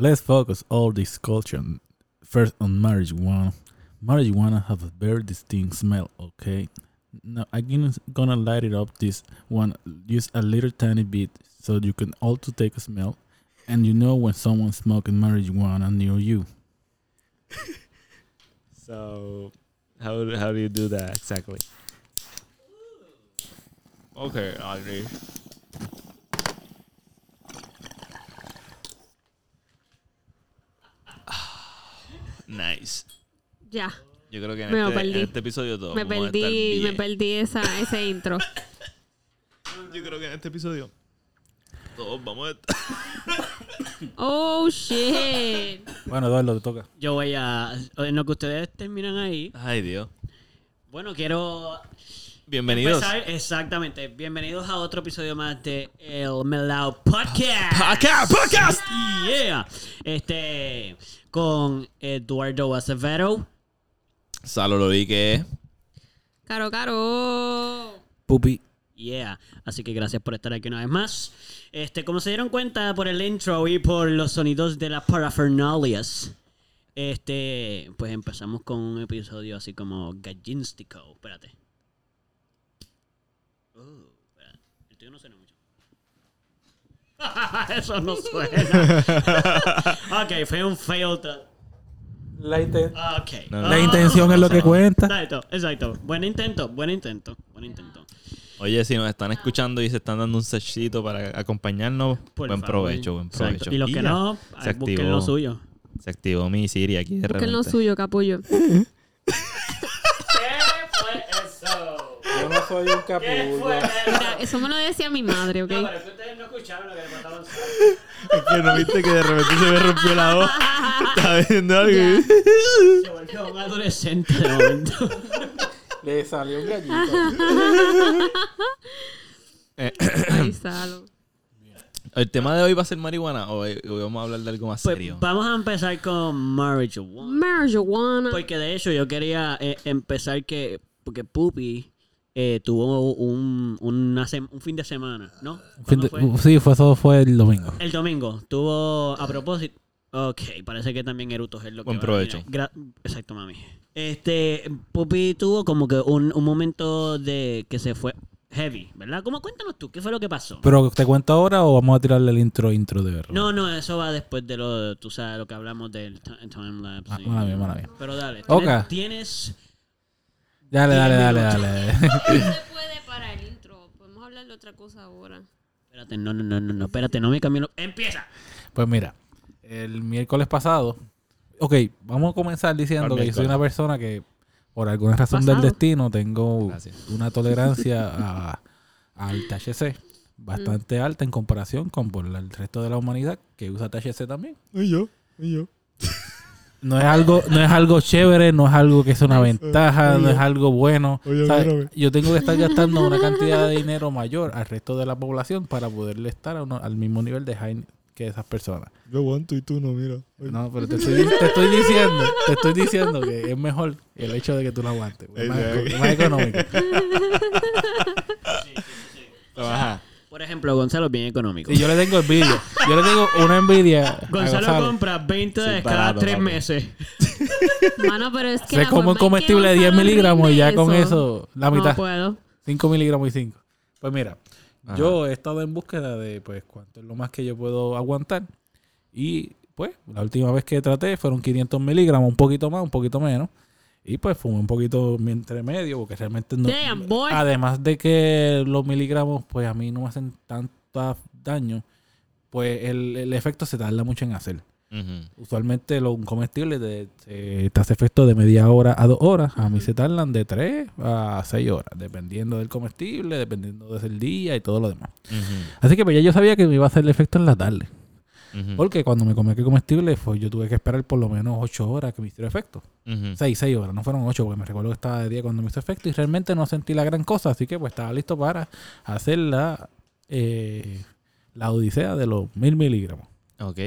Let's focus all discussion first on marijuana. Marijuana have a very distinct smell, okay? Now I'm gonna light it up this one. Use a little tiny bit so you can also take a smell, and you know when someone's smoking marijuana near you. So, how how do you do that exactly? Okay, Audrey. Nice. Ya, Yo creo que en, Me este, perdí. en este episodio todo. me perdí, me perdí esa, ese intro. Yo creo que en este episodio todos vamos a estar. Oh, shit. Bueno, Eduardo, te toca. Yo voy a. En lo que ustedes terminan ahí. Ay, Dios. Bueno, quiero. Bienvenidos. empezar- exactamente. Bienvenidos a otro episodio más de El Melao Podcast. Podcast, podcast. Yeah. Este. Con Eduardo Acevedo. Salo lo vi que Caro, caro. Pupi. Yeah. Así que gracias por estar aquí una vez más. Este, como se dieron cuenta por el intro y por los sonidos de las parafernalias, este, pues empezamos con un episodio así como gallístico. Espérate. Oh, espérate. El tuyo no suena mucho. Eso no suena. ok, fue un fail. to- La, Ok. No, no. la intención es lo que cuenta. Exacto, exacto. Buen intento, buen intento, buen intento. Oye, si nos están escuchando y se están dando un sechito para acompañarnos, Por buen favor. provecho, buen Exacto. provecho. Y los que no, busquen lo suyo. Se activó mi Siri aquí de Busquen lo suyo, capullo. Yo no soy un capullo. Mira, eso me lo decía mi madre, ¿ok? No, pero es que ustedes no escucharon lo que le. Es que no viste que de repente se me rompió la voz. Estaba diciendo algo. Se volvió un adolescente de momento. Le salió un gallito. Ay, Salo. ¿El tema de hoy va a ser marihuana o hoy hoy vamos a hablar de algo más Pues serio? vamos a empezar con marijuana. Marijuana. Porque de hecho yo quería eh, empezar que... Porque Pupi eh, tuvo un, una un fin de semana, ¿no? Fin ¿Cuándo de- fue? sí, fue, eso fue el domingo. El domingo. Tuvo, a propósito... Ok, parece que también Eruto es lo que Buen provecho. Gra- Exacto, mami. Este, Pupi tuvo como que un, un momento de que se fue heavy, ¿verdad? ¿Cómo cuéntanos tú? ¿Qué fue lo que pasó? ¿Pero te cuento ahora o vamos a tirarle el intro intro de verdad? No, no, eso va después de lo, tú sabes, lo que hablamos del ti- time lapse. Ah, y- mala mía, mala mía. Pero dale. Ok. Tienes, tienes- Dale, dale, dale, dale. No se puede para el intro. Podemos hablar de otra cosa ahora. Espérate, no, no, no, no, no, espérate, no me cambio. lo- ¡Empieza! Pues mira, el miércoles pasado. Ok, vamos a comenzar diciendo que yo soy una persona que, por alguna razón del destino, tengo Gracias. una tolerancia a- al THC bastante alta en comparación con por el resto de la humanidad que usa THC también. Y yo, y yo. No es algo, no es algo chévere, no es algo que es una ventaja, no es algo bueno. Oye, O sea, mírame. yo tengo que estar gastando una cantidad de dinero mayor al resto de la población para poderle estar a uno- al mismo nivel de high que esas personas. Yo aguanto y tú no, mira. No, pero te estoy, te estoy diciendo, te estoy diciendo que es mejor el hecho de que tú lo aguantes. Es más, Exacto. es más económico. Ajá. Por ejemplo, Gonzalo es bien económico. Y yo le tengo envidia. Yo le tengo una envidia. a Gonzalo, Gonzalo. compra 20 Sí, de cada barato, 3 papi. meses. Mano, pero es que. Se la come un forma en que comestible de 10 Gonzalo miligramos y ya rinde con eso, la mitad. No puedo. 5 miligramos y 5. Pues mira, Ajá. yo he estado en búsqueda de pues cuánto es lo más que yo puedo aguantar. Y pues la última vez que traté fueron 500 miligramos, un poquito más, un poquito menos. Y pues fumé un poquito entre medio porque realmente no... Damn, boy. Además de que los miligramos pues a mí no me hacen tanto daño, pues el, el efecto se tarda mucho en hacer. Usualmente los comestibles eh, te hace efecto de media hora a dos horas. A mí se tardan de tres a seis horas, dependiendo del comestible, dependiendo del día y todo lo demás. Así que pues ya yo sabía que me iba a hacer el efecto en la tarde. Porque cuando me comí aquel comestible, pues yo tuve que esperar por lo menos ocho horas que me hiciera efecto. Ujú. Seis, seis horas, no fueron ocho, porque me recuerdo que estaba de día cuando me hizo efecto y realmente no sentí la gran cosa. Así que pues estaba listo para hacer la, eh, la odisea de los mil miligramos, Ok.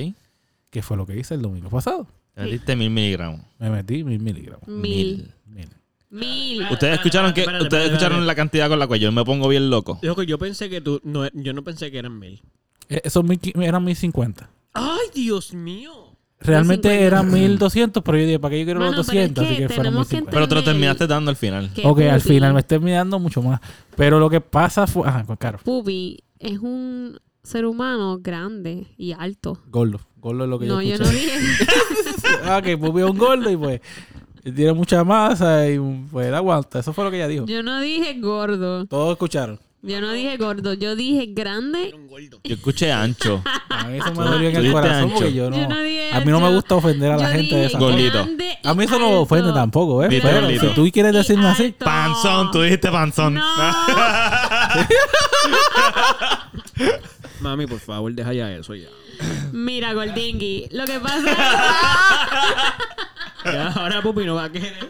que fue lo que hice el domingo pasado. Te metiste mil miligramos. Me metí mil miligramos. Mil. Mil. Mil. Ustedes escucharon que espérate, ustedes espérate, escucharon espérate. la cantidad con la cual yo me pongo bien loco. Yo, yo pensé que tú, no, yo no pensé que eran mil. Eh, Esos mil eran 1050. ¡Ay, Dios mío! Realmente 50. eran 1200, pero yo dije, ¿para qué yo quiero los Mano, pero es 200? Así que fueron tenemos que 1050. Pero te lo terminaste dando al final. que Ok, al Pupi- final me estoy mirando mucho más. Pero lo que pasa fue. Ajá, claro. Pupi es un ser humano grande y alto. Gordo. Gordo es lo que No, yo yo escuché. no dije. ah, que Pupi es un gordo y pues. Tiene mucha masa y pues aguanta. Eso fue lo que ella dijo. Yo no dije gordo. Todos escucharon. Yo no dije gordo. Yo dije grande. Yo escuché ancho. A mí eso me dolió en el corazón ancho. porque yo no. Yo no dije a mí no me gusta ofender a la Yo gente de esa Gordito. A mí eso no me ofende tampoco, ¿eh? Pero gordito. si tú quieres decirme así. Panzón, tú dijiste panzón. No. Mami, por favor, deja ya eso ya. Mira, Goldingui. Lo que pasa Ya, ahora Pupi no va a querer.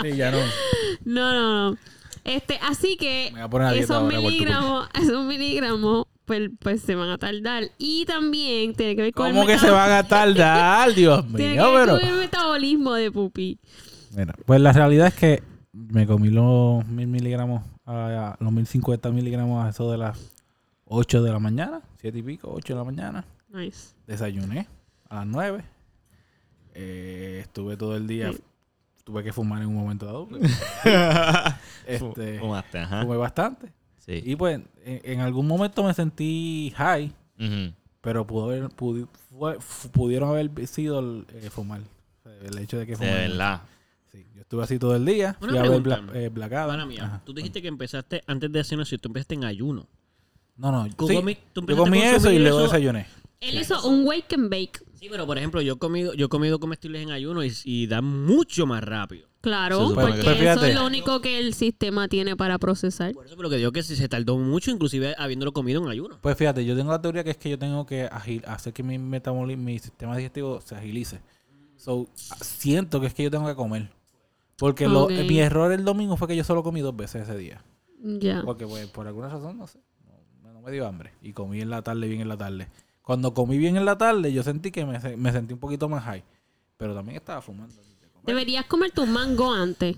Sí, ya no. No, no, no. Este, así que esos miligramos, esos miligramos, pues, pues se van a tardar. Y también tiene que ver con ¿Cómo el que se van a tardar? Dios Tiene mío, que ver pero. con el metabolismo de Pupi. Mira, pues la realidad es que me comí los mil miligramos, a, los mil cincuenta miligramos a eso de las 8 de la mañana, siete y pico, 8 de la mañana. Nice. Desayuné a las 9. Eh, estuve todo el día, Sí. Tuve que fumar en un momento dado. porque, este, Fumaste, ajá. fumé bastante. Sí. Y pues en, en algún momento me sentí high, Ujú. pero pudo haber, pudi- fue- fu- pudieron haber sido el eh, fumar. O sea, El hecho de que De fumar. verdad. Sí, yo estuve así todo el día. Una fui a ver. Bla, eh, mía, Ajá. tú dijiste que empezaste antes de hacer eso, tú empezaste en ayuno. No, no. Sí, tú yo comí eso y luego eso- desayuné. Él hizo un wake and bake. Sí, pero por ejemplo, yo he comido, yo he comido comestibles en ayuno y, y da mucho más rápido. Claro, supone porque que- eso fíjate. es lo único que el sistema tiene para procesar. Por eso, pero que digo que si se tardó mucho, inclusive habiéndolo comido en ayuno. Pues fíjate, yo tengo la teoría que es que yo tengo que agil- hacer que mi metabolismo, mi sistema digestivo se agilice. So, siento que es que yo tengo que comer. Porque lo- mi error el domingo fue que yo solo comí dos veces ese día. Ya. Porque pues, por alguna razón, no sé, no, no me dio hambre. Y comí en la tarde, bien en la tarde. Cuando comí bien en la tarde, yo sentí que me, se- me sentí un poquito más high. Pero también estaba fumando. Deberías comer tu mango antes.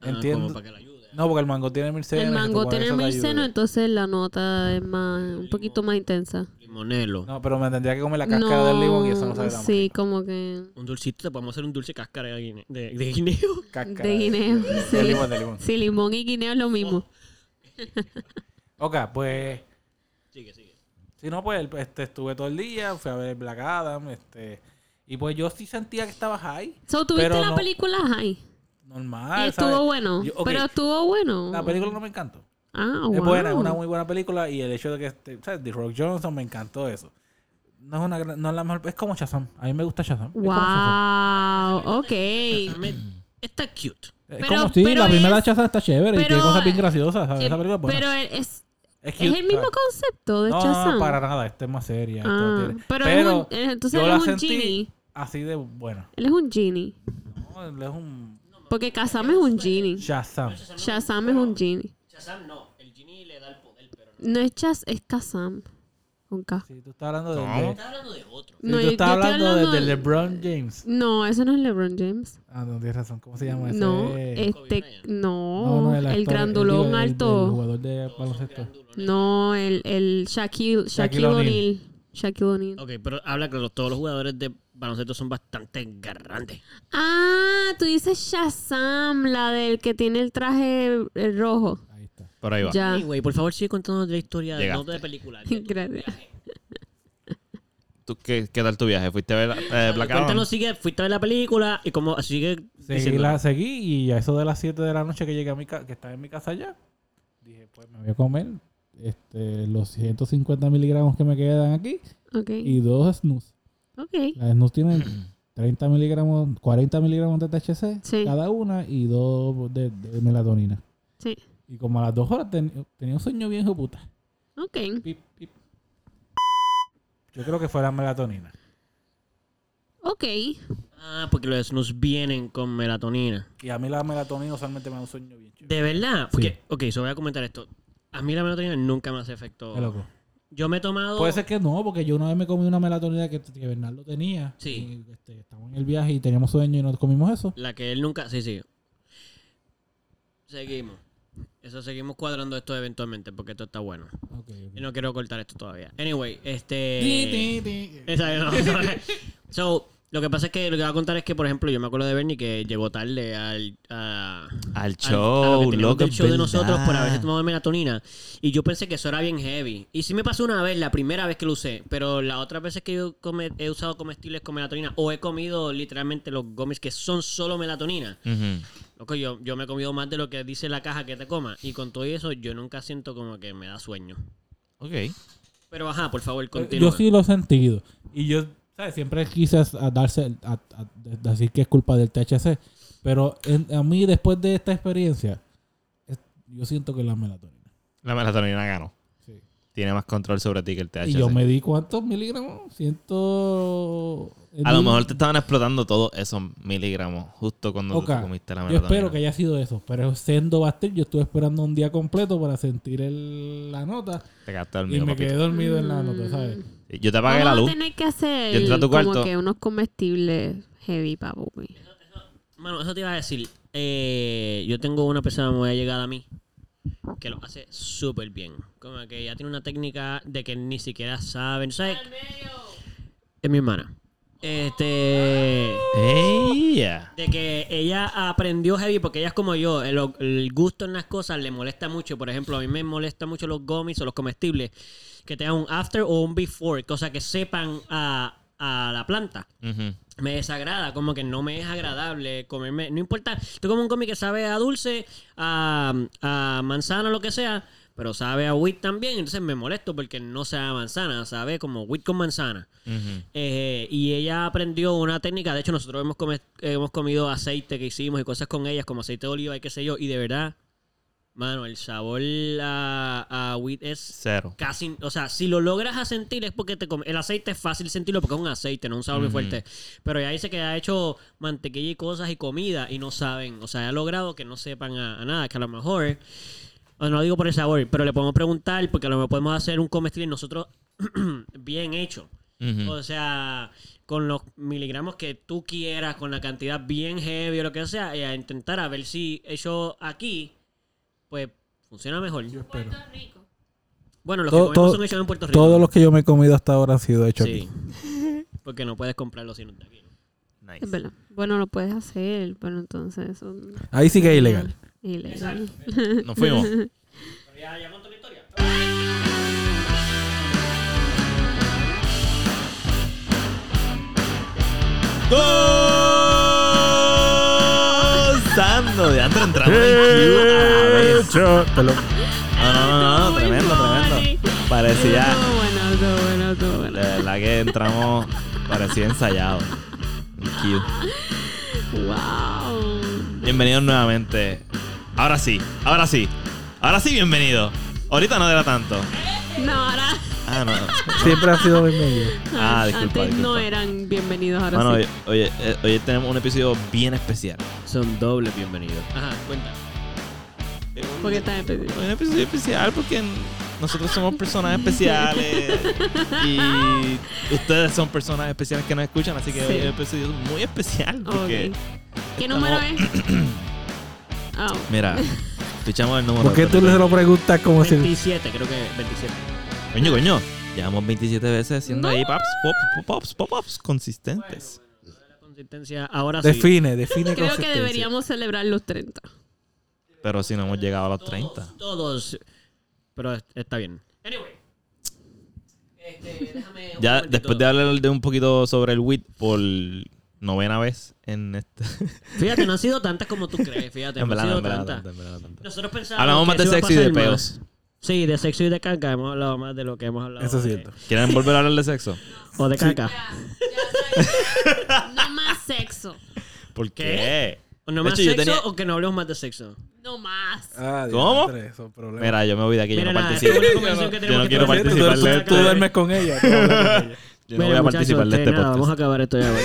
Ah, Entiendo. como para que la ayude. No, porque el mango tiene mirceno. El mango tiene mirceno, entonces la nota es más, un poquito más intensa. Limonelo. No, pero me tendría que comer la cáscara del limón y eso no sabe sí, como que Un dulcito, te podemos hacer un dulce cáscara de, guine- de- de guineo. Cáscara de guineo. De Sí. limón, de limón. Sí, limón y guineo es lo mismo. Ok, pues... Sigue, sigue. Si no, pues este, estuve todo el día, fui a ver Black Adam, este... Y pues yo sí sentía que estaba high, So, ¿tuviste Pero la no- película High? normal, y estuvo ¿sabes? bueno. Yo- Pero estuvo bueno. La película no me encantó. Ah, Es wow. buena, es una muy buena película y el hecho de que, este, ¿sabes? The Rock Johnson me encantó eso. No es una gran- no es la mejor, es como Shazam. A mí me gusta Shazam. Es como Shazam. Wow, ok. Está cute. Es Pero- como sí, pero la primera es- Shazam está chévere y tiene cosas bien graciosas, ¿sabes? Eh, Esa película es buena. pero es, es, es cute, el mismo concepto de no, Shazam. no, para nada, esta es más seria. Ah, tiene- pero, es un- eh, entonces él es un genie. así de buena. Él es un genie. No, él es un Porque Kazam es un genie. Shazam. Shazam es un genie. Shazam no, el genie le da el poder, pero No es Chaz, es Kazam. Con K. Sí, tú estás hablando de, ¿Cómo? de- Está hablando de otro. sí, No, tú yo- estás hablando de, hablando de de- LeBron James. No, ese no es LeBron James. Ah, no, tienes razón. ¿Cómo se llama ese? No, este, Bryant. no, el, actor, grandulón digo, el- el alto. jugador de baloncesto. No, el, el Shaquille, Shaquille Shaquille O'Neal. Shaquille O'Neal. Ok, pero habla que los- todos los jugadores de baloncesto son bastante grandes. Ah, tú dices Shazam, la del que tiene el traje rojo. Por ahí va. Ya. Anyway, por favor, sigue contando la historia, Llegaste. no de película. Gracias. ¿Tú, qué, ¿Qué tal tu viaje? ¿Fuiste a ver eh, Black Adam? Cuéntanos, sigue, fuiste a ver la película y como sigue Seguí, diciendo. la, seguí y a eso de las 7 de la noche que llegué a mi casa, que estaba en mi casa ya, dije, pues me voy a comer este, los 150 miligramos que me quedan aquí Ok, y dos snus. ok. Las snus tienen 30 miligramos, 40 miligramos de THC Sí. cada una y dos de, de melatonina. Sí. Y como a las dos horas ten- tenía un sueño bien puta. Ok. Pip, pip. Yo creo que fue la melatonina. Ok. Ah, porque los snus vienen con melatonina. Y a mí la melatonina usualmente me da un sueño bien chido. De verdad, porque, ok, so voy a comentar esto. A mí la melatonina nunca me hace efecto. Qué loco. Yo me he tomado. Puede ser que no, porque yo una vez me comí una melatonina que, que Bernardo tenía. Sí. Y, este, estábamos en el viaje y teníamos sueño y nos comimos eso. La que él nunca. Sí, sí. Seguimos. Eso seguimos cuadrando esto eventualmente porque esto está bueno. Ok, ok. Y no quiero cortar esto todavía. Anyway, este. Exacto. so, lo que pasa es que lo que voy a contar es que, por ejemplo, yo me acuerdo de Bernie que llegó tarde al, a- Al al- show, a lo que loco, del show de nosotros por verdad. haberse tomado melatonina. Y yo pensé que eso era bien heavy. Y sí me pasó una vez, la primera vez que lo usé. Pero las otras veces que yo come- he usado comestibles con melatonina o he comido literalmente los gummies que son solo melatonina. Ujú. Loco, yo, yo me he comido más de lo que dice la caja que te coma. Y con todo eso, yo nunca siento como que me da sueño. Ok. Pero ajá, por favor, Yo continúa. sí lo he sentido. Y yo, ¿sabes? Siempre quise a darse, a, decir que es culpa del THC. Pero en- a mí, después de esta experiencia, es- yo siento que la melatonina. La melatonina ganó. Tiene más control sobre ti que el THC. Y yo me di cuántos miligramos? Ciento... A lo mejor te estaban explotando todos esos miligramos justo cuando tú Ok. te comiste la Yo melatonina. espero que haya sido eso. Pero siendo Bastel, yo estuve esperando un día completo para sentir el- la nota. Te quedaste Y dormido, me papito. quedé dormido en la nota, ¿sabes? Yo te apagué la luz. tener que hacer Yo entré a tu como cuarto. que unos comestibles heavy para Bobby. Mano, eso te iba a decir. Eh, yo tengo una persona muy allegada a mí que lo hace súper bien. Como que ella tiene una técnica de que ni siquiera saben. ¿Sabes? Es mi hermana. Este. ¡Ella! De que ella aprendió heavy porque ella es como yo. El, el gusto en las cosas le molesta mucho. Por ejemplo, a mí me molesta mucho los gummies o los comestibles que tengan un after o un before. Cosa que sepan a, a la planta me desagrada, como que no me es agradable comerme. No importa, tú como un cómic que sabe a dulce, a, a manzana, lo que sea, pero sabe a wheat también, entonces me molesto porque no sabe a manzana, sabe como wheat con manzana. Eh, y ella aprendió una técnica, de hecho nosotros hemos, come- hemos comido aceite que hicimos y cosas con ellas, como aceite de oliva y qué sé yo, y de verdad, mano, el sabor a, a wheat es Cero. casi, o sea, si lo logras a sentir es porque te come- el aceite es fácil sentirlo porque es un aceite, no un sabor muy fuerte. Pero ella dice que ha hecho mantequilla y cosas y comida y no saben, o sea, ha logrado que no sepan a, a nada, que a lo mejor, no lo digo por el sabor, pero le podemos preguntar porque a lo mejor podemos hacer un comestible nosotros bien hecho. O sea, con los miligramos que tú quieras, con la cantidad bien heavy o lo que sea, y a intentar a ver si hecho aquí, pues funciona mejor. Yo espero. Bueno, los Todo- que comemos todo- son hechos en Puerto Rico. Todos los que yo me he comido hasta ahora han sido hechos Sí. aquí. Porque no puedes comprarlos si no está aquí. ¿no? Nice. Es verdad. Bueno, lo puedes hacer, pero entonces eso... Ahí sí que es ilegal. Ilegal. Nos fuimos. Pero ya, ya contó la historia. De antes entramos en Q a la vez. Te lo- No, no, no, no, tremendo, tremendo. Parecía, Todo bueno, todo bueno, de verdad que entramos, parecía ensayado. En Q. Wow. Bienvenidos nuevamente. Ahora sí, ahora sí. Ahora sí, bienvenido. Ahorita no era tanto. No, ahora... Ah, no. Siempre ha sido bienvenido. Ah, disculpa, Antes no eran bienvenidos, ahora Bueno, sí. oye, oye, eh, hoy tenemos un episodio bien especial. Son doble bienvenidos. Ajá, cuenta. Porque está específico. Un episodio especial porque nosotros somos personas especiales y ustedes son personas especiales que nos escuchan, así que Sí. hoy es un episodio muy especial porque. ¿Qué número es? Oh. mira, escuchamos el número. ¿Por qué tú le lo preguntas como si... 27, creo que 27. Coño, coño, llevamos 27 veces haciendo No. ahí pops, pops, pops, pop-ups consistentes. La consistencia, ahora sí. Define, define Creo que deberíamos celebrar los 30. Pero si no hemos llegado a los 30. Todos. Pero es- está bien. Anyway. Este, déjame un Ya después de hablar de un poquito sobre el WIT por novena vez en este... Fíjate, no han sido tantas como tú crees. Fíjate, en no han sido tantas. Nosotros pensábamos Hablamos que más de sexo y de peos. Sí, de sexo y de caca. Hemos hablado más de lo que hemos hablado. Eso es de- cierto. ¿Quieren volver a hablar de sexo? O de caca. No más sexo. ¿Por ¿Qué? qué? O no más hecho, sexo tenía- o que no hablemos más de sexo. No más. Ah, ¿Cómo? problemas. Mira, yo me voy de aquí, yo no participo. Yo no quiero participar tú, duermes con ella. tú hablas con ella. Yo no Mira, voy a participar de este nada, Vamos a podcast. acabar esto ya.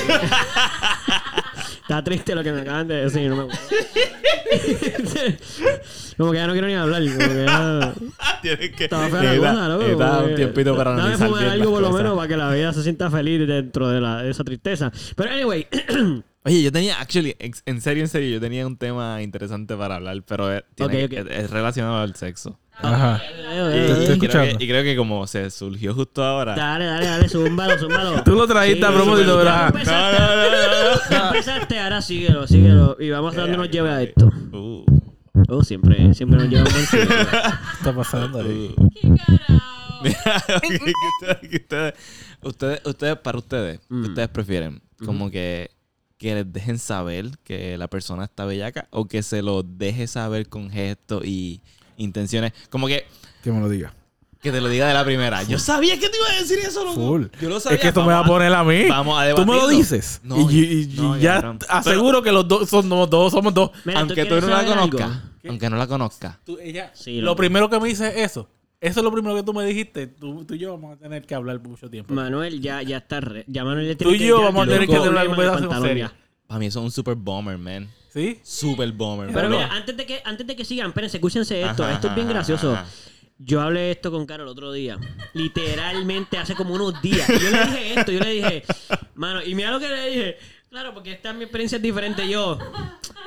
Está triste lo que me acaban de decir. No me gusta. Como que ya no quiero ni hablar. Como que ya... Tienes que. Estaba fea la cosa, loco. necesita como un tiempito para Dame analizar fumar bien algo las por lo cosas. menos para que la vida se sienta feliz dentro de, la, de esa tristeza. Pero anyway, Oye, yo tenía, actually, ex- en serio, en serio, yo tenía un tema interesante para hablar, pero es, tiene- Ok, ok. es- es relacionado al sexo. Ajá. Y, Te y creo escuchando. que, y creo que como se surgió justo ahora. dale, dale, dale, zúmbalo, zúmbalo. Tú lo trajiste a propósito, ¿verdad? empezaste. No, no, no, no, Ya empezaste, ahora síguelo, síguelo. Y vamos a ver dónde nos lleve a esto. Uh, Oh, siempre, siempre nos lleva a un buen sitio. ¿Qué está pasando ahí? ¿Qué carajo? Mira, que ustedes, ustedes, ustedes, ustedes, para ustedes, ¿qué Mm. ustedes prefieren? Como que, que les dejen saber que la persona está bellaca o que se lo deje saber con gestos y intenciones. Como que, Que me lo diga. Que te lo diga de la primera. Yo sabía que te iba a decir eso, loco. Full. Yo lo sabía. Es que tú me vas a poner a mí. Vamos a Tú me lo dices. No, y, y- y no, ya aseguro que los dos somos dos, somos dos. Mira, aunque tú, no la conozcas. Aunque no la conozcas. Tú- ella- Sí, lo primero que me dice es eso. Eso es lo primero que tú me dijiste. Tú, tú y yo vamos a tener que hablar mucho tiempo. Manuel ya, ya está re- Ya Manuel le Tú y yo ya- vamos a ya tener que tener una conversación seria. ya. Para mí eso es un super bomber, man. ¿Sí? Super bomber. Pero man. mira, antes de que, antes de que sigan, espérense, escúchense esto. Ajá, esto es bien ajá, gracioso. Yo hablé esto con Caro el otro día. Literalmente hace como unos días. Y yo le dije esto, yo le dije, mano, y mira lo que le dije. Claro, porque esta mi experiencia diferente. Yo,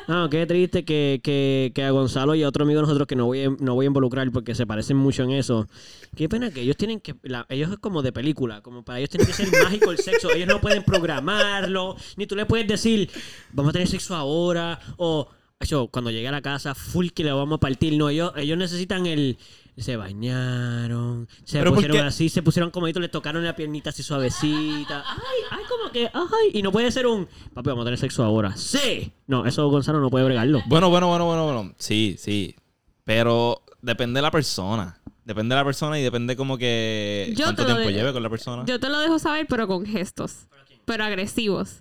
no, qué triste que, que, que a Gonzalo y a otro amigo de nosotros que no voy, no voy a involucrar porque se parecen mucho en eso. Qué pena que ellos tienen que. ellos es como de película, como para ellos tiene que ser mágico el sexo. Ellos no pueden programarlo, ni tú le puedes decir, vamos a tener sexo ahora, o. Yo, cuando llegue a la casa, full que le vamos a partir. No, ellos, ellos necesitan el. Se bañaron, se Pero ¿por pusieron así, se pusieron comoditos, le tocaron la piernita así suavecita. Ay, ay, como que, ay. Y no puede ser un. Papi, vamos a tener sexo ahora. ¡Sí! No, eso Gonzalo no puede bregarlo. Bueno, bueno, bueno, bueno, bueno. Sí, sí. Pero depende de la persona. Depende de la persona y depende como que Yo cuánto tiempo de- lleve con la persona. Yo te lo dejo saber, pero con gestos. Pero agresivos.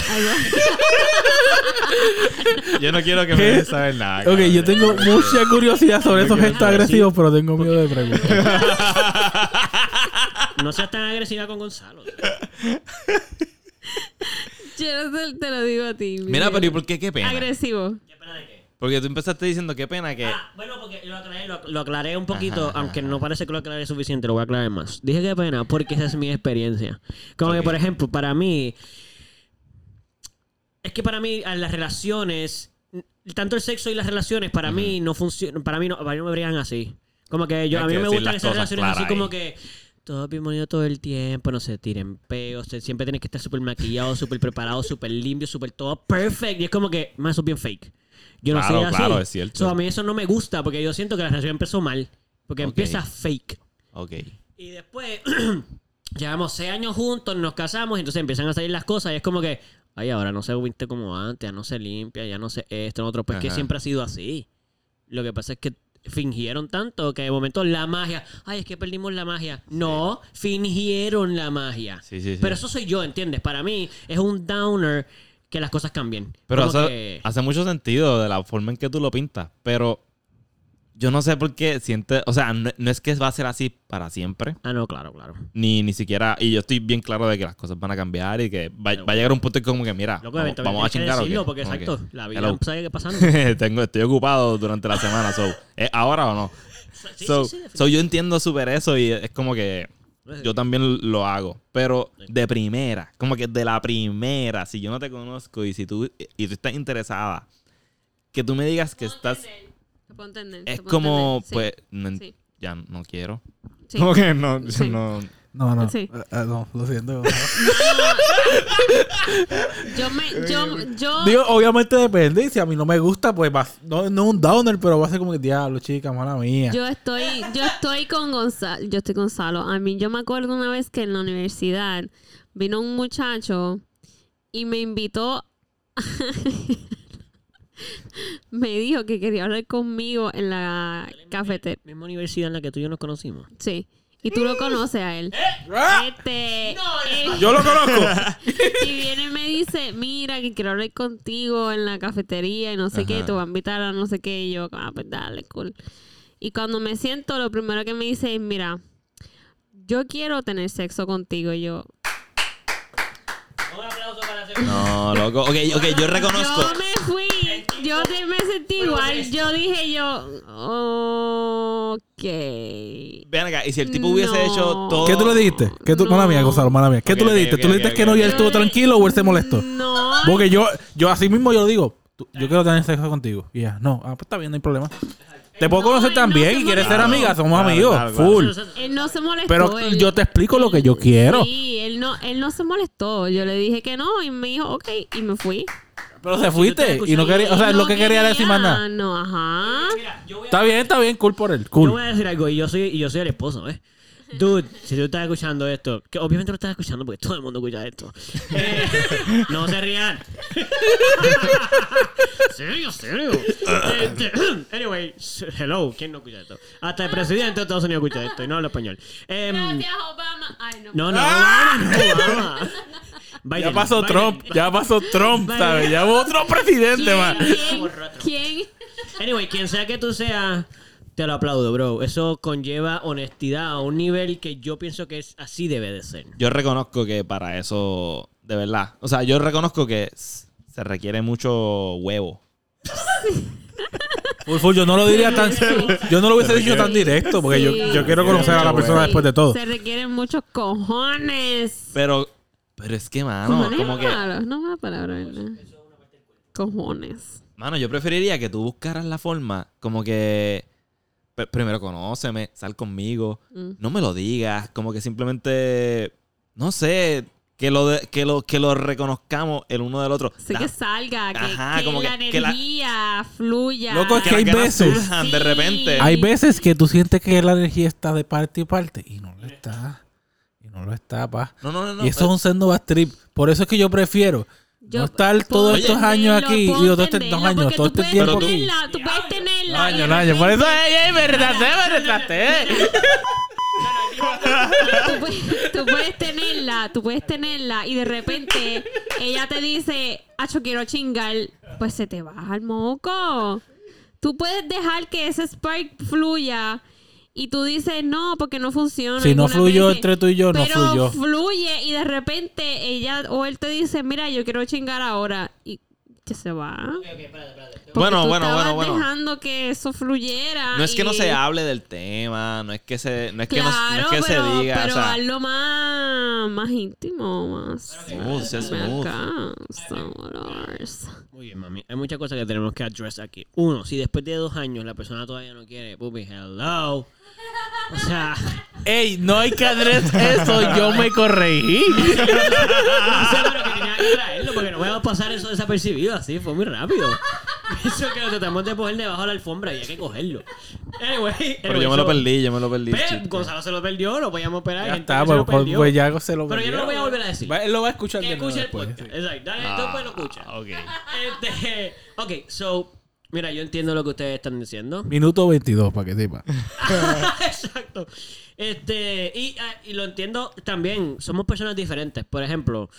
Yo no quiero que me dejes saber nada. Ok, yo tengo mucha curiosidad sobre esos gestos agresivos, pero tengo miedo de preguntar. No seas tan agresiva con Gonzalo. Yo te, te lo digo a ti. Mira, pero ¿y por qué qué pena? Agresivo. ¿Qué pena de qué? Porque tú empezaste diciendo qué pena que... Ah, bueno, porque lo aclaré, lo, lo aclaré un poquito, Ajá, aunque ajá. no parece que lo aclaré suficiente, lo voy a aclarar más. Dije que pena porque esa es mi experiencia. Como que, por ejemplo, para mí, es que para mí las relaciones, tanto el sexo y las relaciones, para mí no funcionan, para mí no, para mí no me brillan así. Como que yo, Hay a mí que me gustan esas relaciones así como que todo bien bonito todo el tiempo, no se tiren peos, siempre tienes que estar súper maquillado, súper preparado, súper limpio, súper todo perfect. Y es como que, más eso es bien fake. Yo no Claro, soy así. claro, es cierto. So, a mí eso no me gusta porque yo siento que la relación empezó mal. Porque Ok. empieza fake. Ok. Y después, llevamos seis años juntos, nos casamos, y entonces empiezan a salir las cosas y es como que, ay, ahora no se viste como antes, ya no se limpia, ya no sé esto, lo otro. Pues que siempre ha sido así. Lo que pasa es que fingieron tanto que de momento la magia, ay, es que perdimos la magia. No, fingieron la magia. Sí, sí, sí. Pero eso soy yo, ¿entiendes? Para mí es un downer que las cosas cambien. Pero hace, que- hace mucho sentido de la forma en que tú lo pintas. Pero yo no sé por qué siente... O sea, no, no es que va a ser así para siempre. Ah, no, claro, claro. Ni, ni siquiera... Y yo estoy bien claro de que las cosas van a cambiar y que va, va a llegar un punto en que como que, mira, Loco, vamos, a chingar o decirlo qué? porque, que, exacto, la vida no sabe qué pasando. Tengo, estoy ocupado durante la semana. So, ¿Es ahora o no? Sí, so, sí, sí, so yo entiendo súper eso y es como que yo también lo hago. Pero de primera, como que de la primera, si yo no te conozco y si tú, y tú estás interesada, que tú me digas que estás... Te puedo entender, Es como, entender. Sí, pues, no en- sí, ya no quiero. sí. Como que no, Sí. no. No, no. Sí. Eh, eh, no, lo siento. Yo me, yo, yo, Digo, obviamente depende. Y si a mí no me gusta, pues va, no, no es un downer, pero va a ser como que diablo, chica, mala mía. yo estoy, yo estoy con Gonzalo, yo estoy con Gonzalo. A mí, yo me acuerdo una vez que en la universidad vino un muchacho y me invitó, me dijo que quería hablar conmigo en la cafetería. Misma universidad en la que tú y yo nos conocimos. Sí. Y tú lo conoces a él. Este. eh, Yo lo conozco. y viene y me dice, mira, que quiero hablar contigo en la cafetería y no sé qué, te voy a invitar a no sé qué. Y yo, ah, pues dale, cool. Y cuando me siento, lo primero que me dice es, mira, yo quiero tener sexo contigo. Y yo, Un aplauso para No, loco. Ok, ok, yo reconozco. yo me fui. Yo me sentí igual. Yo dije yo, ok. Vean acá, y si el tipo hubiese No. hecho todo. ¿Qué tú le dijiste? ¿Qué tú, No. Mala mía, Gonzalo, mala mía. ¿Qué tú le dijiste? ok, ¿Tú le dijiste que no y él estuvo tranquilo o él se molestó? No. Porque yo, yo así mismo yo lo digo. tú- Yo quiero tener sexo contigo. Y ya, no. Ah, pues está bien, no hay problema. Te puedo No, conocer no también se y quieres ser amiga. Somos Claro, amigos. claro, claro. Full. Él no se molestó. Pero él- yo te explico lo que yo quiero. Sí, él no, él no se molestó. Yo le dije que no y me dijo, ok, y me fui. Pero se fuiste y no quería, o sea, Y lo no que quería decir más nada. No, ajá. Mira, yo voy a Está bien, está bien, cool por él, Yo cool. voy a decir algo y yo soy, y yo soy el esposo, ¿eh? Dude, si tú estás escuchando esto, que obviamente lo estás escuchando porque todo el mundo escucha esto. Eh, no se rían. serio, serio. Este, anyway, hello, ¿quién no escucha esto? Hasta el presidente de Estados Unidos escucha esto y no habla español. Em, Gracias, Obama. Ay, no. no, no, Obama, no, Obama. Ya pasó Biden. Trump, ya pasó Trump, Biden. ¿sabes? Ya hubo otro presidente, man. ¿Quién? ¿Quién? Anyway, quien sea que tú seas, te lo aplaudo, bro. Eso conlleva honestidad a un nivel que yo pienso que es así debe de ser. Yo reconozco que para eso, de verdad. O sea, yo reconozco que se requiere mucho huevo. Full, full, yo no lo diría tan. Yo no lo hubiese dicho tan directo porque yo, yo quiero conocer a la persona después de todo. Se requieren muchos cojones. Pero, pero es que, mano, cojones como es que. malo, no es una palabra, ¿verdad? Cojones. Mano, yo preferiría que tú buscaras la forma como que. pr- Primero conóceme, sal conmigo. Mm. No me lo digas. Como que simplemente. No sé. Que lo, de- que lo, que lo reconozcamos el uno del otro. Así La- que salga, que, Ajá, que como la que- que la- energía fluya. Loco, es que que hay veces- de repente. Hay veces que tú sientes que la energía está de parte y parte y no lo está. No lo está, pa. No, no, no. no, y eso es un sendo bad trip. Por eso es que yo prefiero Yo no estar todos puedo estos años aquí. Digo, todos estos dos años, todo tú este puedes tiempo aquí. tenerla, Tú puedes tenerla. Año, año. Por eso, ey, ey, me retraté, me retraté. tú puedes, tú puedes tenerla, tú puedes tenerla y de repente ella te dice, Acho, quiero chingar, pues se te baja el moco. Tú puedes dejar que ese spark fluya y tú dices, no, porque no funciona. Si no fluyó veces". entre tú y yo, no Pero fluyó. fluye y de repente ella o él te dice, mira, yo quiero chingar ahora y que se va. Bueno, tú bueno, bueno, bueno. dejando que eso fluyera. No es que no se hable del tema, no es que se, no es que, no- no, es que pero, se diga, pero o sea, hazlo más, más íntimo, más. smooth, smooth. Muy bien, mami. Hay muchas cosas que tenemos que address aquí. Uno, si después de dos años la persona todavía no quiere, pupi, hello. O sea, Ey, no hay que adres eso, yo me corregí. no sé, pero que tenía que traerlo porque no voy a pasar eso desapercibido así, fue muy rápido. Eso que lo tratamos de poner debajo de la alfombra y hay que cogerlo. Anyway, Pero yo me lo perdí, yo me lo perdí. Ve, chiste. Gonzalo se lo perdió, lo podíamos esperar. hay Ya está, que se lo pues, pues, perdió. pues ya se lo Pero yo no lo voy a volver a decir. Va- Él lo va a escuchar Que de nuevo escuche el podcast. Exacto. Dale, Ah, después lo escucha. ok. Este, ok, so, mira, yo entiendo lo que ustedes están diciendo. Minuto 22, para que sepa. Exacto. Este, y, ah, y lo entiendo también. Somos personas diferentes. Por ejemplo,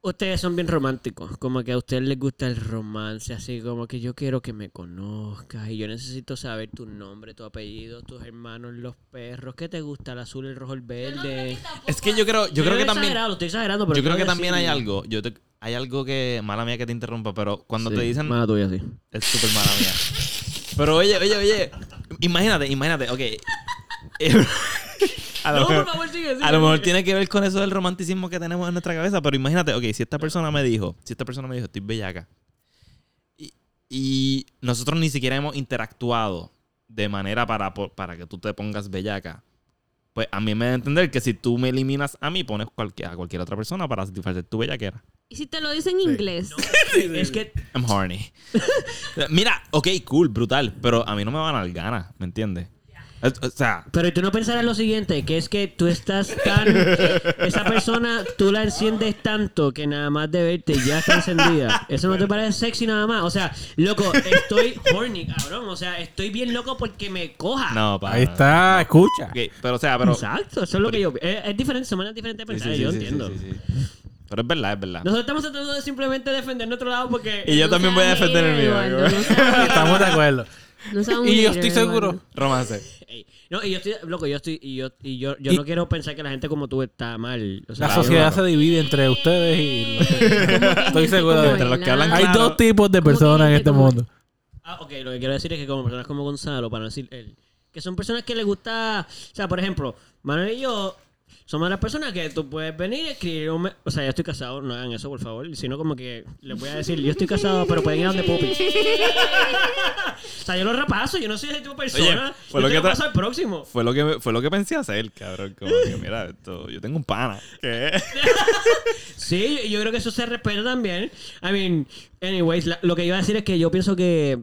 ustedes son bien románticos. Como que a ustedes les gusta el romance. Así como que yo quiero que me conozcas. Y yo necesito saber tu nombre, tu apellido, tus hermanos, los perros. ¿Qué te gusta? El azul, el rojo, el verde. Es que yo creo, yo creo que también, Exagerado, estoy exagerando, pero yo creo que también hay algo. Yo te- hay algo que, mala mía que te interrumpa, pero cuando Sí, te dicen, Mala tuya, sí. es súper mala mía. Pero oye, oye, oye, imagínate, imagínate, ok. a lo, No, por mejor, favor, sigue, sigue, a lo mejor tiene que ver con eso del romanticismo que tenemos en nuestra cabeza, pero imagínate, ok, si esta persona me dijo, si esta persona me dijo, estoy bellaca, y, y nosotros ni siquiera hemos interactuado de manera para, por- para que tú te pongas bellaca, pues a mí me da a entender que si tú me eliminas a mí, pones cualquier, a cualquier otra persona para satisfacer tu bellaquera. ¿Y si te lo dice en inglés? Es que I'm horny. Mira, ok, cool, brutal, pero a mí no me van a dar ganas, ¿me entiendes? Es- O sea, Pero tú no pensarás lo siguiente, que es que tú estás tan... Esa persona, tú la enciendes tanto que nada más de verte ya está encendida. Eso no te parece sexy nada más. O sea, loco, estoy horny, cabrón. O sea, estoy bien loco porque me coja. no, para. Ahí está, escucha. Pero o sea, pero. Exacto, eso es lo que yo... Es, es diferente, son maneras diferentes de Sí, pensar, sí, yo sí, entiendo. sí, sí. Pero es verdad, es verdad. Nosotros estamos tratando de simplemente defender nuestro lado porque... Y yo también voy a defender el mío. Estamos de acuerdo. No Y yo estoy seguro. Romance. Ey, No, y yo estoy, loco, yo estoy, y yo, y yo, yo Y- no quiero pensar que la gente como tú está mal. O sea, La sociedad se divide entre ustedes y los que- Estoy seguro de Entre los que hablan Hay claro. dos tipos de personas en este como- mundo. Ah, ok, lo que quiero decir es que como personas como Gonzalo, para no decir él, que son personas que les gusta, o sea, por ejemplo, Manuel y yo somos de las personas que tú puedes venir y escribir un... O sea, yo estoy casado, no hagan eso, por favor, sino como que les voy a decir, yo estoy casado, pero pueden ir a donde Puppy. o sea, yo lo repaso, yo no soy ese tipo de persona. Oye, fue yo lo que al próximo. Fue lo que fue lo que pensé hacer, cabrón. Como que, mira, esto, yo tengo un pana. ¿Qué? Sí, yo creo que eso se respeta también. I mean, anyways, la- lo que iba a decir es que yo pienso que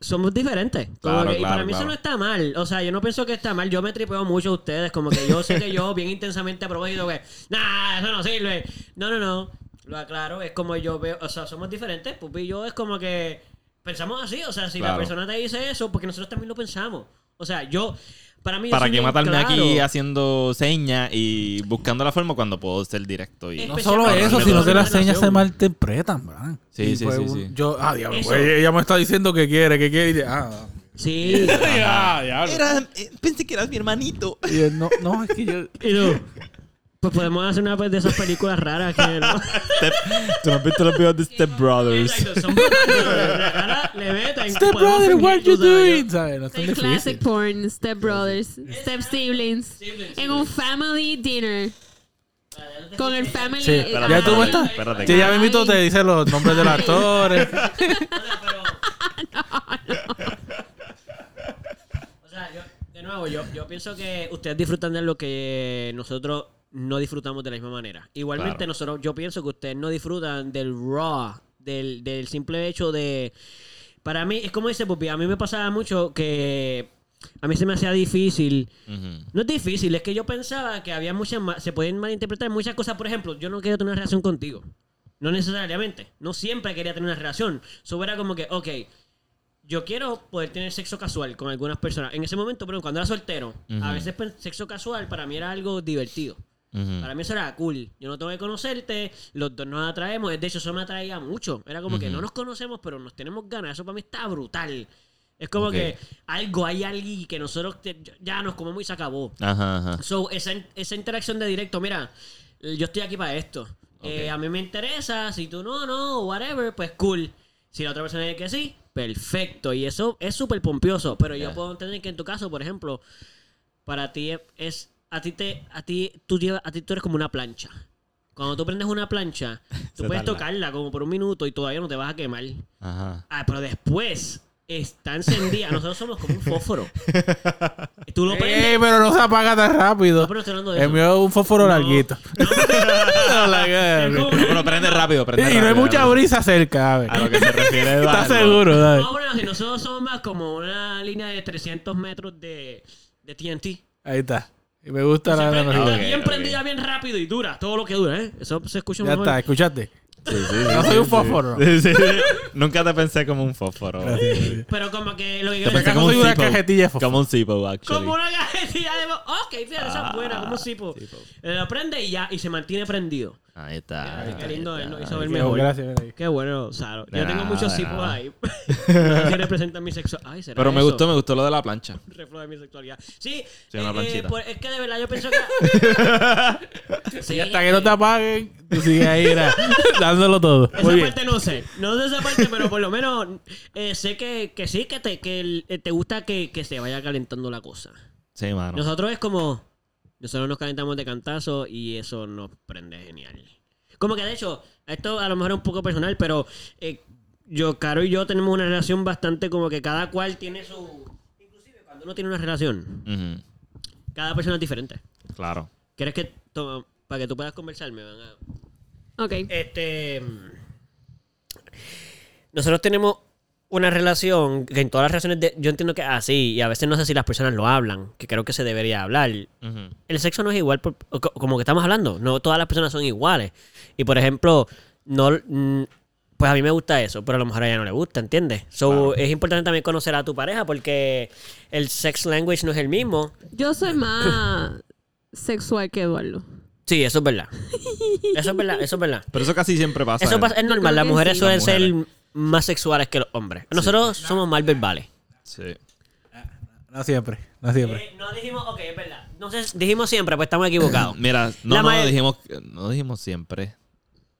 somos diferentes. Claro, que- y para claro, mí eso no está mal. O sea, yo no pienso que está mal. Yo me tripeo mucho a ustedes. Como que yo sé que yo bien intensamente aprovecho que, nah, eso no sirve. No, no, no. Lo aclaro. Es como yo veo, o sea, somos diferentes. Pupi y yo es como que pensamos así. O sea, si la persona te dice eso, porque nosotros también lo pensamos. O sea, yo, para mí... ¿Para qué matarme claro. aquí haciendo señas y buscando la forma cuando puedo ser directo? Y... No solo eso, sino que las señas se malinterpretan, man. Sí, Y sí, pues sí. Yo, ah, diablo, pues, ella me está diciendo que quiere, que quiere. Y, ah, Sí. ah. Era, eh, pensé que eras mi hermanito. Y él, no, no, es que yo. pues podemos hacer una de esas películas raras que no. Step- Tú no has visto los videos de Step Brothers. Exacto, son brutales, ahora le meten. Step podemos brother, fingir, what you doing? ¿Sabes? No es tan El difícil. classic porn, Step Brothers, Step Siblings, Siblings, en un family dinner. Con el family. Sí, ya tú ay, estás. Espérate. Sí, ya me invito, te dice los nombres de los actores. yo- pero- O sea, yo, de nuevo, yo, yo pienso que ustedes disfrutan de lo que nosotros no disfrutamos de la misma manera. Igualmente, Claro. nosotros, yo pienso que ustedes no disfrutan del raw, del, del simple hecho de. Para mí, es como dice Pupi, a mí me pasaba mucho que a mí se me hacía difícil. No es difícil, es que yo pensaba que había muchas se pueden malinterpretar muchas cosas. Por ejemplo, yo no quería tener una relación contigo. No necesariamente. No siempre quería tener una relación. Eso era como que, ok, yo quiero poder tener sexo casual con algunas personas. En ese momento, pero cuando era soltero, a veces pues, sexo casual para mí era algo divertido. Para mí eso era cool. Yo no tengo que conocerte, los dos nos atraemos. De hecho, eso me atraía mucho. Era como que no nos conocemos, pero nos tenemos ganas. Eso para mí está brutal. Es como que algo, hay alguien que nosotros te- ya nos comemos y se acabó. Ajá, ajá. So, esa, esa interacción de directo, mira, yo estoy aquí para esto. Eh, a mí me interesa, si tú no, no, whatever, pues cool. Si la otra persona dice que sí, perfecto. Y eso es súper pompioso. Pero yo puedo entender que en tu caso, por ejemplo, para ti es, a ti te, a ti, tú llevas, a ti tú eres como una plancha. Cuando tú prendes una plancha, tú Se puedes tarda. tocarla como por un minuto y todavía no te vas a quemar. Ajá. Ah, pero después está encendida. Nosotros somos como un fósforo. Tú lo prendes. Ey, pero no se apaga tan rápido. No, pero estoy hablando de El eso. mío es un fósforo No. larguito. No, la Es como- Bueno, prende rápido, prende Y rápido. no hay mucha brisa cerca, a ver. A lo que se refiere ¿Estás Eduardo. seguro? ¿sabes? No, bueno, si nosotros somos más como una línea de 300 metros de, de TNT. Ahí está. Y me gusta la. Ok, bien prendida, bien rápido y dura. Todo lo que dura, ¿eh? Eso se escucha Ya mejor. está, escuchaste. Sí, sí, sí, No sí, soy un fósforo. Sí, sí. Nunca te pensé como un fósforo. Pero como que lo que Te quiero pensé como soy un una cajetilla de fósforo. Como un Zippo, actually. como una cajetilla de... Ok, fíjate, esa es buena, como un cipo. Eh, Lo prende y ya, y se mantiene prendido. Ahí está. Qué ahí está, lindo, él hizo ver Qué mejor. Gracias. Qué bueno, Saro. Yo tengo muchos cipos ahí. no representan mi sexualidad. Ay, será Pero me eso? gustó, me gustó lo de la plancha. reflejo de mi sexualidad. Sí, Sí, una eh, pues, es que de verdad yo pienso que. sí, Y hasta que no te apaguen, tú sigues ahí, mira, dándolo todo. Esa Muy bien. parte no sé. No sé esa parte, pero por lo menos eh, sé que, que sí, que te, que el- eh, te gusta que, que se vaya calentando la cosa. Sí, mano. Nosotros es como. Nosotros nos calentamos de cantazo y eso nos prende genial. Como que de hecho, esto a lo mejor es un poco personal, pero eh, yo, Caro y yo tenemos una relación bastante como que cada cual tiene su. Inclusive cuando uno tiene una relación, Ujú. cada persona es diferente. Claro. ¿Quieres que to- para que tú puedas conversar me van a Ok. este nosotros tenemos una relación que en todas las relaciones de, yo entiendo que es así y a veces no sé si las personas lo hablan, que creo que se debería hablar. El sexo no es igual por- como que estamos hablando, no todas las personas son iguales. Y por ejemplo, no mm, pues a mí me gusta eso, pero a lo mejor a ella no le gusta, ¿entiendes? So, es importante también conocer a tu pareja porque el sex language no es el mismo. Yo soy más sexual que Eduardo. Sí, eso es verdad. Eso es verdad, eso es verdad. Pero eso casi siempre pasa. Eso pasa- es normal, las mujeres sí. suelen Las ser mujeres. más sexuales que los hombres. Nosotros somos más verbales. Sí. No siempre, no siempre. Eh, no dijimos, ok, es verdad. No sé, dijimos siempre, pues estamos equivocados. Mira, no, La no may- dijimos, no dijimos siempre.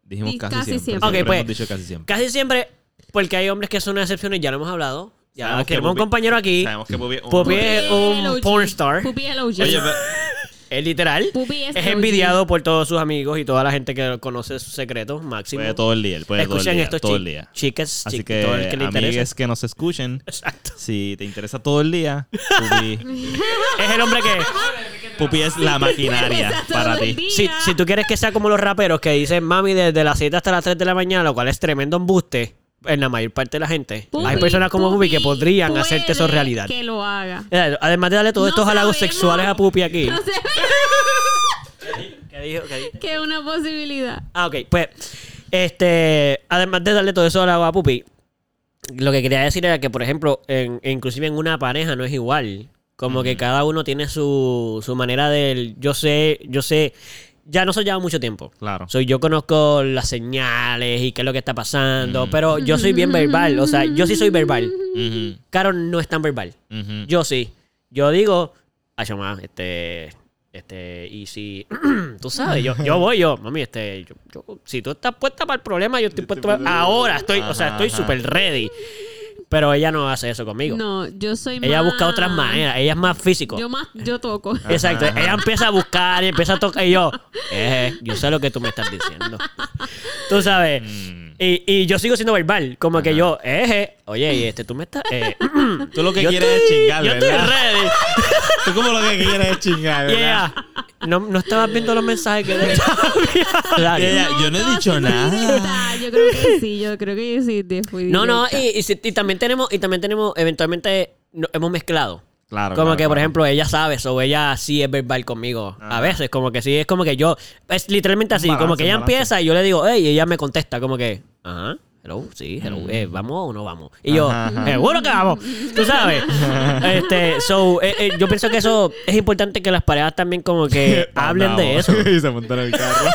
Dijimos Di casi, casi siempre. siempre. Ok, Siempre pues, hemos dicho casi siempre. Casi siempre, porque hay hombres que son una excepción y ya lo hemos hablado. Ya Sabemos que tenemos un Pupi- compañero aquí. Sabemos que Pupi es un Pupi es un porn star. Pupi es el OG. Oye, pero- Es literal. Pupi es Es envidiado por todos sus amigos y toda la gente que conoce sus secretos. Máximo. puede todo el día, puede todo el Escuchen día, esto, todo el día. chicas, Así que, todo el que le interesa. que nos escuchen, Exacto. si te interesa todo el día, Pupi, Es el hombre que... Pupi es la maquinaria para ti. Si, si tú quieres que sea como los raperos que dicen mami desde las 7 hasta las 3 de la mañana, lo cual es tremendo embuste en la mayor parte de la gente. Hay personas como Pupi que podrían puede hacerte eso realidad. Que lo haga. Además de darle todos No estos halagos sexuales a Pupi aquí. No sé ¿Qué dijo? ¿Qué dijo? que es una posibilidad. Ah, ok. Pues, este, además de darle todo eso halagos a Pupi, lo que quería decir era que, por ejemplo, en, inclusive en una pareja no es igual. Como que cada uno tiene su, su manera del... Yo sé, yo sé... Ya no se lleva mucho tiempo. Claro. Soy yo conozco las señales y qué es lo que está pasando, Mm. pero yo soy bien verbal, o sea, yo sí soy verbal. Ujú, Caro no es tan verbal. Yo sí. Yo digo, ay, más, este, este, y si, tú sabes, yo, yo voy, yo, mami, este, yo, yo- si tú estás puesta para el problema, yo estoy puesta para, ahora estoy, o sea, estoy súper ready. Pero ella no hace eso conmigo. No, yo soy ella más... busca otras maneras, ella es más físico. Yo más, yo toco. Exacto, ella empieza a buscar y empieza a tocar y yo, eh, yo sé lo que tú me estás diciendo. Tú sabes. Mm. Y, y yo sigo siendo verbal, como que yo, eh, oye, y este, tú me estás... eh, Tú lo que yo quieres estoy- es chingar, Yo estoy ¿verdad? ready. Tú como lo que quieres es chingar, ¿verdad? no, no estabas viendo los mensajes que de Y ella, yo no he dicho nada. Yo creo que sí, yo creo que sí. de- fui No, no, y, y, si- y también tenemos, y también tenemos, eventualmente no- hemos mezclado. Claro. Como claro, que, por claro. ejemplo, ella sabe, o ella sí es verbal conmigo. A Ajá. veces, como que sí, es como que yo, es literalmente así, balance, como que ella un balance. empieza y yo le digo, hey, y ella me contesta, como que, ajá, hello, sí, hello, eh, ¿vamos o no vamos? Y yo, Ajá, ajá. seguro que vamos, tú sabes. este, so, eh, eh, yo pienso que eso es importante que las parejas también como que hablen de eso. y se montan en el carro.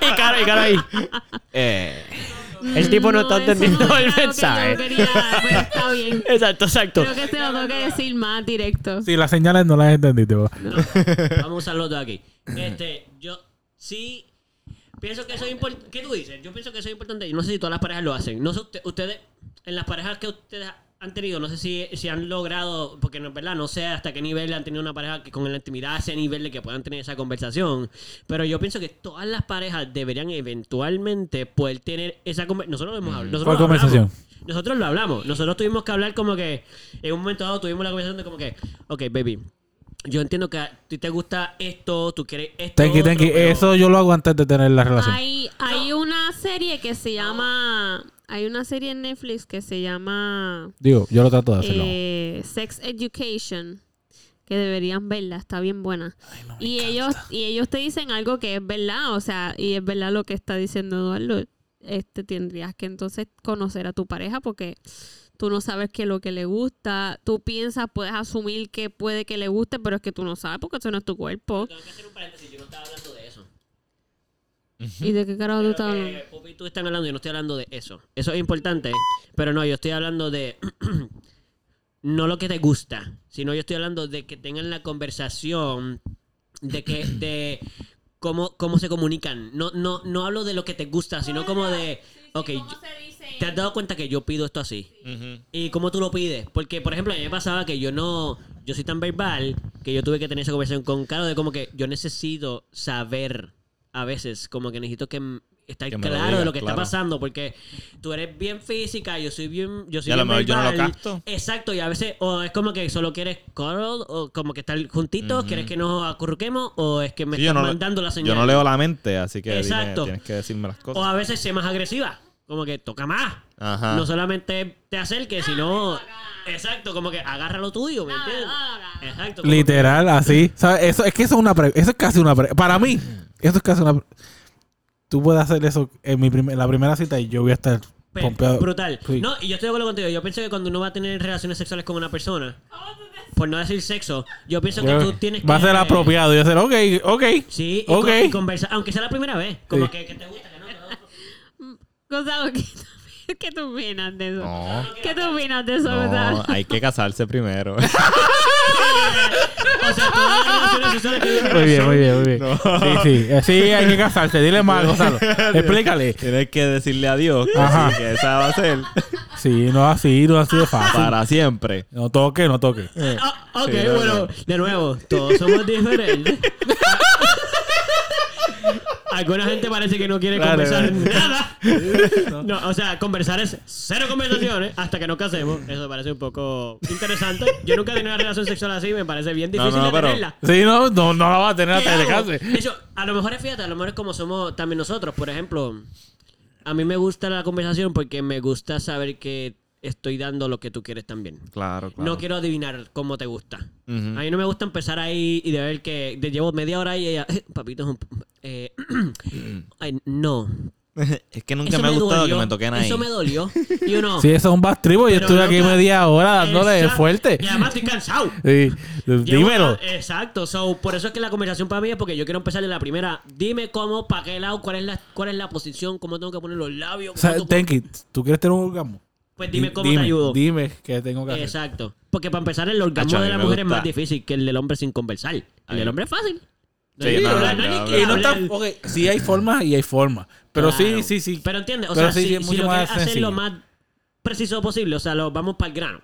y cara, y cara ahí. Eh, el tipo no, está entendiendo no el que mensaje. quería, pero está bien. Exacto, exacto. Creo que se lo tengo que decir más directo. Sí, las señales no las entendí, tipo. Vamos a usar los dos aquí. Este, yo sí pienso que eso es importante. ¿Qué tú dices? Yo pienso que eso es importante. Yo no sé si todas las parejas lo hacen. No sé, usted- ustedes, en las parejas que ustedes han tenido, no sé si, si han logrado, porque no es verdad, no sé hasta qué nivel han tenido una pareja que con la intimidad, a ese nivel de que puedan tener esa conversación. Pero yo pienso que todas las parejas deberían eventualmente poder tener esa conversación. Nosotros lo hemos hablado. nosotros ¿Cuál hablamos. conversación? Nosotros lo hablamos. Nosotros tuvimos que hablar como que en un momento dado tuvimos la conversación de como que, ok, baby, yo entiendo que a ti te gusta esto, tú quieres esto. Thank you, thank you. otro, pero- Eso yo lo hago antes de tener la relación. Hay, hay una serie que se llama... Hay una serie en Netflix que se llama Digo, yo lo trato de hacerlo. eh, Sex Education. Que deberían verla, está bien buena. y ellos y ellos te dicen algo que es verdad, o sea, y es verdad lo que está diciendo Eduardo. Este tendrías que entonces conocer a tu pareja porque tú no sabes qué es lo que le gusta. Tú piensas, puedes asumir que puede que le guste, pero es que tú no sabes porque eso no es tu cuerpo. Tengo que hacer un paréntesis, yo no estaba hablando de ¿Y de qué carajo tú estás hablando? Pupi y tú están hablando, yo no estoy hablando de eso. Eso es importante, pero no, yo estoy hablando de no lo que te gusta, sino yo estoy hablando de que tengan la conversación de que de cómo, cómo se comunican. No, no, no hablo de lo que te gusta, sino como de ok, ¿te has dado cuenta que yo pido esto así? ¿Y cómo tú lo pides? Porque, por ejemplo, a mí me pasaba que yo no... Yo soy tan verbal que yo tuve que tener esa conversación con Caro de como que yo necesito saber a veces, como que necesito que estar Que me lo claro de lo que está pasando porque tú eres bien física, yo soy bien... Yo soy Y a lo bien mejor yo no lo capto. Exacto, y a veces o es como que solo quieres cuddle o como que estar juntitos, quieres que nos acurruquemos o es que me Sí, estás no, mandando la señal. yo no leo la mente, así que dime, Exacto. tienes que decirme las O cosas. a veces sé más agresiva, como que toca más. Ajá. No solamente te acerques, sino. Exacto, como que agarra lo tuyo, ¿me entiendes? Exacto. como Literal, así. ¿Sabes? Eso, es que eso es una pre- Eso es casi una pre- Para mí, eso es casi una pre- Tú puedes hacer eso en, mi prim- la primera cita y yo voy a estar que- pe- pompeado. brutal. Sí. No, y yo estoy de acuerdo contigo. Yo pienso que cuando uno va a tener relaciones sexuales con una persona, por no decir sexo, yo pienso que tú tienes que. Va a ser apropiado y va a ser, ok, ok. Sí, y, Ok. con- y conversar, aunque sea la primera vez. Como Sí. que, que te gusta, que no. que no. Gonzalo, ¿Qué tú opinas de eso? No, ¿Qué tú opinas de eso? no, verdad? hay que casarse primero. O sea, Muy bien, muy bien, muy bien. Sí, sí. Eh, Sí, hay que casarse. Dile más, Gonzalo. Explícale. Tienes que decirle adiós. Ajá. así que esa va a ser Sí, no así, no así de fácil. para siempre. No toque, no toque. Ah, ok, Sí, bueno, de nuevo, todos somos diferentes. Alguna gente parece que no quiere Claro, conversar claro. nada. No, o sea, conversar es cero conversaciones hasta que nos casemos. Eso me parece un poco interesante. Yo nunca he tenido una relación sexual así, me parece bien No, difícil no, de pero- tenerla. Sí, no, no, no la va a tener ¿Qué hasta que te hago? case. De hecho, a lo mejor es fíjate, a lo mejor es como somos también nosotros. Por ejemplo, a mí me gusta la conversación porque me gusta saber que estoy dando lo que tú quieres también. Claro, claro. No quiero adivinar cómo te gusta. A mí no me gusta empezar ahí y de ver que de- llevo media hora y ella, "Eh, papito, es un... eh, ay, no. es que nunca Eso me ha gustado dolió. que me toquen ahí. Eso me dolió. Y uno... Sí, eso es un bastribo. Yo estuve aquí media hora dándole exacto. fuerte. Y además estoy cansado. Sí. Llevo- Dímelo. Exacto. So, por eso es que la conversación para mí es porque yo quiero empezar de la primera. Dime cómo, para qué lado, cuál es la, cuál es la posición, cómo tengo que poner los labios. O sea, Tenki, ¿tú quieres tener un orgasmo? Pues dime Di- cómo te ayudo. Dime qué tengo que hacer. Exacto. Porque para empezar, el orgasmo Acho, de la mujer es más difícil que el del hombre sin conversar. El del hombre es fácil. Sí, no, hablar, no, hay no, que Y no hablar. está, ok, sí hay formas y hay formas. Pero sí, Claro. sí, sí. Pero entiendes, o Pero sea, sí, si, es si lo más quieres hacer lo más preciso posible, o sea, lo, vamos para el grano.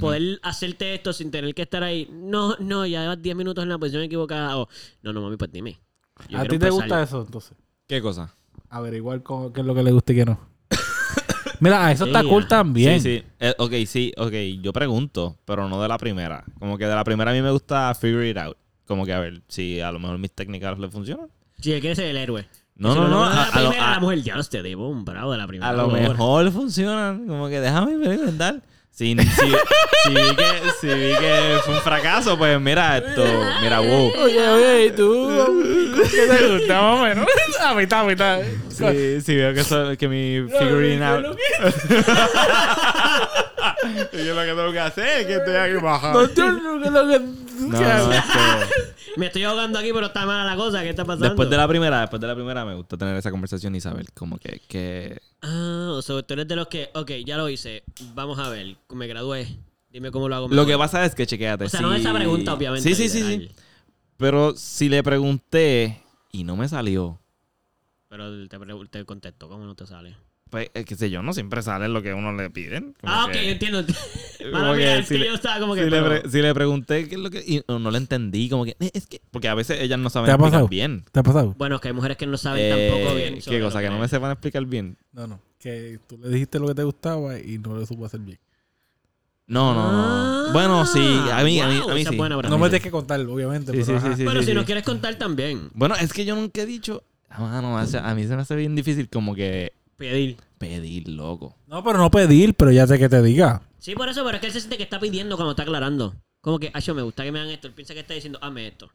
Poder hacerte esto sin tener que estar ahí. No, no, ya llevas 10 minutos en la posición equivocada. O, no, no, mami, pues dime. Yo ¿A ti te gusta eso entonces? ¿Qué cosa? Averiguar cómo- qué es lo que le gusta y qué no. Mira, eso está Sí, cool ah. también. Sí, sí. Eh, ok, sí, ok. Yo pregunto, pero no de la primera. Como que de la primera a mí me gusta figure it out. Como que a ver si a lo mejor mis técnicas le funcionan. Si él quiere ser el héroe. No, no, no. A, la primera, a- la mujer, ya usted debo un bravo de la primera. a lo mejor funcionan. Como que déjame experimentar. Si, si, si, vi que, si vi que fue un fracaso, pues mira esto. Mira, wow. Oye, oye, ¿y tú? ¿Qué te gusta más o menos? A mitad, a mitad. Sí, sí veo que, eso- que mi figuring yo lo que tengo que hacer es que estoy aquí bajando. No, yo no, que lo que- No, no, es que Me estoy ahogando aquí, pero está mala la cosa. ¿Qué está pasando? después de la primera, después de la primera me gusta tener esa conversación y saber como que, que Ah, o sea, tú eres de los que, ok, ya lo hice. Vamos a ver, me gradué. Dime cómo lo hago. lo que pasa es que chequéate. O sea, si- no esa pregunta, obviamente. Sí, sí, sí, sí. Pero si le pregunté y no me salió, Pero te, te contesto, ¿cómo no te sale? Pues eh, qué sé yo, no siempre sale lo que uno le piden. Ah, ok, que- entiendo. que es si que le- yo estaba como que. si, le pero- si le pregunté qué es lo que y no, no le entendí, como que eh, es que porque a veces ellas no saben ¿Te ha explicar pasado? bien. ¿Te ha pasado? Bueno, es que hay mujeres que no saben Eh, tampoco bien. ¿Qué cosa? Que no me sepan explicar bien. No, no. Que tú le dijiste lo que te gustaba y no lo supo hacer bien. No, no, no. Bueno, sí, a mí, a mí, a mí sí. buena. No me tienes que contar, obviamente. Sí, pero sí, sí, sí, Pero sí, si sí. nos quieres contar también, Bueno, es que yo nunca he dicho. Ah, mano, o sea, a mí se me hace bien difícil como que pedir. pedir, loco. No, pero no pedir, pero ya sé que te diga. Sí, por eso, pero es que él se siente que está pidiendo cuando está aclarando. Como que, yo me gusta que me hagan esto. Él piensa que está diciendo, hazme esto.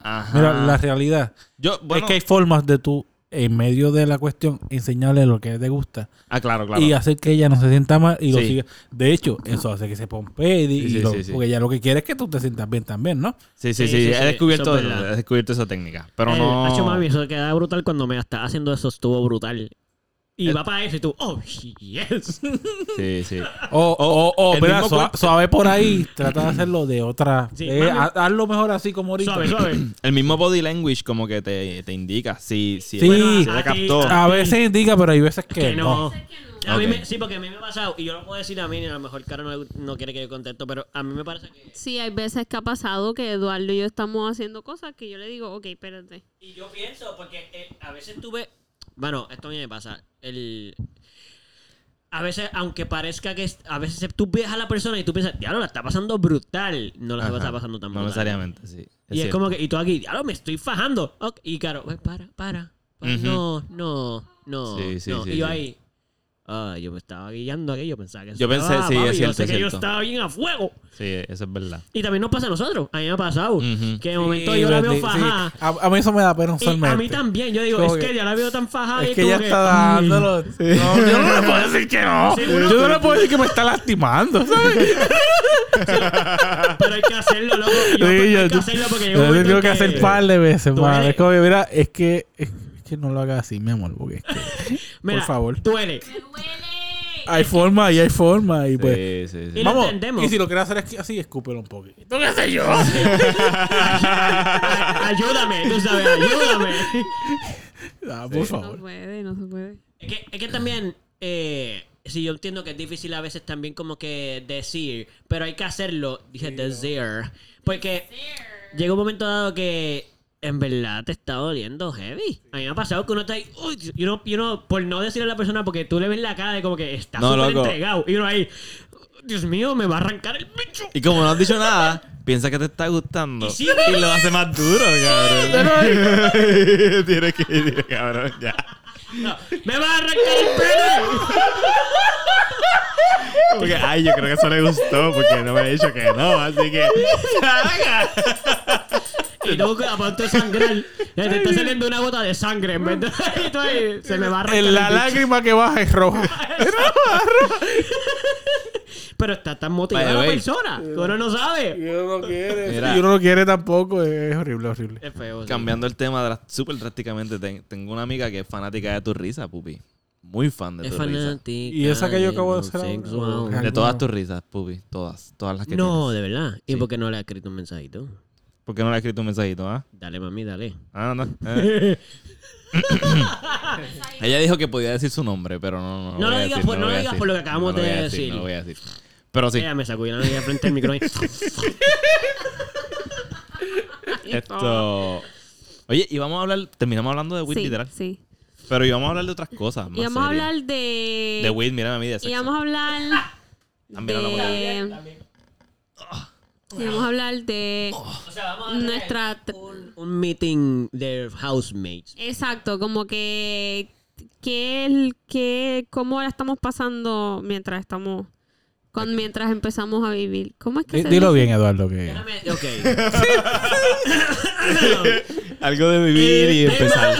Ajá. Mira, la realidad Yo, bueno. es que hay formas de tú, en medio de la cuestión, enseñarle lo que te gusta Ah, claro, claro. y hacer que ella no se sienta mal y lo siga. De hecho, eso hace que se pompee y, Sí, sí, y lo- sí, sí. porque ella lo que quiere es que tú te sientas bien también, ¿no? Sí, sí, Sí, sí. sí, he descubierto eso he descubierto esa técnica. Pero El- no. Hacho, mami, eso queda brutal cuando me está haciendo eso, estuvo brutal. Y va para eso y tú, oh, yes. Sí, sí. O, o, o, mira, sua- cuerpo. suave por ahí, trata de hacerlo de otra. Sí, eh, mami. hazlo mejor así como ahorita. suave, suave. El mismo body language como que te, te indica si, si Sí. Bueno, a ti- captó. A veces indica, pero hay veces que, Que no. A mí Ok. me- sí, porque a mí me ha pasado, y yo lo puedo decir a mí, y a lo mejor Caro no, no quiere que yo contesto, pero a mí me parece que... Sí, hay veces que ha pasado que Eduardo y yo estamos haciendo cosas que yo le digo, ok, espérate. Y yo pienso, porque eh, a veces tuve... Bueno, esto a mí me pasa. El... A veces, aunque parezca que... es- A veces tú ves a la persona y tú piensas, diablo, la está pasando brutal. No la Ajá. está pasando tan No brutal. necesariamente, sí. y es cierto. como que... Y tú aquí, diablo, me estoy fajando. Ok, Y claro, para, para, para. Ujú. No, no, no. Sí, sí, no. sí, y yo sí. ahí... Ah, yo me estaba guiando aquí, yo pensaba que... Yo pensé, Ah, sí, papi, es yo cierto, sé es que yo estaba bien a fuego. Sí, eso es verdad. Y también nos pasa a nosotros. A mí me ha pasado. Ujú. Que de momento Sí, yo la veo sí, fajada. sí. A, a mí eso me da pena Y usualmente. a mí también. Yo digo, Como es que, que- ya la veo tan fajada. y Es que como ella está ay. dándolo. No, yo no le puedo decir que no. Sí, uno- yo no le puedo decir que me está lastimando, ¿sabes? Pero hay que hacerlo, loco. Yo, Sí, hay yo- que hacerlo porque Yo yo lo tengo que hacer par de veces, Duele. man. Es como, que, mira, es que, es que no lo hagas así, mi amor, porque es que, Mira, por favor. Duele. Hay forma y hay forma. Y pues. Sí, sí, sí. Y lo Vamos. entendemos. Y si lo quieres hacer así, así, escúpelo un poquito. ¿Qué sé yo? ayúdame, tú sabes, ayúdame. Ah, por No favor. puede, no se puede. Es que, es que también, eh, sí, yo entiendo que es difícil a veces también como que decir, pero hay que hacerlo, dije decir, porque llega un momento dado que en verdad te está doliendo heavy. A mí me ha pasado que uno está ahí, uy, y uno, y uno, por no decirle a la persona, porque tú le ves la cara de como que está No, súper loco. entregado, y uno ahí, Dios mío, me va a arrancar el bicho. Y como no has dicho nada, piensa que te está gustando. Y sí, lo hace más duro, cabrón. Tienes que ir, cabrón, ya. No, me va a arrancar el pene. Porque, ay, yo creo que eso le gustó porque no me ha dicho que no, así que. Y tú a punto de sangrar. Te está saliendo una gota de sangre en vez de. y tú ahí, se me va a arrancar. En la lágrima que baja es roja. Pero está tan motivada la persona que uno no sabe. Y uno no quiere. Y uno no quiere tampoco. Es horrible, horrible. Es feo. sí. Cambiando el tema súper drásticamente, ten- tengo una amiga que es fanática de tu risa, pupi. Muy fan de Es tu risa. fanática. ¿Y esa que yo acabo de hacer ahora? De todas tus risas, pupi. Todas. Todas las que No, tienes. de verdad. ¿Y Sí. por qué no le ha escrito un mensajito? ¿Por qué no le has escrito un mensajito, ah? Dale, mami, dale. Ah, no. eh. Ella dijo que podía decir su nombre, pero no. No, No voy lo a digas decir, por- no lo digas por lo que acabamos No lo de decir, decir. No lo voy a decir. Pero sí. Ella me sacó y la nariz frente al micrófono. Esto. Oye, y vamos a hablar. Terminamos hablando de Will, Sí, literal. sí. Pero íbamos a hablar de otras cosas. Más Y vamos a hablar de... De Will, mira a mí de sexo. Y vamos a hablar También hablamos de- de... Y vamos a hablar de o sea, vamos nuestra... un, un meeting de housemates. Exacto, como que... ¿Qué, el- qué, ¿Cómo la estamos pasando mientras estamos... Con, mientras empezamos a vivir? ¿Cómo es que se Dilo dice? bien, Eduardo. Que... Déjame- Ok. Algo de vivir y empezar.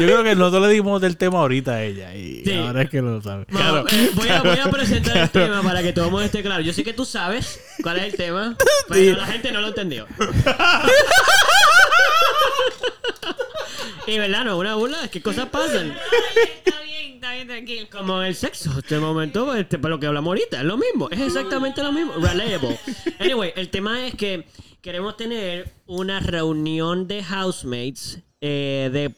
Yo creo que nosotros le dimos del tema ahorita a ella. Y Sí. ahora es que lo sabe. Eh, voy, a, voy a presentar el tema para que todo el mundo esté claro. Yo sé que tú sabes cuál es el tema, pero la gente no lo entendió. Y verdad, no una burla, es que cosas pasan. Está bien, está bien, tranquilo. Como el sexo, este momento, este, para lo que hablamos ahorita, es lo mismo, es exactamente lo mismo. Relatable. Anyway, el tema es que queremos tener una reunión de housemates, eh, de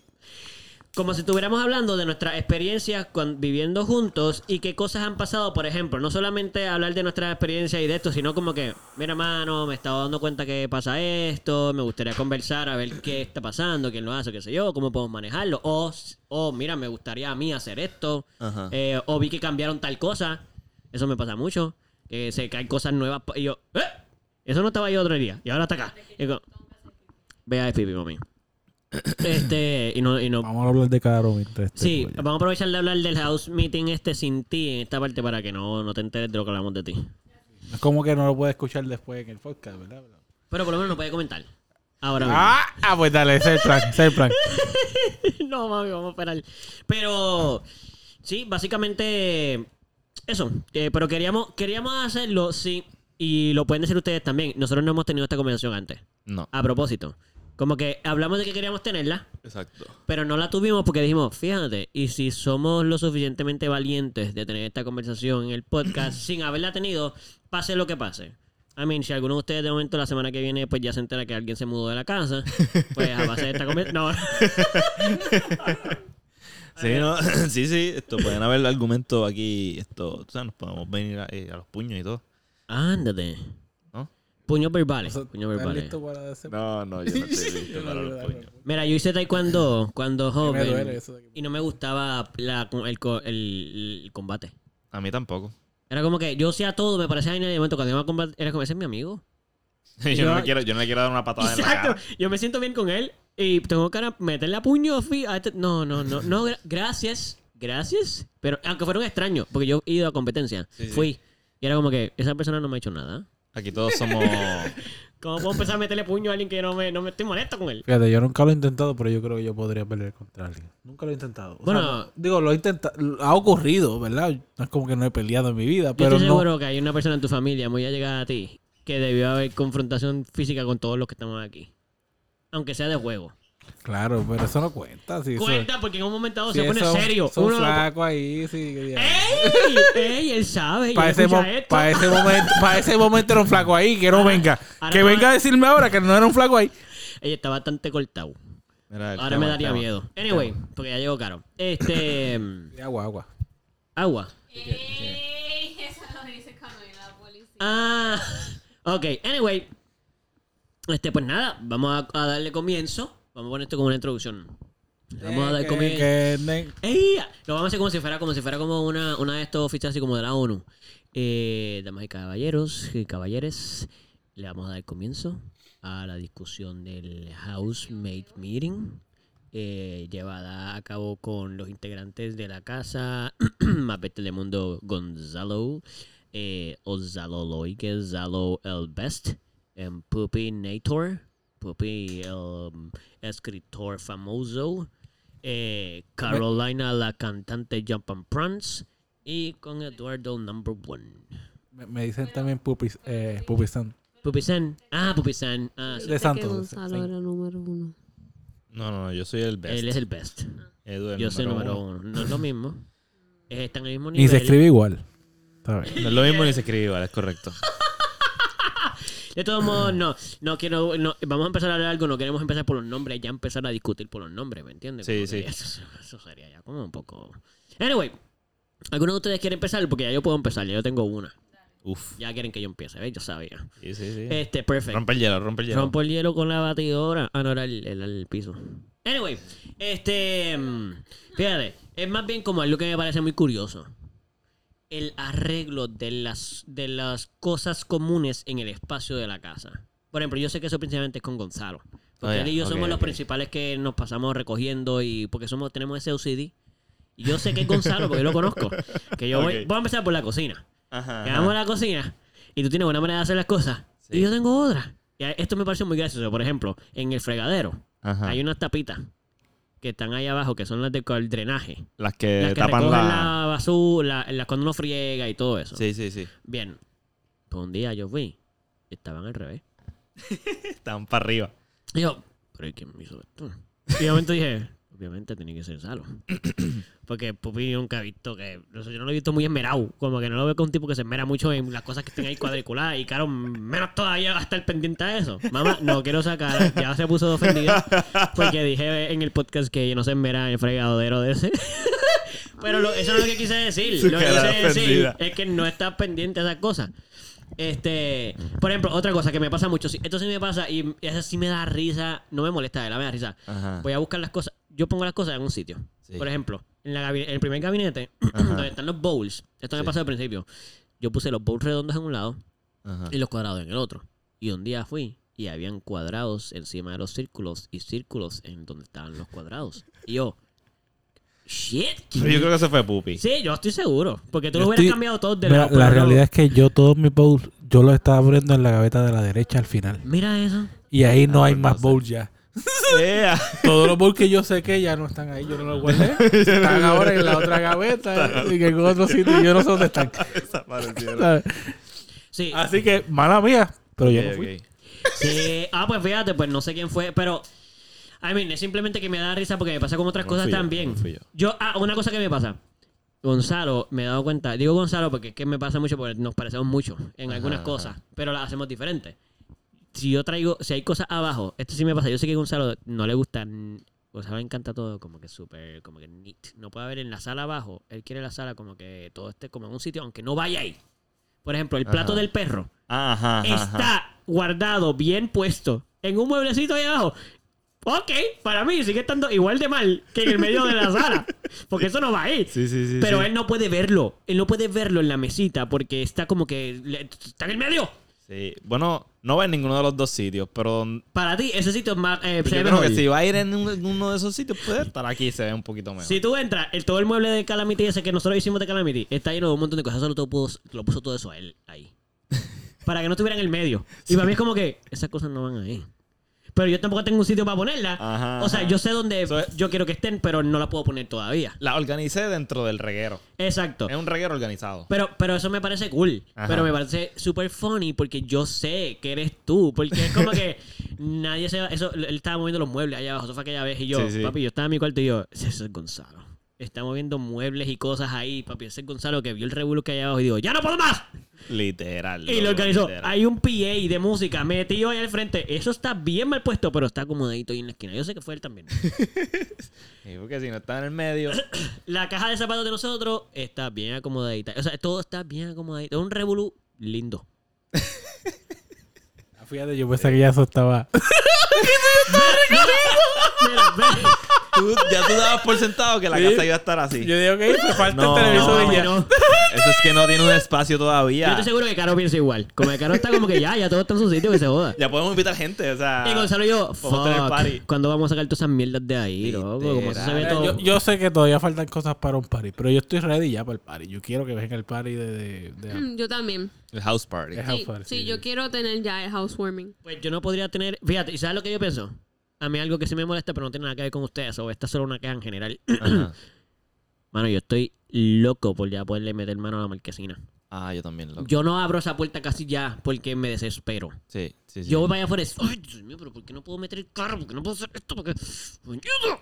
como si estuviéramos hablando de nuestras experiencias con- viviendo juntos y qué cosas han pasado, por ejemplo, no solamente hablar de nuestras experiencias y de esto, sino como que, mira, mano, me he estado dando cuenta que pasa esto, me gustaría conversar a ver qué está pasando, quién lo hace, qué sé yo, cómo podemos manejarlo, o, o mira, me gustaría a mí hacer esto, eh, o vi que cambiaron tal cosa, eso me pasa mucho, que se caen cosas nuevas y yo, ¿eh? Eso no estaba ahí otro día y ahora está acá. Vea el pipi, mami. Este, y no, y no, Vamos a hablar de Caro mientras este Sí, vamos a aprovechar de hablar del house meeting este sin ti en esta parte para que no, no te enteres de lo que hablamos de ti. Es como que no lo puedes escuchar después en el podcast, ¿verdad? Pero por lo menos no puede comentar. Ahora mismo. Ah, ah, pues dale, ese es el plan, ese es el plan. no, mami, vamos a esperar. Pero, sí, básicamente eso. Eh, pero queríamos, queríamos hacerlo, sí. Y lo pueden decir ustedes también. Nosotros no hemos tenido esta conversación antes. No. A propósito. Como que hablamos de que queríamos tenerla. Exacto. Pero no la tuvimos porque dijimos, fíjate, y si somos lo suficientemente valientes de tener esta conversación en el podcast sin haberla tenido, pase lo que pase. I mean, si alguno de ustedes de momento la semana que viene pues ya se entera que alguien se mudó de la casa, pues a base de esta conversación... No, Sí, no, sí, sí. Esto pueden haber argumentos aquí. Esto, tú sabes, nos podemos venir a, eh, a los puños y todo. ándate. Puños verbales. O sea, Puños ¿estás verbales. listo para No, no, yo no estoy listo Yo no para los puños. Mira, yo hice taekwondo cuando joven y no me gustaba la- el, co- el- el combate. A mí tampoco. Era como que yo hacía todo, me parecía y de momento cuando iba a combatir, era como ese es mi amigo. yo, no le quiero, yo no le quiero dar una patada en la Exacto. cara. Yo me siento bien con él y tengo que meterle a puño a este- No, no, no, no. gra- gracias. Gracias. Pero aunque fueron extraños, porque yo he ido a competencia. Sí, sí. Fui. Y era como que esa persona no me ha hecho nada. Aquí todos somos. ¿Cómo puedo empezar a meterle puño a alguien que no me, no me estoy molesto con él? Fíjate, yo nunca lo he intentado, pero yo creo que yo podría pelear contra alguien. Nunca lo he intentado. O Bueno. no- digo, lo he intentado. Ha ocurrido, ¿verdad? No es como que no he peleado en mi vida, Yo pero estoy no. seguro que hay una persona en tu familia muy allegada a ti que debió haber confrontación física con todos los que estamos aquí. Aunque sea de juego. Claro, pero eso no cuenta. Si eso- Cuenta porque en un momento dado si se pone eso- serio. Son Uno lo- flacos ahí, sí. ¡Ey! ¡Ey! Él sabe. Para ese, mo- esto. pa' ese momento, para ese momento era un flaco ahí, que no Ahora- venga. ahora que no- venga a decirme ahora que no era un flaco ahí. Ella está bastante cortado. Mira, Ahora tema, me daría tema. miedo. Anyway, porque ya llegó caro. Este. Agua, agua. agua. Ey, eso lo dice la policía. Ah. Ok, anyway. Este, pues nada, vamos a, a darle comienzo. Vamos a poner esto como una introducción. Vamos a dar que ne- ¡Ey! Lo vamos a hacer como si fuera, como si fuera como una, una de estos oficiales así como de la ONU. Eh, damas y caballeros y caballeres, le vamos a dar comienzo a la discusión del Housemate Meeting. eh, llevada a cabo con los integrantes de la casa más bestia del mundo Gonzalo eh, Ozalo Zalo el Best, Puppy Nator, Puppy el um, escritor famoso, eh, Carolina la cantante Jump and Prance y con Eduardo Number One. me, me dicen también pupis, eh, pupisan. Puppy San, ah, Puppy San, ah, sí. De que Santos. Gonzalo sí. era número uno. No, no, no, yo soy el best. él es el best. Edu el Yo soy el número uno. uno. No es lo mismo. Están en el mismo nivel. Ni se escribe igual. No es lo mismo ni se escribe igual, es correcto. De todos modos, no, no quiero, no, vamos a empezar a hablar algo, no queremos empezar por los nombres, ya empezar a discutir por los nombres, ¿me entiendes? Sí, sí. eso sería ya como un poco... Anyway, ¿alguno de ustedes quiere empezar? Porque ya yo puedo empezar, ya yo tengo una. Uf. Ya quieren que yo empiece, ¿ves? Yo sabía. Sí, sí, sí. Este, perfecto. Rompe el hielo, rompe el hielo. Rompo el hielo con la batidora. Ah, no, era el, el- el piso. Anyway, este. mm, Fíjate, es más bien como algo que me parece muy curioso. El arreglo de las, de las cosas comunes en el espacio de la casa. Por ejemplo, yo sé que eso principalmente es con Gonzalo. Porque Oh, él y yo somos los principales que nos pasamos recogiendo y porque somos tenemos ese OCD. Y yo sé que es Gonzalo porque yo lo conozco. Que yo voy, voy a empezar por la cocina. Ajá. La cocina y tú tienes buena manera de hacer las cosas. Sí. Y yo tengo otra. Y esto me pareció muy gracioso. Por ejemplo, en el fregadero Ajá. hay unas tapitas que están ahí abajo que son las de el drenaje. Las que, las que tapan la... la basura, la- las cuando uno friega y todo eso. Sí, sí, sí. Bien. Pues un día yo fui y estaban al revés. Están para arriba. Y yo, ¿pero ¿y quién me hizo esto? Y de momento dije, obviamente tiene que ser Salo. Porque Pupi nunca he visto que. no sé, yo no lo he visto muy esmerado. Como que no lo veo con un tipo que se esmera mucho en las cosas que estén ahí cuadriculadas. Y claro, menos todavía va a estar pendiente a eso. Mamá, no quiero sacar. Ya se puso ofendida. Porque dije en el podcast que no se esmera en el fregadero de ese. Pero lo- eso no es lo que quise decir. Su Lo que quise decir es que no está pendiente a esas cosas. Este, por ejemplo, otra cosa que me pasa mucho, esto sí me pasa y eso sí me da risa, no me molesta, de verdad me da risa. Ajá. Voy a buscar las cosas, yo pongo las cosas en un sitio. Sí. Por ejemplo, en, la en el primer gabinete, donde están los bowls, esto me Sí. pasó al principio. Yo puse los bowls redondos en un lado Ajá. y los cuadrados en el otro. Y un día fui y habían cuadrados encima de los círculos y círculos en donde estaban los cuadrados. Y yo, shit. Pero yo creo que se fue Pupi. Sí, yo estoy seguro. Porque tú Yo lo hubieras estoy- cambiado todos de Mira, lado. la no. realidad es que yo todos mis bowls, yo los estaba poniendo en la gaveta de la derecha al final. Mira eso. Y ahí no Ah, hay pues más sé. bowls ya. Ea. Todos los bowls que yo sé que ya no están ahí, yo no los guardé. Están ahora en la otra gaveta y que en otro sitio y yo no sé dónde están. Desaparecieron. Sí. Así que, mala mía, pero yo no fui. Sí, ah, pues fíjate, pues no sé quién fue, pero. I mean, es simplemente que me da risa porque me pasa con otras No cosas yo, también. no yo. Yo, ah, una cosa que me pasa. Gonzalo, me he dado cuenta, digo Gonzalo porque es que me pasa mucho porque nos parecemos mucho en Ajá, algunas ajá. cosas, pero las hacemos diferentes. Si yo traigo, si hay cosas abajo, esto sí me pasa, yo sé que a Gonzalo no le gusta, Gonzalo le encanta todo como que súper, como que neat. No puede haber en la sala abajo, él quiere la sala como que todo esté como en un sitio, aunque no vaya ahí. Por ejemplo, el plato Ajá. del perro Ajá, ajá, ajá. está guardado, bien puesto, en un mueblecito ahí abajo. Ok, para mí sigue estando igual de mal que en el medio de la sala. Porque eso no va ahí. Sí, sí, sí. Pero él no puede verlo. Él no puede verlo en la mesita porque está como que. le- está en el medio. Sí. Bueno, no va en ninguno de los dos sitios, pero Para ti, ese sitio es más. eh, yo creo que si va a ir en un- en uno de esos sitios, puede estar aquí y se ve un poquito mejor. Si tú entras, el, todo el mueble de Calamity ese que nosotros hicimos de Calamity está lleno de un montón de cosas. Solo todo pudo- lo puso todo eso a él ahí. para que no estuviera en el medio. Y para mí es como que esas cosas no van ahí. Pero yo tampoco tengo un sitio para ponerla. Ajá, o sea, ajá. yo sé dónde yo quiero que estén, pero no la puedo poner todavía. La organicé dentro del reguero. Exacto. Es un reguero organizado. Pero, pero eso me parece cool. Ajá. Pero me parece súper funny porque yo sé que eres tú. Porque es como que nadie se va. Eso, él estaba moviendo los muebles allá abajo. Eso fue aquella vez. Y yo, Sí, sí. papi, yo estaba en mi cuarto y yo, ese es Gonzalo. Está moviendo muebles y cosas ahí, papi. Ese es Gonzalo que vio el revuelo que hay abajo y digo, ¡ya no puedo más! Literal. Y lo organizó. literal. Hay un PA de música metido ahí al frente. Eso está bien mal puesto, pero está acomodadito ahí en la esquina. Yo sé que fue él también. Sí, porque si no está en el medio. la caja de zapatos de nosotros está bien acomodadita. O sea, todo está bien acomodadito. Es un revolú lindo. Fíjate, yo pensé que ya eso estaba. Tú- ya tú dabas por sentado que la Sí. casa iba a estar así. Yo digo que me falta No, el televisor No, y ya. no. Eso es que no tiene un espacio Yo todavía. estoy seguro que Caro piensa igual. Como que Caro está como que ya, ya todo está en su sitio, que se joda. Ya podemos invitar gente, o sea. Y Gonzalo y yo, podemos tener party. fuck, ¿cuándo vamos a sacar todas esas mierdas de ahí, loco? Como se ve Literal. todo. Yo, yo sé que todavía faltan cosas para un party, pero yo estoy ready ya para el party. Yo quiero que venga el party de, de, de- Mm, Yo también. El house party. Es Sí, house party, sí, sí, yo quiero tener ya el housewarming. Pues yo no podría tener. Fíjate, ¿y sabes lo que yo pienso? A mí algo que sí me molesta, pero no tiene nada que ver con ustedes, o esta es solo una queja en general. Ajá. Mano, yo estoy loco por ya poderle meter mano a la marquesina. Ah, yo también, loco. Yo no abro esa puerta casi ya porque me desespero. Sí, sí, sí. Yo vaya afuera y ay, Dios mío, pero ¿por qué no puedo meter el carro? ¿Por qué no puedo hacer esto? ¿Por qué?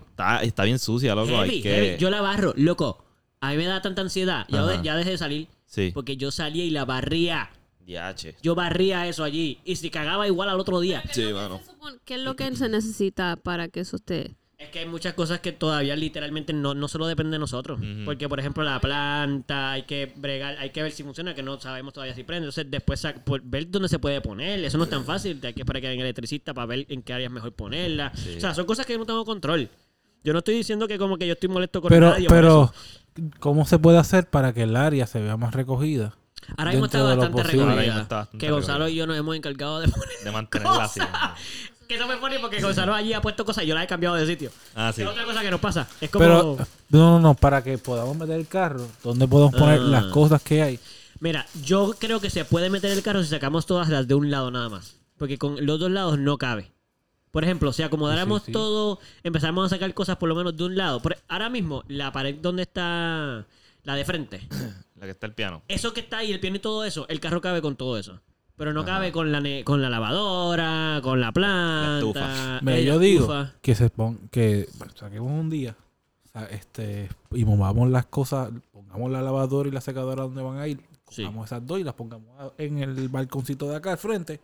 Está, está bien sucia, loco. Heavy, Hay que... heavy. Yo la barro, loco. A mí me da tanta ansiedad. Ya, Ajá. ya dejé de salir Sí. porque yo salía y la barría. DH. Yo barría eso allí y se cagaba igual al otro día. Sí, mano. ¿Qué es lo que se necesita para que eso esté? Es que hay muchas cosas que todavía literalmente no, no solo dependen de nosotros. Porque, por ejemplo, la planta, hay que bregar, hay que ver si funciona, que no sabemos todavía si prende. Entonces, después por ver dónde se puede poner. Eso no es tan fácil. Hay que esperar que venga el electricista para ver en qué área es mejor ponerla. Sí. O sea, son cosas que no tengo control. Yo no estoy diciendo que como que yo estoy molesto con Pero, nadie. pero. ¿cómo se puede hacer para que el área se vea más recogida? Ahora mismo está bastante recogida. Que Gonzalo y yo nos hemos encargado de poner. De mantenerla así. Que eso me pone porque Gonzalo allí ha puesto cosas y yo las he cambiado de sitio. Ah, sí. Es otra cosa que nos pasa. Es como. Pero, no, no, no, para que podamos meter el carro, ¿dónde podemos poner Ah. las cosas que hay? Mira, yo creo que se puede meter el carro si sacamos todas las de un lado nada más. Porque con los dos lados no cabe. Por ejemplo, si acomodáramos Sí, sí. todo, empezamos a sacar cosas por lo menos de un lado. Por- ahora mismo, la pared donde está la de frente, La que está el piano. eso que está ahí, el piano y todo eso, el carro cabe con todo eso. Pero no cabe con la, ne- con la lavadora, con la planta. estufa. Mira, eh, yo la digo estufa. que se pon, que bueno, saquemos un día o sea, este y movamos las cosas, pongamos la lavadora y la secadora donde van a ir, Sí. pongamos esas dos y las pongamos en el balconcito de acá al frente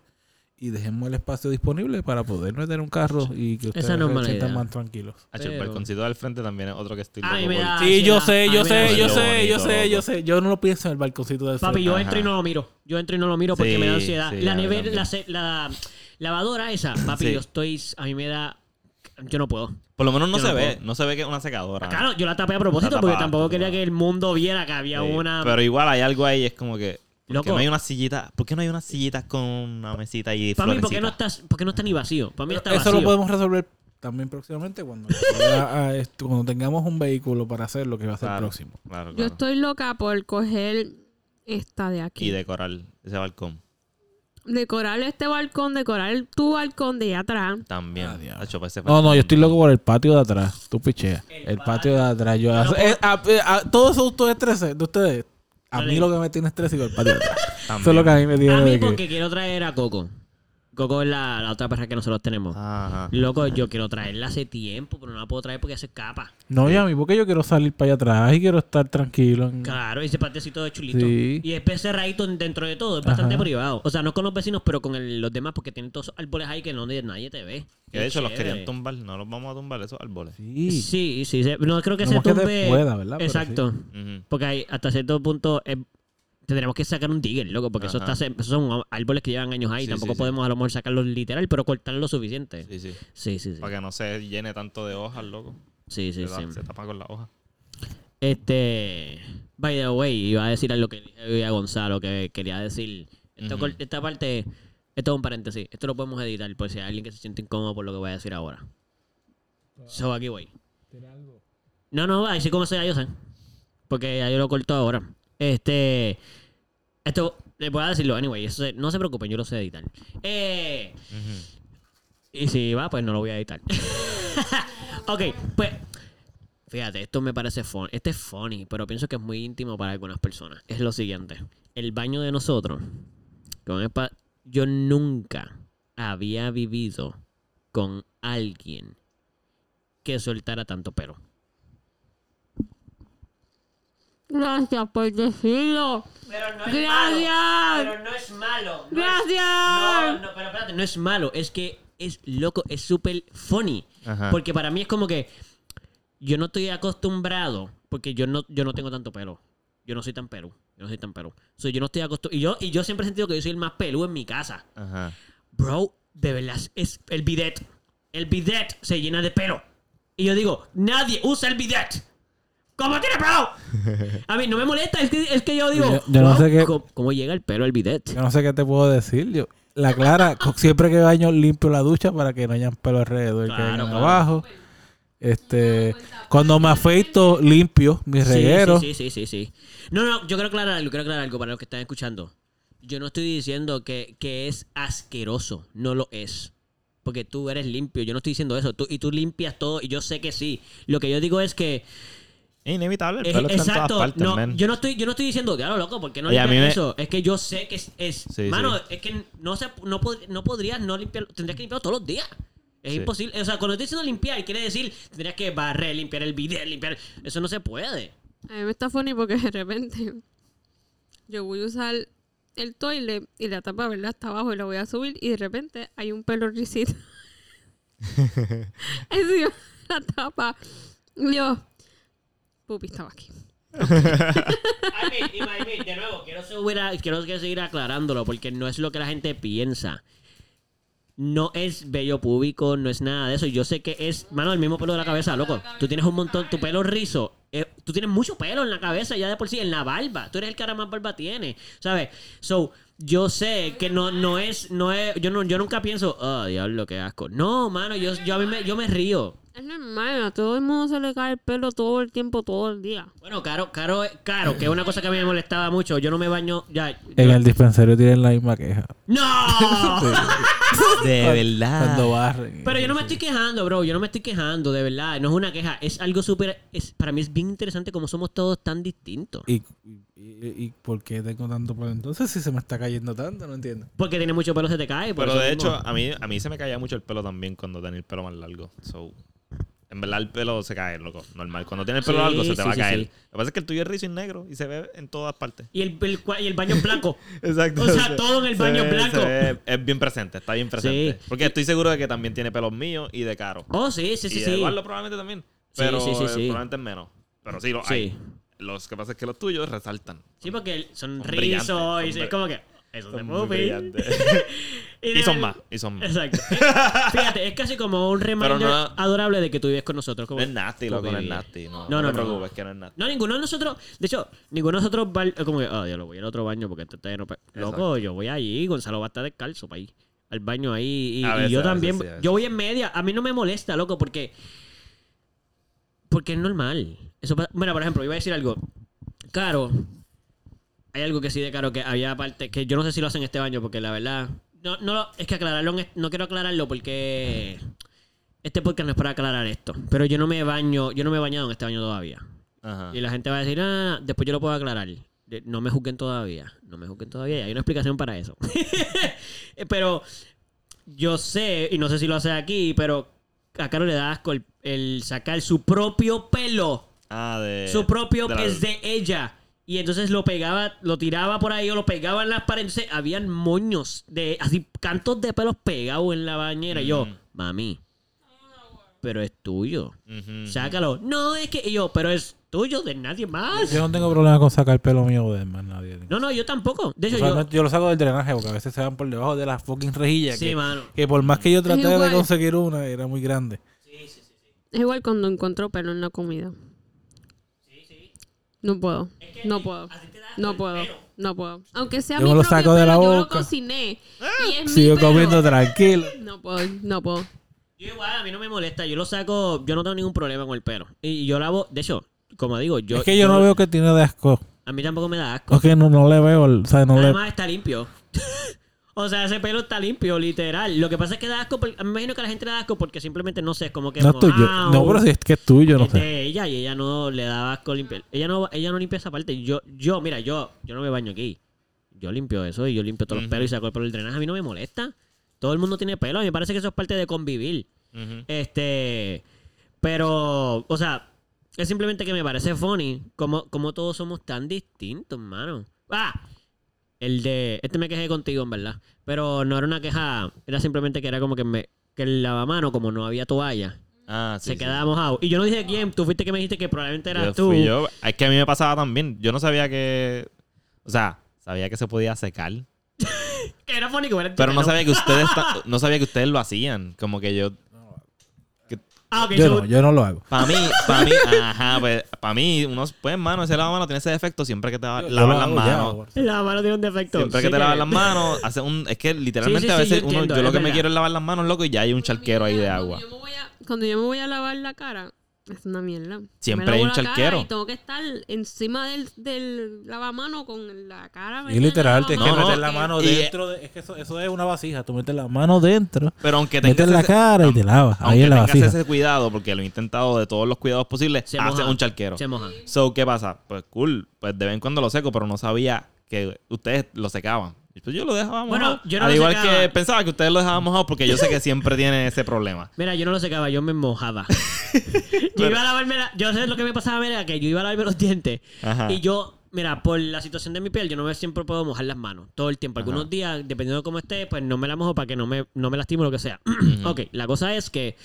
y dejemos el espacio disponible para poder meter un carro y que ustedes no se sientan más tranquilos. El Pero- balconcito del frente también es otro que estoy loco da- Sí, yo sé, A yo sé, yo sé, yo sé, yo loco. sé. Yo no lo pienso en el balconcito del Papi, frente. yo Ajá. entro y no lo miro. Yo entro y no lo miro porque Sí, me da ansiedad. sí, la nevera, la, se- la lavadora esa, papi, Sí. yo estoy. A mí me da. Yo no puedo. Por lo menos no Yo se no ve. puedo. No se ve que es una secadora. Claro, yo la tapé a propósito porque tampoco quería que el mundo viera que había Sí, una. Pero igual hay algo ahí, es como que. ¿Por qué Loco. no hay una sillita? ¿Por qué no hay unas sillitas con una mesita y Para mí, ¿por qué, no está, ¿por qué no está ni vacío? Para mí está Eso vacío. lo podemos resolver también próximamente cuando, ya, a esto- cuando tengamos un vehículo para hacer lo que va a ser Claro, próximo. Claro, Yo claro. estoy loca por coger esta de Y aquí. decorar ese balcón. Decorar este balcón, decorar tu balcón de allá atrás. También. Ah, diablo. Hacho, para ese No, no, yo estoy loco por el patio de atrás. Tú picheas. El, patio de atrás. Yo, eh, a- eh, a- todo eso de ustedes, de ustedes. A mí lo que me tiene estrés es el patio de atrás. También. Eso es lo que a mí me tiene A mí de que- porque quiero traer a Coco. Coco es la, la otra perra que nosotros tenemos. Ajá. Loco, yo quiero traerla hace tiempo, pero no la puedo traer porque se escapa. No, y a mí porque yo quiero salir para allá atrás y quiero estar tranquilo. en- Claro, ese patecito de chulito. Sí. Y es cerradito en- dentro de todo, es bastante Ajá. privado. O sea, no con los vecinos, pero con el- los demás, porque tienen todos esos árboles ahí que no nadie te ve. Que de hecho los querían tumbar. No los vamos a tumbar esos árboles. Sí. Sí, sí, sí. No creo que No se más que te tumbe. pueda, ¿verdad? Exacto. Porque hay, hasta cierto punto eh, tendremos que sacar un digger, loco, porque eso está, esos son árboles que llevan años ahí. Sí, Tampoco sí, sí. podemos a lo mejor sacarlos literal, pero cortar lo suficiente. Sí, sí. Sí, sí, sí. Para que no se llene tanto de hojas, loco. Sí, sí, se, sí. se tapa con la hoja. Este, by the way, iba a decir algo que dije a Gonzalo que quería decir. Cor- Esta parte, esto es un paréntesis. Esto lo podemos editar por si hay alguien que se siente incómodo por lo que voy a decir ahora. So, aquí voy. No, no, ahí sí como sea yo sé. Porque ya yo lo corto ahora. Este, esto, les voy a decirlo anyway. eso se- no se preocupen, yo lo sé editar. Eh. Y si va, pues no lo voy a editar. ok, pues. Fíjate, esto me parece funny. Este es funny, pero pienso que es muy íntimo para algunas personas. Es lo siguiente. El baño de nosotros. con yo nunca había vivido con alguien que soltara tanto pelo. Gracias por decirlo. Pero no es malo, Gracias. pero no es malo. Gracias. no, pero espérate, no es malo. Es que es loco, es súper funny. Ajá. Porque para mí es como que yo no estoy acostumbrado, porque yo no, yo no tengo tanto pelo. Yo no soy tan pelú. Yo no soy tan pelú. So, yo no estoy acostumbrado. Y yo, y yo siempre he sentido que yo soy el más pelú en mi casa. Ajá. Bro, de verdad, es el bidet. El bidet se llena de pelo. Y yo digo, nadie usa el bidet. ¿Cómo tiene pelo? A mí no me molesta, es que, es que yo digo, Yo- yo no wow, sé qué- ¿cómo, cómo llega el pelo al bidet? Yo no sé qué te puedo decir. Yo, la Clara, siempre que baño limpio la ducha para que no hayan pelo alrededor que Claro, vengan claro. abajo. Este, cuando me afeito, limpio mi Sí, reguero. Sí, sí, sí, sí, sí. No, no, yo quiero aclarar algo, quiero aclarar algo para los que están escuchando. Yo no estoy diciendo que, que es asqueroso, no lo es. Porque tú eres limpio, yo no estoy diciendo eso. Tú, y tú limpias todo, y yo sé que sí. Lo que yo digo es que Es inevitable, el Es- está en todas exacto. partes, no, man. yo no estoy, yo no estoy diciendo, claro, loco, porque no limpias me- eso. Es que yo sé que es, es- Sí, mano, sí. es que no se, no, pod- no podrías no limpiar, tendrías que limpiarlo todos los días. Es Sí. imposible. O sea, cuando estoy diciendo limpiar, quiere decir, tendrías que barrer, limpiar el video, limpiar. Eso no se puede. A mí me está funny porque de repente yo voy a usar el toilet y la tapa, ¿verdad? Está abajo y la voy a subir y de repente hay un pelo risito. Encima la tapa. Yo, pupi, estaba aquí. Mean, I mean, de nuevo, quiero, seguir aclarándolo porque no es lo que la gente piensa. No es vello púbico, no es nada de eso. Yo sé que es, mano, el mismo pelo de la cabeza, loco. Tú tienes un montón, tu pelo rizo. eh, tú tienes mucho pelo en la cabeza ya de por sí, en la barba. Tú eres el que ahora más barba tiene, ¿sabes? So, yo sé que no, no es, no es, yo no, yo nunca pienso, oh, diablo, qué asco. No, mano, yo, yo a mí me, yo me río. Es normal, a todo el mundo se le cae el pelo todo el tiempo, todo el día. Bueno, caro, caro, caro, que es una cosa que a mí me molestaba mucho. Yo no me baño, ya. En el dispensario tienen la misma queja. ¡No! De verdad. Cuando barren. Pero yo no me estoy quejando, bro. Yo no me estoy quejando, de verdad. No es una queja. Es algo súper... Es, para mí es bien interesante cómo somos todos tan distintos. ¿Y, y, y- y por qué tengo tanto pelo entonces si se me está cayendo tanto? No entiendo. Porque tiene mucho pelo, se te cae. por Pero eso de mismo. hecho, a mí, a mí se me caía mucho el pelo también cuando tenía el pelo más largo. So, en verdad el pelo se cae, loco. Normal. Cuando tienes el pelo Sí, largo se te sí, va a sí, caer. Lo que pasa es que el tuyo es rizo y negro y se ve en todas partes. Y el, el y el baño blanco. Exacto. O sea, todo en el baño ve- blanco. ve- es bien presente, está bien presente. Porque estoy seguro de que también tiene pelos míos y de caro. Oh, sí, sí, sí, y de. Eduardo probablemente también. Pero sí, sí, sí. probablemente menos. Pero sí, los Sí. hay. Los que pasa es que los tuyos resaltan. Sí, porque son Son rizos y es como que... Eso es muy. Y y de son más, y son más. Exacto. Fíjate, es casi como un reminder no- adorable de que tú vives con nosotros. Como, No es nasty, loco, no es nasty. No, No, no, no, te preocupes, que no es nasty. No, ninguno de nosotros, de hecho, ninguno de nosotros va, como que, ah, yo lo voy al otro baño porque este está lleno. pe-". Loco, yo voy allí, Gonzalo va a estar descalzo para ir al baño ahí. Y, yo veces también, sí, yo voy en media. A mí no me molesta, loco, porque. Porque es normal. Eso, bueno, por ejemplo, iba a decir algo. Caro. Hay algo que sí de caro que había aparte, que yo no sé si lo hacen este baño, porque la verdad. No, no es que aclararlo, no quiero aclararlo porque. Este podcast no es para aclarar esto. Pero yo no me baño, yo no me he bañado en este baño todavía. Ajá. Y la gente va a decir, ah, después yo lo puedo aclarar. No me juzguen todavía. No me juzguen todavía. y Hay una explicación para eso. Pero yo sé, y no sé si lo hace aquí, pero a Caro le da asco el, el sacar su propio pelo. Ah, de. su propio de la- es de ella. Y entonces lo pegaba, lo tiraba por ahí o lo pegaba en las paredes. Entonces habían moños de, así, cantos de pelos pegados en la bañera. Y yo, mami, pero es tuyo. Sácalo. No, es que y yo, pero es tuyo, de nadie más. Yo no tengo problema con sacar pelo mío de más nadie. No, no, yo tampoco. De hecho, yo. Lo saco del drenaje porque a veces se van por debajo de las fucking rejillas. Sí, que, mano. que por más que yo traté de conseguir una, era muy grande. Es igual cuando encontró pelo en la comida. No puedo. No puedo. No puedo. No puedo. Aunque sea Yo mi me lo propio saco de pelo, la yo lo boca. cociné. Y es mi Sigo pelo. comiendo tranquilo. No puedo, no puedo. Yo igual, a mí no me molesta. Yo lo saco, yo no tengo ningún problema con el pelo. Y yo lavo, de hecho, como digo, yo. es que yo, no veo que tiene de asco. A mí tampoco me da asco. Es que no, no le veo, el- o sea, no le... Además está limpio. O sea, ese pelo está limpio, literal. Lo que pasa es que da asco, por- me imagino que a la gente le da asco porque simplemente no sé, es como que No es tuyo. mojado. No, pero si es que es tuyo, no Es de ella y ella no le daba asco limpiar. Ella no, ella no limpia esa parte. Yo, yo, mira, yo, yo no me baño aquí. Yo limpio eso y yo limpio todos los pelos y saco el pelo del drenaje. A mí no me molesta. Todo el mundo tiene pelo. A mí me parece que eso es parte de convivir. Este. Pero, o sea, es simplemente que me parece funny como, como todos somos tan distintos, mano. ¡Ah! El de. Este me quejé contigo, en verdad. Pero no era una queja. Era simplemente que era como que me. Que el lavamano, como no había toalla, Ah, sí. se sí. quedaba mojado. Y yo no dije quién. Tú fuiste que me dijiste que probablemente eras Yo tú. fui yo. Es que a mí me pasaba también. Yo no sabía que. O sea, sabía que se podía secar. Que era funny que fuera Pero no sabía que ustedes no sabía que ustedes lo hacían. Como que yo. Ah. Yo so- no, yo no lo hago. Para mí, para mí, ajá, pues, para mí, unos, pues, mano, ese lavamano tiene ese defecto siempre que te lavas las ya, manos. La mano tiene un defecto. Siempre Sí que te lavas las manos, hace un, es que literalmente Sí, sí, a sí, veces yo uno, entiendo, yo lo que me quiero es lavar las manos, loco, y ya hay un charquero ahí de agua. Cuando yo, me voy a, cuando yo me voy a lavar la cara, es una mierda. Siempre hay un charquero. Y tengo que estar encima del, del lavamano con la cara. Y literal, tienes que No, no, meter la mano y- dentro. de- es que eso, eso es una vasija. Tú metes la mano dentro, Pero aunque tengas metes la ese- cara y te lavas. Ahí en la vasija. ese cuidado, porque lo he intentado de todos los cuidados posibles, Se hace moja. un charquero. Se moja. So, ¿qué pasa? Pues cool, pues de vez en cuando lo seco, pero no sabía que ustedes lo secaban. Y pues yo lo dejaba Bueno, mojado. yo no Al lo igual secaba. que pensaba que ustedes lo dejaban mojado porque yo sé que siempre tiene ese problema. Mira, yo no lo secaba, yo me mojaba. yo iba a lavarme la- Yo sé lo que me pasaba, mira, que yo iba a lavarme los dientes. Ajá. Y yo, mira, por la situación de mi piel, yo no me siempre puedo mojar las manos todo el tiempo. Algunos Ajá. días, dependiendo de cómo esté, pues no me la mojo para que no me, no me lastime lo que sea. ok, la cosa es que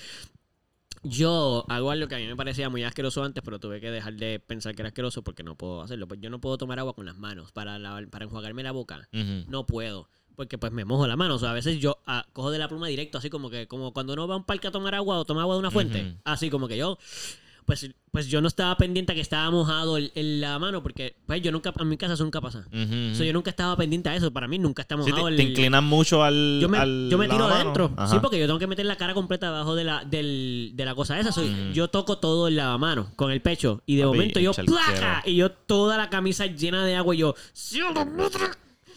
yo hago algo que a mí me parecía muy asqueroso antes, pero tuve que dejar de pensar que era asqueroso porque no puedo hacerlo. Pues yo no puedo tomar agua con las manos para, lavar- para enjuagarme la boca. No puedo. Porque pues me mojo la mano. O sea, a veces yo ah, cojo de la pluma directo, así como que, como cuando uno va a un parque a tomar agua o toma agua de una fuente. Así como que yo. Pues, pues yo no estaba pendiente a que estaba mojado el- el- la mano, porque pues yo nunca, en mi casa eso nunca pasa. Ujú, ujú. O sea, yo nunca estaba pendiente a eso. Para mí nunca está Sí, mojado te, el. te inclinas mucho al. yo me, al yo me tiro lavamano. adentro. Ajá. Sí, porque yo tengo que meter la cara completa debajo de la, del, de la cosa esa. Ujú. Yo toco todo el lavamano con el pecho. Y de Papi, momento yo el charquero. ¡placa! Y yo toda la camisa llena de agua y yo.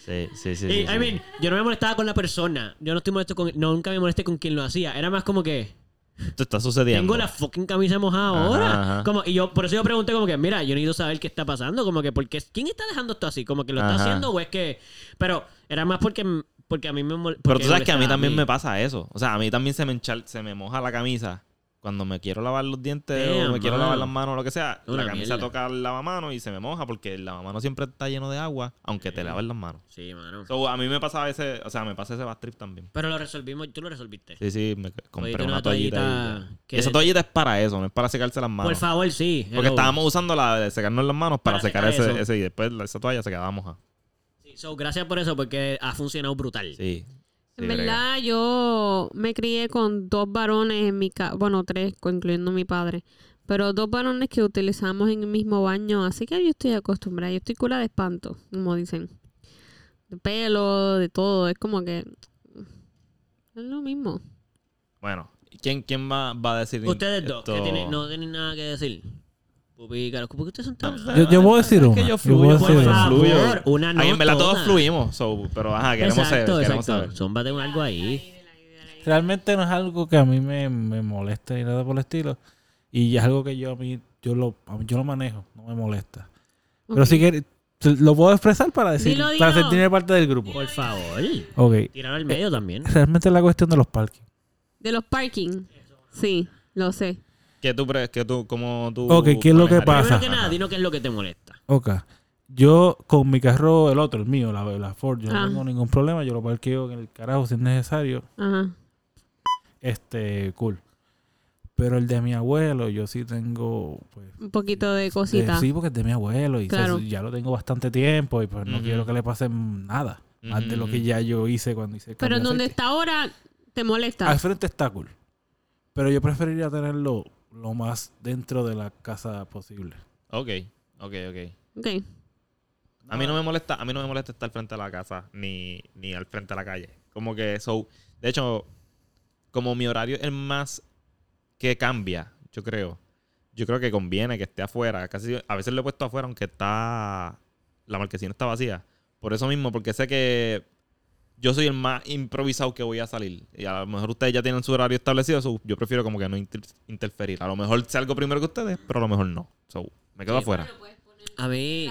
Sí, sí, sí. Y, sí, I sí. mean, yo no me molestaba con la persona. Yo no estoy molesto con. no, nunca me molesté con quien lo hacía. Era más como que. Esto está sucediendo. Tengo la fucking camisa mojada ahora. ajá. Como, y yo, por eso yo pregunté como que, mira, yo necesito saber qué está pasando. Como que, porque, ¿quién está dejando esto así? Como que lo está Ajá. haciendo o es que. Pero era más porque, porque a mí me Pero tú sabes que a mí también me pasa eso. O sea, a mí también se me, enchal- se me moja la camisa cuando me quiero lavar los dientes o me quiero lavar las manos o lo que sea. Una la camisa mierda. toca el lavamanos y se me moja porque el lavamanos siempre está lleno de agua, aunque te laves las manos. Sí, mano. So, a mí me pasa ese, o sea, me pasa ese bad trip también. Pero lo resolvimos, tú lo resolviste. Sí, sí, me compré una, una toallita. que- esa toallita es para eso, no es para secarse las manos. Por favor, sí. Porque estábamos usando la de secarnos las manos para, Para secar, secar ese, ese y después esa toalla se quedaba moja. Sí, so, gracias por eso, porque ha funcionado brutal. Sí. En Sí, verdad, yo me crié con dos varones en mi casa, bueno, tres, incluyendo mi padre, pero dos varones que utilizamos en el mismo baño, así que yo estoy acostumbrada, yo estoy cura de espanto, como dicen. De pelo, de todo, es como que es lo mismo. Bueno, ¿quién, quién va, va a decir Ustedes dos, esto? que tienen- no tienen nada que decir. Pupi, carajo, ¿por qué ustedes son tan... Yo, yo voy a decir Es una. que yo yo voy a decir Por una. favor, una no Ahí en verdad todos fluimos, so, pero ajá, queremos exacto, saber, queremos exacto. saber. Zómbate un algo ahí. Realmente no es algo que a mí me, me moleste ni nada por el estilo. Y es algo que yo a mí, yo lo, a mí- yo lo manejo, no me molesta. Pero Ok. si quieres, te- lo puedo expresar para decir, Dilo, para dilo. sentirme parte del grupo. Por favor. Ok. Tíralo al medio también. Realmente es la cuestión de los parking. De los parking, sí, lo sé. ¿Qué tú? ¿Qué tú, cómo tú Ok, ¿qué es lo que pasa? Primero que nada, dinos qué es lo que te molesta. Ok. Yo con mi carro, el otro, el mío, la, la Ford, yo Ah. no tengo ningún problema. Yo lo parqueo en el carajo si es necesario. Ajá. Este, cool. Pero el de mi abuelo, yo sí tengo, pues... Un poquito de cosita. sí, porque es de mi abuelo y Claro. se- ya lo tengo bastante tiempo y pues no quiero que le pase nada. Más de lo que ya yo hice cuando hice el Pero en de donde está ahora, te molesta. Al frente está cool. Pero yo preferiría tenerlo lo más dentro de la casa posible. Ok, ok, ok. Ok. A mí no me molesta, a mí no me molesta estar frente a la casa ni, ni al frente a la calle. Como que so, de hecho, como mi horario es el más que cambia, yo creo. Yo creo que conviene que esté afuera. Casi a veces lo he puesto afuera aunque está la marquesina está vacía. Por eso mismo, porque sé que yo soy el más improvisado que voy a salir. Y a lo mejor ustedes ya tienen su horario establecido, so yo prefiero como que no inter- interferir. A lo mejor salgo primero que ustedes, pero a lo mejor no. So, me quedo afuera. A mí.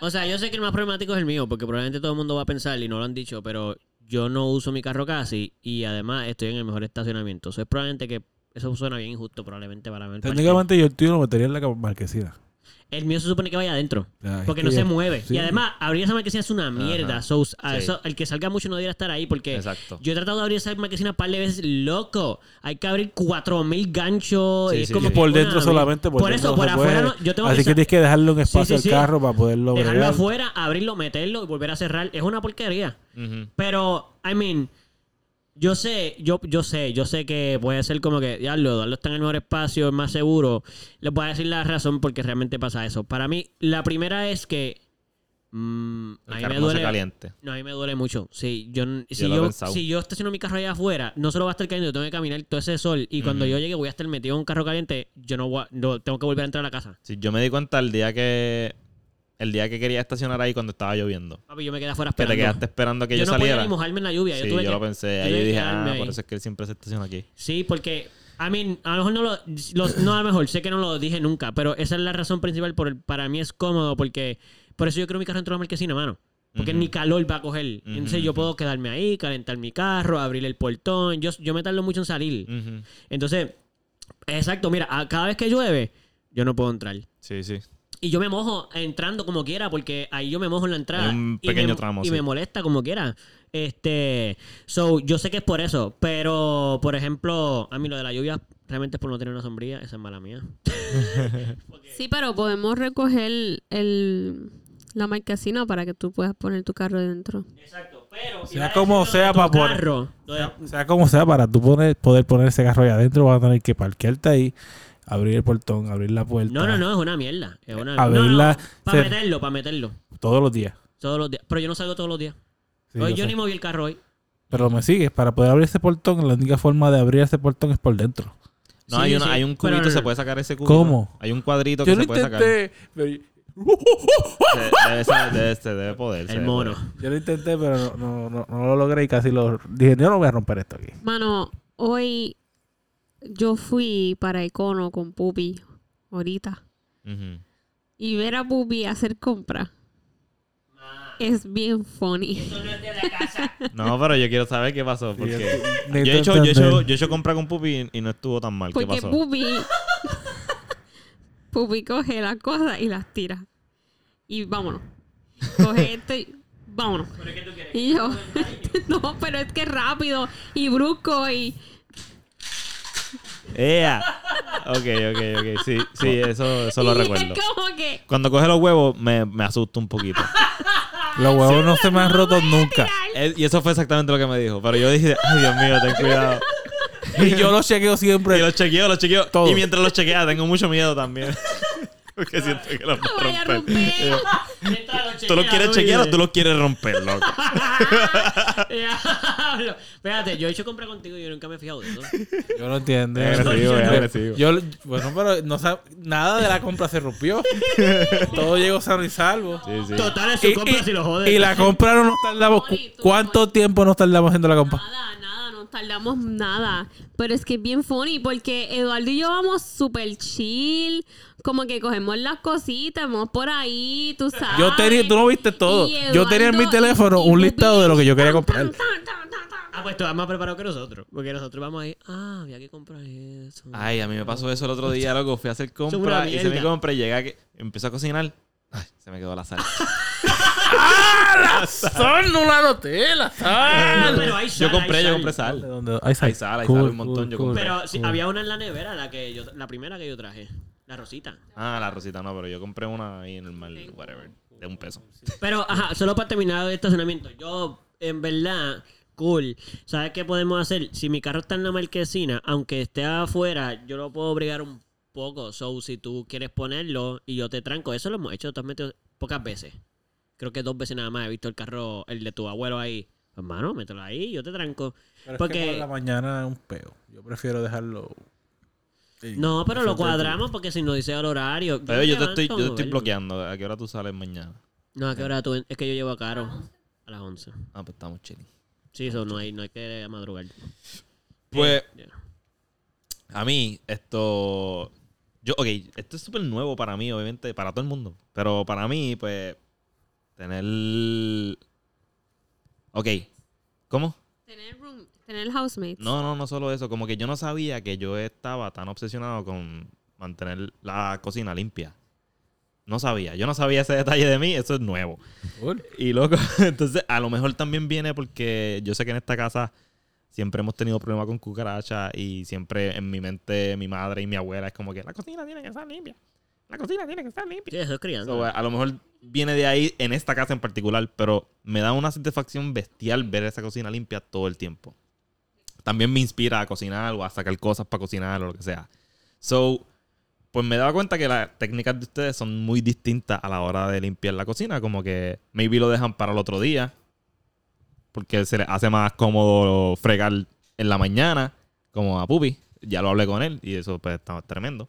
O sea, yo sé que el más problemático es el mío, porque probablemente todo el mundo va a pensar, y no lo han dicho, pero yo no uso mi carro casi, y además estoy en el mejor estacionamiento. Eso es probablemente que. Eso suena bien injusto, probablemente para mí. Técnicamente yo el tío lo metería en la marquesina. El mío se supone que vaya adentro. Es Porque que no se mueve. sí. Y además, abrir esa marquesina es una mierda. So, a Sí. eso- el que salga mucho no debería estar ahí porque Exacto. yo he tratado de abrir esa marquesina un par de veces, loco. Hay que abrir 4000 ganchos. Sí, y es sí, como sí. que por dentro solamente. Por, eso, no por afuera no- yo tengo Así que tienes que dejarle un espacio sí, sí. al carro para poderlo Dejarlo bregar. afuera, abrirlo, meterlo y volver a cerrar. Es una porquería. Pero, I mean, yo sé, yo, yo sé, yo sé que puede ser como que, ya lo Eduardo está en el mejor espacio, es más seguro. Les voy a decir la razón porque realmente pasa eso. Para mí, la primera es que mm, a mí me no duele. caliente. No, a mí me duele mucho. Sí, yo, si, Yo yo, si yo estaciono mi carro allá afuera, no solo va a estar caliente, yo tengo que caminar todo ese sol. Y cuando yo llegue voy a estar metido en un carro caliente, yo no, voy a- no tengo que volver a entrar a la casa. Sí, yo me di cuenta el día que el día que quería estacionar ahí cuando estaba lloviendo. Papi, yo me quedé afuera Que te esperando. quedaste esperando que yo, yo no saliera. podía ni mojarme en la lluvia. sí, yo que, lo pensé. Ahí yo que dije, ah, ahí. por eso es que él siempre se estaciona aquí. Sí, porque, I mean, a lo mejor no lo, lo- no a lo mejor, sé que no lo dije nunca, pero esa es la razón principal por el, para mí es cómodo porque por eso yo creo mi carro dentro de la marquesina, mano. Porque ni calor va a coger. Entonces yo puedo quedarme ahí, calentar mi carro, abrir el portón. Yo, yo me tardo mucho en salir. Entonces, exacto, mira, a- cada vez que llueve, yo no puedo entrar. Sí, sí. Y yo me mojo entrando como quiera, porque ahí yo me mojo en la entrada. Hay un y pequeño me, tramo, Y sí. me molesta como quiera. Este. So, yo sé que es por eso. Pero, por ejemplo, a mí lo de la lluvia realmente es por no tener una sombrilla. Esa es mala mía. Sí, pero podemos recoger el, la marquesina para que tú puedas poner tu carro dentro. Exacto. Pero. Sea iba a como sea para poner- carro, sea, como sea, para tú poner, poder poner ese carro ahí adentro, vas a tener que parquearte ahí, abrir el portón, abrir la puerta. No, no, no, es una mierda. Es una Abrirla, Para se- meterlo, para meterlo. Todos los días. Todos los días. Pero yo no salgo todos los días. Sí, hoy yo ni moví el carro hoy. Pero me sigues, para poder abrir ese portón, la única forma de abrir ese portón es por dentro. No, Sí, hay, una, sí, hay un cubito, no, se no. puede sacar ese cubito. ¿Cómo? Hay un cuadrito Yo que se puede sacar. intenté, pero- Debe, sa- debe, se debe poder. El mono. poder. yo lo intenté, pero no, no, no, no lo logré y casi lo... Dije, yo no voy a romper esto aquí. Mano, hoy yo fui para Econo con Pupi ahorita. Y ver a Pupi hacer compras es bien funny. No, pero yo quiero saber qué pasó. Porque yo he, hecho, yo, he hecho, yo he hecho compra con Pupi y, y no estuvo tan mal. ¿Qué Porque pasó? Pupi, Pupi coge las cosas y las tira. Y vámonos. Coge esto y vámonos. Y yo, no, pero es que es rápido y brusco y ¡Ea! Ok, ok, ok. Sí, sí, eso, eso lo y recuerdo. Como que Cuando coge los huevos, me, me asusta un poquito. Los huevos no se me han roto nunca. Eh, Y eso fue exactamente lo que me dijo. Pero yo dije, ay, Dios mío, ten cuidado. Y yo los chequeo Y siempre. los chequeo, los chequeo. Todo. Y mientras los chequea, tengo mucho miedo también. Porque siento que no voy a romper. romper. ¿Tú los quieres chequear o tú los quieres romper, loco? Espérate, yo he hecho compra contigo y yo nunca me he fijado de eso. Yo lo entiendo. Es agresivo, es agresivo. Yo, bueno, pero no sab- nada de la compra se rompió. Todo llegó sano y salvo. Sí, sí. Total, es su compra y- si lo jodes. y la compra no nos tardamos. cu- ¿Cuánto tiempo nos tardamos haciendo la compra? Nada, nada, no tardamos nada. Pero es que es bien funny porque Eduardo y yo vamos súper chill. Como que cogemos las cositas, vamos por ahí, tú sabes. Yo tenía, tú no viste todo. Y Yo tenía en mi teléfono y- y un listado de lo que yo quería comprar. tan, tan, tan, tan, tan. Ah, pues tú vas más preparado que nosotros. Porque nosotros vamos ahí. Ah, había que comprar eso. Ay, a mí me pasó eso el otro día, loco. Fui a hacer compra, hice mi mierda. compra y llegué a que empezó a cocinar. Ay, se me quedó la sal. Son una noté, la No, sal. pero hay sal, Yo compré, hay yo sal. compré sal. ¿Dónde? Hay sal. Hay sal, hay Cool, sal, un montón, cool, yo cool, compré. Pero sí, cool. había una en la nevera, la que yo, la primera que yo traje. La rosita. Ah, la rosita no, pero yo compré una ahí en el mal, whatever, de un peso. Pero, ajá, solo para terminar el estacionamiento. Yo, en verdad, cool. ¿Sabes qué podemos hacer? Si mi carro está en la marquesina, aunque esté afuera, yo lo puedo obligar un poco. So, si tú quieres ponerlo y yo te tranco, eso lo hemos hecho totalmente pocas veces. Creo que dos veces nada más he visto el carro, el de tu abuelo ahí. Hermano, mételo ahí, yo te tranco. Pero es Porque- que por la mañana es un peo. Yo prefiero dejarlo. No, pero lo cuadramos porque si no dice el horario. Pero yo te estoy, yo te estoy bloqueando. ¿A qué hora tú sales mañana? No, ¿a qué hora tú? Es que yo llevo a Caro a las 11. Ah, pues estamos chilling. Sí, eso no hay, no hay que madrugar. Pues, Yeah. a mí, esto. Yo, ok, esto es súper nuevo para mí, obviamente, para todo el mundo. Pero para mí, pues, tener. Ok, ¿cómo? Tener, room, tener housemates. No, no, no solo eso. Como que yo no sabía que yo estaba tan obsesionado con mantener la cocina limpia. No sabía. Yo no sabía ese detalle de mí. Eso es nuevo. Y loco, entonces a lo mejor también viene porque yo sé que en esta casa siempre hemos tenido problemas con cucarachas y siempre en mi mente mi madre y mi abuela es como que la cocina tiene que estar limpia. La cocina tiene que estar limpia. Sí, eso es crianza. So, a lo mejor viene de ahí en esta casa en particular, pero me da una satisfacción bestial ver esa cocina limpia todo el tiempo. También me inspira a cocinar o a sacar cosas para cocinar o lo que sea. So, pues me daba cuenta que las técnicas de ustedes son muy distintas a la hora de limpiar la cocina. Como que maybe lo dejan para el otro día. Porque se les hace más cómodo fregar en la mañana, como a Pupi. Ya lo hablé con él y eso pues está tremendo.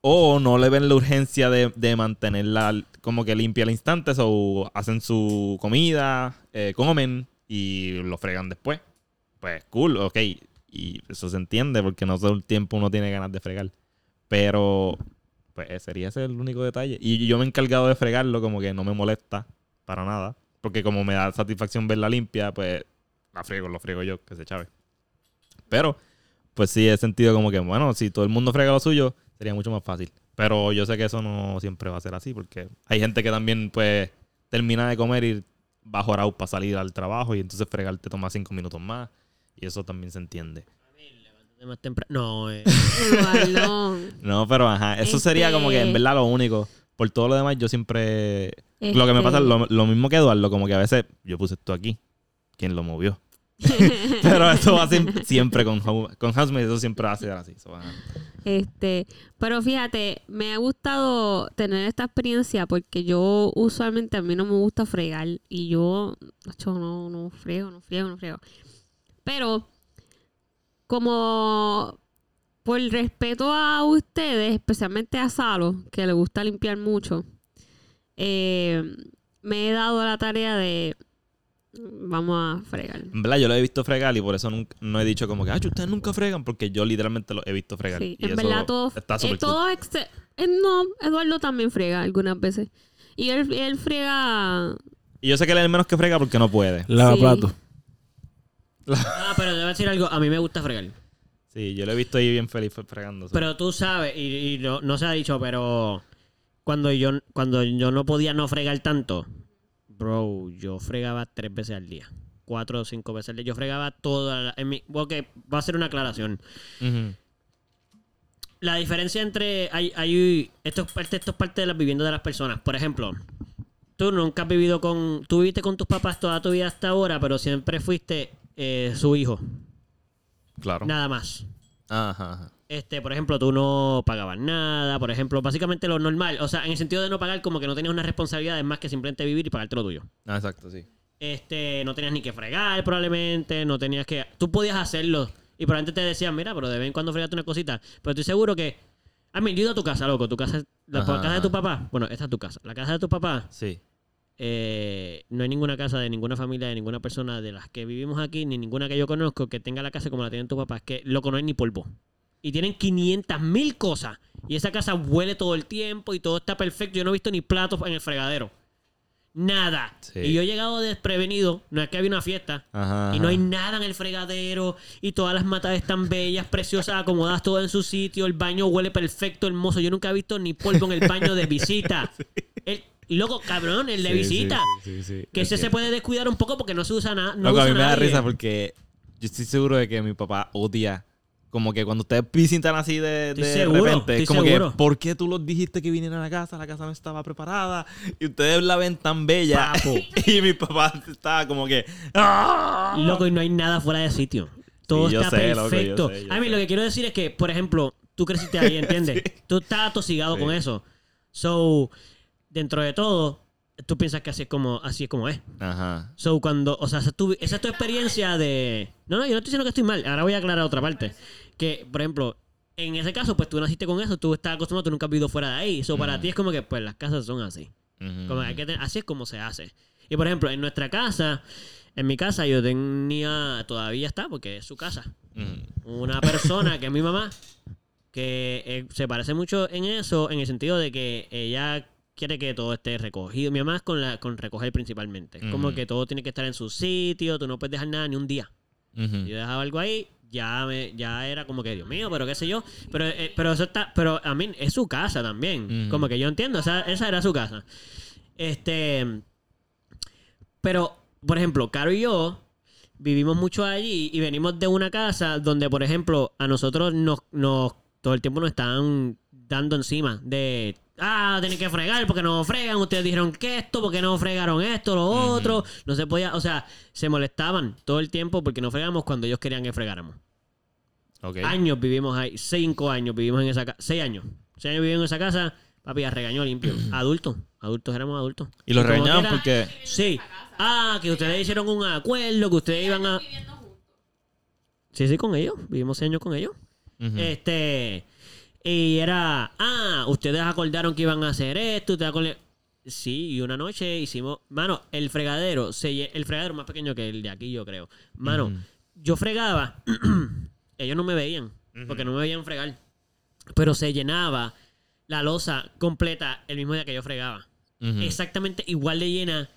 O no le ven la urgencia de, de mantenerla como que limpia al instante. O hacen su comida, eh, comen y lo fregan después. Pues cool, ok. Y eso se entiende porque no todo el tiempo uno tiene ganas de fregar. Pero, pues sería ese el único detalle. Y yo me he encargado de fregarlo como que no me molesta para nada. Porque como me da satisfacción verla limpia, pues la friego, lo friego yo, que se chave. Pero, pues sí he sentido como que, bueno, si todo el mundo frega lo suyo, sería mucho más fácil. Pero yo sé que eso no siempre va a ser así, porque hay gente que también, pues, termina de comer y va jorado para salir al trabajo y entonces fregar te toma cinco minutos más. Y eso también se entiende. Más temprano. No, eh. No, pero ajá, eso sería como que en Este- verdad lo único. Por todo lo demás, yo siempre. Este- Lo que me pasa es lo, lo mismo que Eduardo, como que a veces yo puse esto aquí. ¿Quién lo movió? pero eso va siempre con, con Housemates, eso siempre va a ser así. so. Este, pero fíjate, me ha gustado tener esta experiencia porque yo usualmente a mí no me gusta fregar y yo, no, no frego, no friego, no friego. Pero como por respeto a ustedes, especialmente a Salo, que le gusta limpiar mucho, eh, me he dado la tarea de vamos a fregar. En verdad, yo lo he visto fregar y por eso nunca- no he dicho como que, ah, ustedes nunca fregan, porque yo literalmente lo he visto fregar. Sí, y en eso verdad todo, está eh, súper cool. todo exce- eh, no, Eduardo también friega algunas veces. Y él, él friega Y yo sé que él es el menos que frega porque no puede. Lava Sí. plato. Ah, pero te voy a decir algo. A mí me gusta fregar. Sí, yo lo he visto ahí bien feliz fregando. Pero tú sabes, y, y no, no se ha dicho, pero cuando yo, cuando yo no podía no fregar tanto, bro, yo fregaba tres veces al día. Cuatro o cinco veces al día. Yo fregaba toda la... En mi, ok, va a ser una aclaración. La diferencia entre... Hay, hay, esto, es parte, esto es parte de las viviendas de las personas. Por ejemplo, tú nunca has vivido con... Tú viviste con tus papás toda tu vida hasta ahora, pero siempre fuiste eh, su hijo. Claro. Nada más. Ajá, ajá. Este, por ejemplo, tú no pagabas nada, por ejemplo, básicamente lo normal, o sea, en el sentido de no pagar como que no tenías unas responsabilidades más que simplemente vivir y pagarte lo tuyo. Ah, exacto, sí. Este, no tenías ni que fregar probablemente, no tenías que tú podías hacerlo y probablemente te decían, "Mira, pero de vez en cuando fregate una cosita", pero estoy seguro que a mí, yo he ido a tu casa, loco, tu casa, la Ajá, casa de tu papá. Bueno, esta es tu casa. La casa de tu papá, Sí. eh, no hay ninguna casa de ninguna familia, de ninguna persona de las que vivimos aquí, ni ninguna que yo conozco que tenga la casa como la tienen tu papá. Es que, loco, no hay ni polvo. Y tienen 500 mil cosas. Y esa casa huele todo el tiempo y todo está perfecto. Yo no he visto ni platos en el fregadero. Nada. Sí. Y yo he llegado desprevenido. No es que había una fiesta. Ajá. Y no hay nada en el fregadero. Y todas las matas están bellas, preciosas, acomodadas todo en su sitio. El baño huele perfecto, hermoso. Yo nunca he visto ni polvo en el baño de visita. El, y loco, cabrón, el de Sí, visita. sí, sí, sí, Que es ese se puede descuidar un poco porque no se usa nada. No Loco, a mí me da nadie. risa porque yo estoy seguro de que mi papá odia. Como que cuando ustedes visitan así de, de seguro, repente, estoy como seguro. que, ¿por qué tú los dijiste que vinieran a la casa? La casa no estaba preparada. Y ustedes la ven tan bella. Papo. y mi papá estaba como que. ¡Ah! Loco, y no hay nada fuera de sitio. Todo Sí, está sé, loco, yo perfecto. sé, yo a mí sé. lo que quiero decir es que, por ejemplo, tú creciste ahí, ¿entiendes? Tú estás atosigado Sí. con eso. So, dentro de todo, tú piensas que así es como, así es como es. Ajá. So, cuando, o sea, esa es, tu, esa es tu experiencia de... No, no, yo no estoy diciendo que estoy mal. Ahora voy a aclarar otra parte. Que, por ejemplo, en ese caso, pues tú naciste con eso, tú estás acostumbrado, tú nunca has vivido fuera de ahí. So, para Mm. ti es como que, pues, las casas son así. Ujú. Como hay que tener- así es como se hace. Y por ejemplo, en nuestra casa, En mi casa yo tenía, todavía está, porque es su casa, una persona que es mi mamá, que eh, se parece mucho en eso, en el sentido de que ella quiere que todo esté recogido. Mi mamá es con, la, con recoger principalmente. Como que todo tiene que estar en su sitio, tú no puedes dejar nada ni un día. Yo dejaba algo ahí, ya me, ya era como que, Dios mío, pero qué sé yo. Pero, eh, pero eso está, pero a mí es su casa también. Como que yo entiendo, esa, esa era su casa. Este. Pero, por ejemplo, Caro y yo vivimos mucho allí y venimos de una casa donde, por ejemplo, a nosotros nos, nos todo el tiempo nos estaban dando encima de ah, tienen que fregar porque no fregan, ustedes dijeron que esto, porque no fregaron esto, lo otro, no se podía, o sea, se molestaban todo el tiempo porque no fregamos cuando ellos querían que fregáramos. Años vivimos ahí, cinco años vivimos en esa casa, seis años, seis años vivimos en esa casa, papi, a regaño limpio, adultos, adultos éramos adultos. Y los regañaban porque. Sí. Ah, que ustedes hicieron un acuerdo, que ustedes iban a. Sí, sí, con ellos. Vivimos seis años con ellos. Este. Y era. Ah, ustedes acordaron que iban a hacer esto. Ustedes acorde- Sí, y una noche hicimos. Mano, el fregadero. Se, el fregadero más pequeño que el de aquí, yo creo. Mano, yo fregaba. ellos no me veían. Porque no me veían fregar. Pero se llenaba la losa completa el mismo día que yo fregaba exactamente igual de llena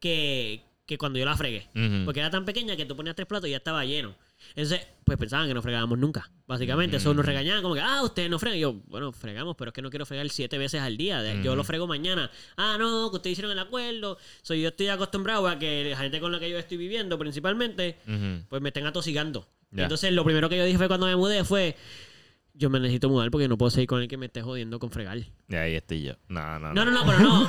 que, que cuando yo la fregué. Porque era tan pequeña que tú ponías tres platos y ya estaba lleno. Entonces, pues pensaban que no fregábamos nunca. Básicamente, eso nos regañaban como que, ah, ustedes no fregan. Y yo, bueno, fregamos, pero es que no quiero fregar siete veces al día. Yo lo frego mañana. Ah, no, que ustedes hicieron el acuerdo. So, yo estoy acostumbrado a que la gente con la que yo estoy viviendo, principalmente, pues me estén atosigando. Ya. Entonces, lo primero que yo dije fue cuando me mudé fue, yo me necesito mudar porque no puedo seguir con el que me esté jodiendo con fregar. Y ahí estoy yo. No, no, No, no, no, pero no.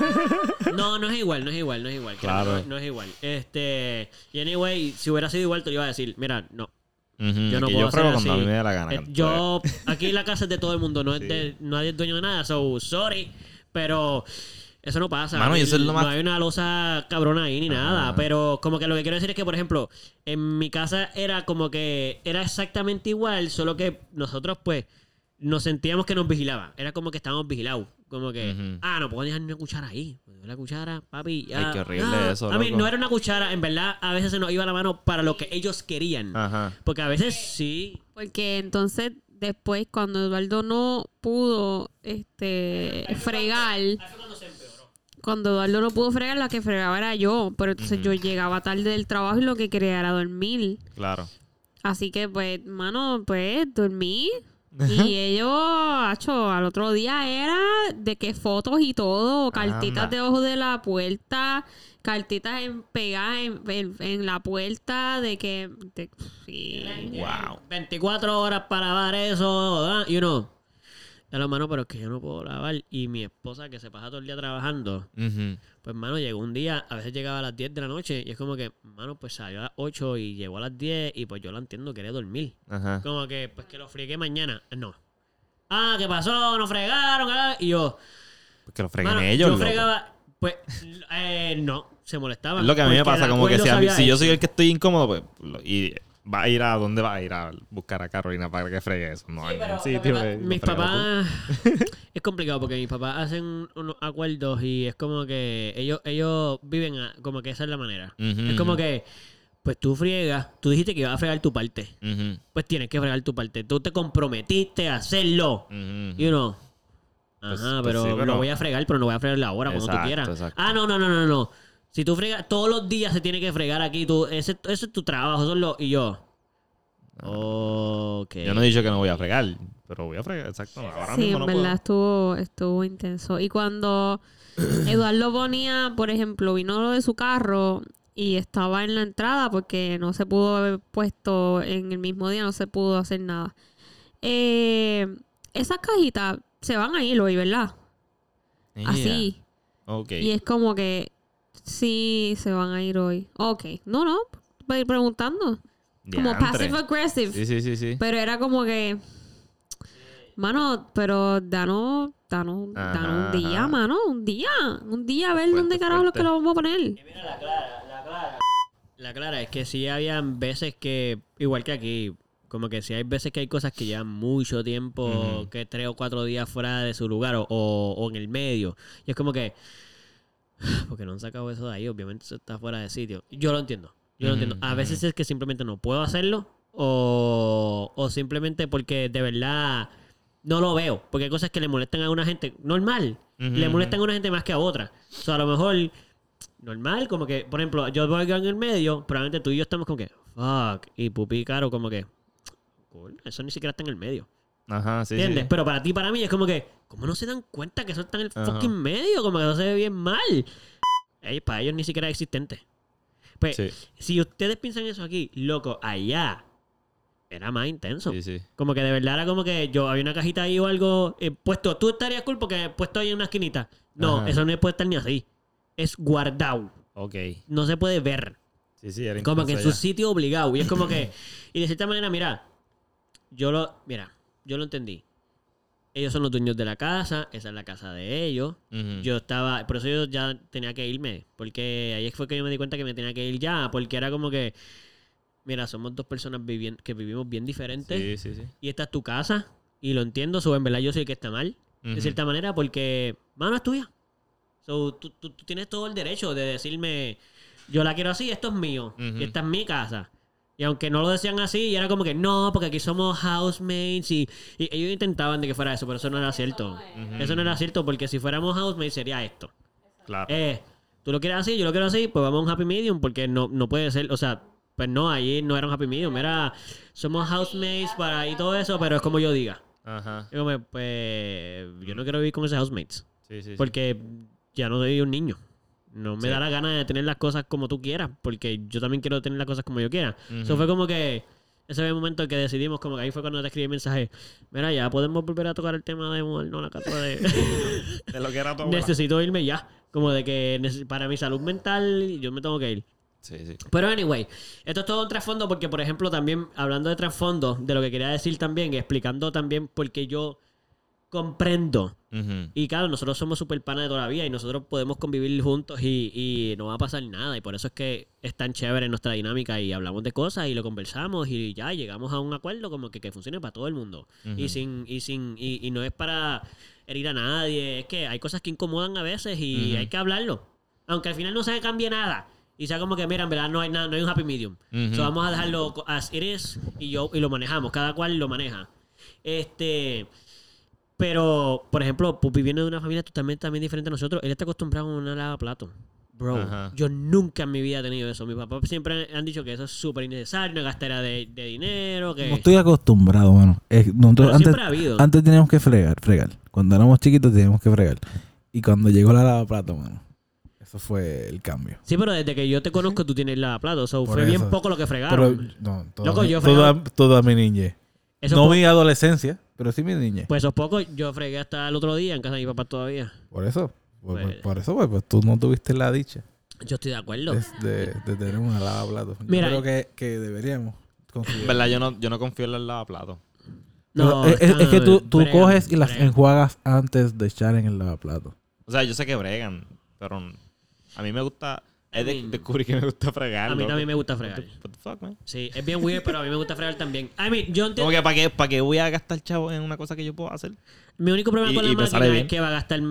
No, no es igual, no es igual, no es igual. Claro. No, no es igual. Este. Y anyway, si hubiera sido igual, te lo iba a decir. Mira, no. Yo no puedo yo frego hacer cuando a así. mí me dé la gana. Eh, cuando- yo. Aquí la casa es de todo el mundo, no es de. Nadie es dueño de nada, so sorry. Pero. Eso no pasa. Mano, y eso es lo no hay una losa cabrona ahí ni nada. Pero como que lo que quiero decir es que, por ejemplo, en mi casa era como que era exactamente igual, solo que nosotros, pues, nos sentíamos que nos vigilaban. Era como que estábamos vigilados. Como que, ah, no puedo dejar ni una cuchara ahí. La cuchara, papi. Ya, Ay, qué horrible ah. eso, A mí no era una cuchara, en verdad, a veces se nos iba la mano para lo que ellos querían. Ajá. Porque a veces sí. Porque entonces después cuando Eduardo no pudo este fregar, cuando Eduardo no pudo fregar, la que fregaba era yo. Pero entonces yo llegaba tarde del trabajo y lo que quería era dormir. Claro. Así que pues, mano, pues dormí. Y ellos, acho, al otro día era de que fotos y todo, cartitas Anda. debajo de la puerta, cartitas en, pegadas en, en- en la puerta de que... de- sí. Wow. 24 horas para lavar eso, ¿verdad? Y uno, ya lo mano, pero es que yo no puedo lavar. Y mi esposa, que se pasa todo el día trabajando, pues, mano, llegó un día, a veces llegaba a las 10 de la noche, y es como que, mano, pues salió a las 8 y llegó a las 10, y pues yo la entiendo, quería dormir. Ajá. Como que, pues que lo friegue mañana. No. Ah, ¿qué pasó? ¿No fregaron? ah? Y yo, Porque lo freguen mano, ellos, yo loco. fregaba, pues, eh, no, se molestaban. Es lo que a mí me pasa, como que si, a mí- si yo soy el que estoy incómodo, pues, y va a ir a dónde va a ir a buscar a Carolina para que fregue eso. No hay ningún sitio. Lo mis papás es complicado porque mis papás hacen unos acuerdos y es como que ellos ellos viven a- como que esa es la manera. Es como que pues tú friegas tú dijiste que ibas a fregar tu parte. Pues tienes que fregar tu parte. Tú te comprometiste a hacerlo. Y uno ajá Pues- pues pero, sí, pero- lo voy a fregar pero no voy a fregar la hora cuando tú quieras. exacto. ah no no no no no si tú fregas todos los días se tiene que fregar aquí tú ese, ese es tu trabajo eso es lo y yo Ok. Yo no he dicho que no voy a fregar, pero voy a fregar, exacto. Ahora Sí, mismo en no verdad puedo. estuvo, estuvo intenso. Y cuando Eduardo ponía, por ejemplo, vino lo de su carro y estaba en la entrada porque no se pudo haber puesto en el mismo día, no se pudo hacer nada. Eh, esas cajitas se van a ir hoy, ¿verdad? Yeah. Así. Ok. Y es como que sí, se van a ir hoy. Ok. No, no, voy a ir preguntando. Como Diantre. passive aggressive. Sí, sí, sí, sí. Pero era como que. Mano, pero danos, danos, Ajá, danos un día, ajá. mano, un día. Un día a ver Fuerte, dónde carajo lo que fuerte. lo vamos a poner. Mira la clara, la clara. La clara es que sí habían veces que, igual que aquí, como que sí hay veces que hay cosas que llevan mucho tiempo, Ujú. que tres o cuatro días fuera de su lugar o, o- o en el medio. Y es como que, porque no han sacado eso de ahí, obviamente eso está fuera de sitio. Yo lo entiendo. Yo Ujú, entiendo. A veces es que simplemente no puedo hacerlo o, o simplemente porque de verdad no lo veo. Porque hay cosas que le molestan a una gente normal. Le molestan a una gente más que a otra. O sea, a lo mejor normal, como que, por ejemplo, yo voy en el medio, probablemente tú y yo estamos como que, fuck, y Pupi y Caro como que, cool, eso ni siquiera está en el medio. Ajá, sí, sí. ¿Entiendes? Pero para ti, para mí, es como que, ¿cómo no se dan cuenta que eso está en el Ajá. fucking medio? Como que eso se ve bien mal. Para ellos ni siquiera es existente. Pues, Sí, si ustedes piensan eso aquí, loco, allá era más intenso. sí, sí. Como que de verdad era como que yo había una cajita ahí o algo eh, puesto. Tú estarías cool porque puesto ahí en una esquinita. No, Ajá. eso no puede estar ni así. Es guardado. Ok. No se puede ver. Sí, sí, era Como que en su sitio obligado. Y es como que. Y de cierta manera, mira. Yo lo. Mira, yo lo entendí. Ellos son los dueños de la casa. Esa es la casa de ellos. Yo estaba. Por eso yo ya tenía que irme. Porque ahí fue que yo me di cuenta que me tenía que ir ya. Porque era como que. Mira, somos dos personas viviendo, que vivimos bien diferentes. Sí, sí, sí. Y esta es tu casa. Y lo entiendo. So, en verdad, yo soy el que está mal. De cierta manera. Porque. Mano, es tuya. So, tú, tú- tú tienes todo el derecho de decirme. Yo la quiero así, esto es mío. Y esta es mi casa. Y aunque no lo decían así, y era como que no, porque aquí somos housemates. Y, y ellos intentaban de que fuera eso, pero eso no era cierto. Eso no era cierto, porque si fuéramos housemates sería esto. Claro. Eh, tú lo quieres así, yo lo quiero así, pues vamos a un happy medium, porque no, no puede ser, o sea, pues no, ahí no era un happy medium, era somos housemates para y todo eso, pero es como yo diga. Ajá. Yo como, pues, yo no quiero vivir con esos housemates, Sí, sí. sí. porque ya no soy un niño. No me Sí. da la gana de tener las cosas como tú quieras, porque yo también quiero tener las cosas como yo quiera. Eso fue como que ese fue el momento en que decidimos, como que ahí fue cuando te escribí el mensaje, mira, ya podemos volver a tocar el tema de no la cata de... De lo que era abuela. necesito irme ya. Como de que para mi salud mental yo me tengo que ir. Sí, sí. Pero anyway, esto es todo un trasfondo porque, por ejemplo, también hablando de trasfondo, de lo que quería decir también, explicando también porque yo comprendo. Y claro, nosotros somos super panas de toda la vida y nosotros podemos convivir juntos y, y no va a pasar nada. Y por eso es que es tan chévere nuestra dinámica y hablamos de cosas y lo conversamos y ya llegamos a un acuerdo como que, que funcione para todo el mundo. Y sin, y sin, y, y no es para herir a nadie, es que hay cosas que incomodan a veces y hay que hablarlo. Aunque al final no se cambie nada. Y sea como que, mira, en verdad no hay nada, no hay un happy medium. So, vamos a dejarlo as it is y yo y lo manejamos. Cada cual lo maneja. Este. Pero, por ejemplo, Pupi viene de una familia totalmente también diferente a nosotros. Él está acostumbrado a una lavaplato. Bro, Ajá. yo nunca en mi vida he tenido eso. Mis papás siempre han dicho que eso es súper innecesario, una gastera de, de dinero, que... No estoy acostumbrado, mano. Es- nosotros Pero antes, siempre ha habido. antes teníamos que fregar, fregar. Cuando éramos chiquitos teníamos que fregar. Y cuando llegó la lavaplato, mano, eso fue el cambio. Sí, pero desde que yo te conozco tú tienes lavaplato. So, Por fue bien poco lo que Pero, fregaron. no, toda, Loco, mi, yo toda, fregaba- toda mi niñez. Eso no mi adolescencia, pero sí mi niñez. Pues esos pocos yo fregué hasta el otro día en casa de mi papá todavía. por eso. Por, por- Pues- por eso, pues, pues, tú no tuviste la dicha Yo estoy de acuerdo. de, de- de tener una lavaplato. Yo Mira, creo que, que deberíamos considerar. verdad, yo no, yo no confío en el lavaplatos. No, es, es- es que tú, tú bregan, coges y las bregan. enjuagas antes de echar en el lavaplato. O sea, yo sé que bregan, pero a mí me gusta. I Es de, mean, descubrí que me gusta fregar. A mí loco. también me gusta fregar. What the, what the fuck, man? Sí, es bien weird, pero a mí me gusta fregar también. I mean, yo entiendo. Como que para qué, para qué voy a gastar chavo en una cosa que yo puedo hacer. Mi único problema Y- con la máquina es que va a gastar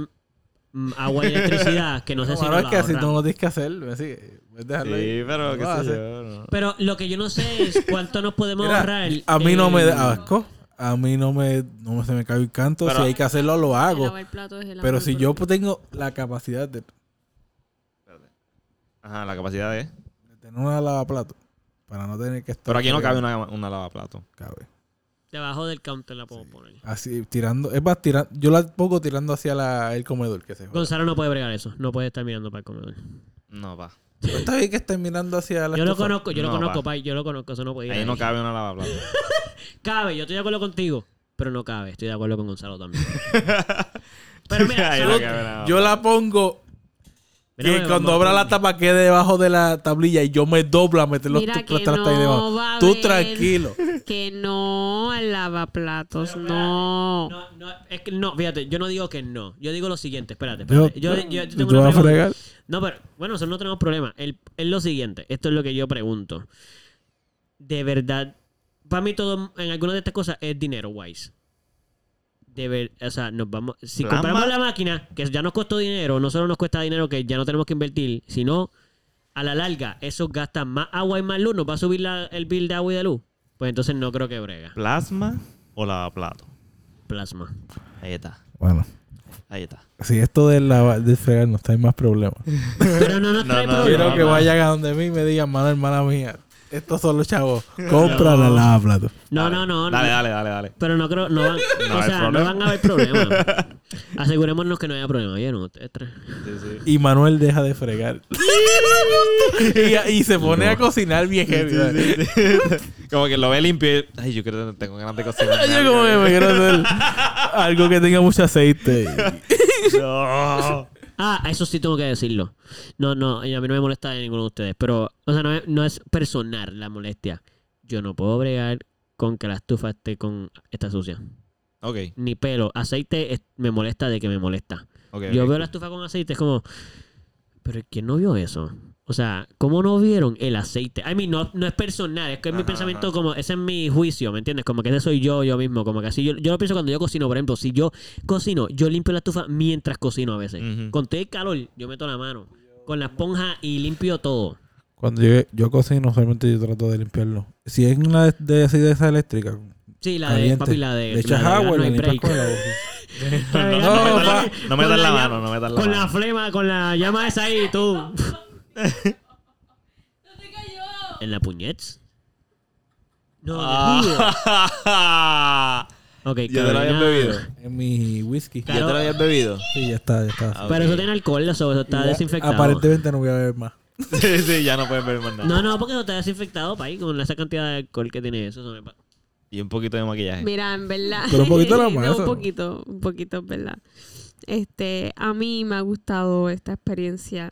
agua y electricidad, que no sé si no es la que así ahorra. no lo tienes que hacer. me sigue. Puedes dejarlo ahí. Sí, pero No qué sé yo. no. Pero lo que yo no sé es cuánto nos podemos Mira, ahorrar. a mí no me da asco. A mí no me, no me- se me cae el canto. Pero- si hay que hacerlo, lo hago. Pero si yo tengo la capacidad de Ajá, la capacidad de. tener una lavaplato para no tener que estar. Pero aquí no cabe una, una lavaplatos. cabe. Debajo del counter la puedo poner. Así, tirando. Es más, tirando. Yo la pongo tirando hacia la, el comedor que se joda. Gonzalo no puede bregar eso. No puede estar mirando para el comedor. No. Pero Está bien que estén mirando hacia la Yo lo conozco, yo lo No, conozco, pa. Yo lo conozco, eso no puede ir Ahí no cabe una lavaplatos. Cabe, yo estoy de acuerdo contigo. Pero no cabe, estoy de acuerdo con Gonzalo también. pero mira, Ahí ¿sabes? no cabe una Yo la pongo Mira, que cuando abra la tapa quede debajo de la tablilla y yo me doblo a meter los trastes ahí debajo. va Tú tranquilo. Que no al lavaplatos, no. No, no, es que no, fíjate, yo no digo que no. Yo digo lo siguiente, espérate, Yo, espérate. Yo, yo- yo ¿Tú tengo te una vas a? No, pero bueno, nosotros no tenemos problema. El- Es lo siguiente, esto es lo que yo pregunto. De verdad, para mí todo en alguna de estas cosas es dinero wise. De ver, o sea, nos vamos. Si Plasma. compramos la máquina, que ya nos costó dinero, no solo nos cuesta dinero que ya no tenemos que invertir, sino a la larga, eso gasta más agua y más luz, ¿nos va a subir la- el bill de agua y de luz? Pues entonces no creo que brega. ¿Plasma o lavaplato? Plasma. Ahí está. Bueno, Ahí está. si esto de lavar, de fregar no está hay más problemas. Pero no nos No, trae no, problema. Quiero que no. vayan a donde mí y me digan, mano, hermana mía, estos son los chavos. Compra la lavaplato. No, no, no. Dale, dale, dale, dale. Pero no creo, no van, No o hay sea, no problema. van a haber problemas. Asegurémonos que no haya problema. Oye, no. Y Manuel deja de fregar. y, y se pone a cocinar bien heavy. Como que lo ve limpio y... Ay, yo creo que tengo ganas de cocinar. Yo como que me quiero hacer algo que tenga mucho aceite. No. Ah, eso sí tengo que decirlo. No, no, a mí no me molesta de ninguno de ustedes. Pero, o sea, no es, no es personal la molestia. Yo no puedo bregar con que la estufa esté con esta sucia. Ok, Ni pelo. Aceite es- me molesta de que me molesta. ok. Yo veo la estufa con aceite, es como. Pero ¿quién no vio eso? O sea, ¿cómo no vieron el aceite? I mean, no, no es personal, es que es mi pensamiento ajá. como, ese es mi juicio, ¿me entiendes? Como que ese soy yo, yo mismo, como que así, yo, yo lo pienso cuando yo cocino, por ejemplo, si yo cocino, yo limpio la estufa mientras cocino a veces. Con todo el calor, yo meto la mano con la esponja y limpio todo. Cuando yo, yo cocino, solamente yo trato de limpiarlo. Si es una de, de, así de esa eléctrica, Sí, la de, caliente, papi, la de... le echas de agua y no break. con la boca. No, de metas Con la mano, no metas la Con la mano. flema, con la llama esa ahí, tú. ¿En la puñets? No, Ah. Ok, ¿Ya te lo habías Carolina. bebido? En mi whisky. ¿Ya te lo habías bebido? Sí, ya está, ya está. Ah, Pero ok. eso tiene alcohol, eso, eso está Ya, desinfectado. Aparentemente no voy a beber más. Sí, sí, ya no puedes beber más nada. No, no, porque eso está desinfectado, país, con esa cantidad de alcohol que tiene eso. eso me pa- Y un poquito de maquillaje. Mira, en verdad. Pero un poquito nada más, No, eso. un poquito, un poquito, en verdad. Este, a mí me ha gustado esta experiencia.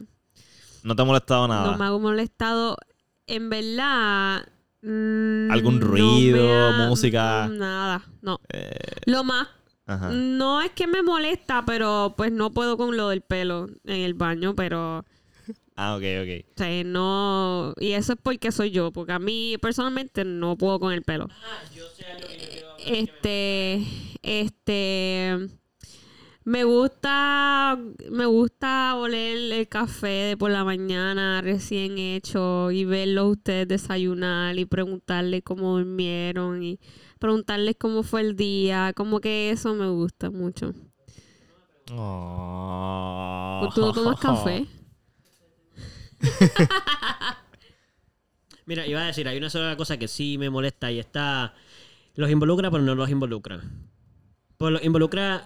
No te ha molestado nada. No me ha molestado. En verdad. mm, ¿Algún ruido, ha- música? Nada, no. Eh, Lo más. ajá. No es que me molesta, pero pues no puedo con lo del pelo en el baño, pero. Ah, ok, ok. O sea, no. Y eso es porque soy yo, porque a mí personalmente no puedo con el pelo. Este. Este. Me gusta. Me gusta oler el café de por la mañana recién hecho y verlos ustedes desayunar y preguntarles cómo durmieron y preguntarles cómo fue el día. Como que eso me gusta mucho. Oh. ¿Tú tomas café? Mira, iba a decir, hay una sola cosa que sí me molesta y está... Los involucra, pero no los involucra. Pues los involucra...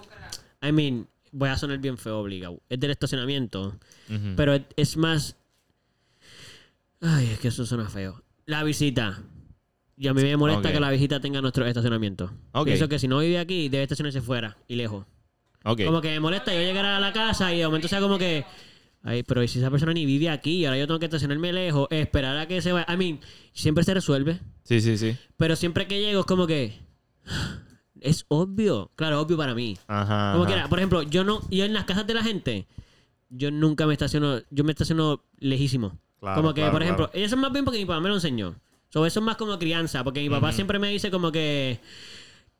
I mean, voy a sonar bien feo obligado. Es del estacionamiento. Ujú. Pero es, es más... Ay, es que eso suena feo. La visita. Y a mí me molesta que la visita tenga nuestro estacionamiento. Ok. Pienso que si no vive aquí, debe estacionarse fuera y lejos. Como que me molesta yo llegar a la casa y de momento sea como que. Ay, pero ¿y si esa persona ni vive aquí y ahora yo tengo que estacionarme lejos, esperar a que se vaya. I mean, siempre se resuelve. Sí, sí, sí. Pero siempre que llego es como que. Es obvio. Claro, obvio para mí. Ajá. Como ajá. quiera. Por ejemplo, yo no. Yo en las casas de la gente. Yo nunca me estaciono. Yo me estaciono lejísimo. Claro, como que, claro, por ejemplo, claro. eso es más bien porque mi papá me lo enseñó. So, eso es más como crianza. Porque mi papá siempre me dice como que.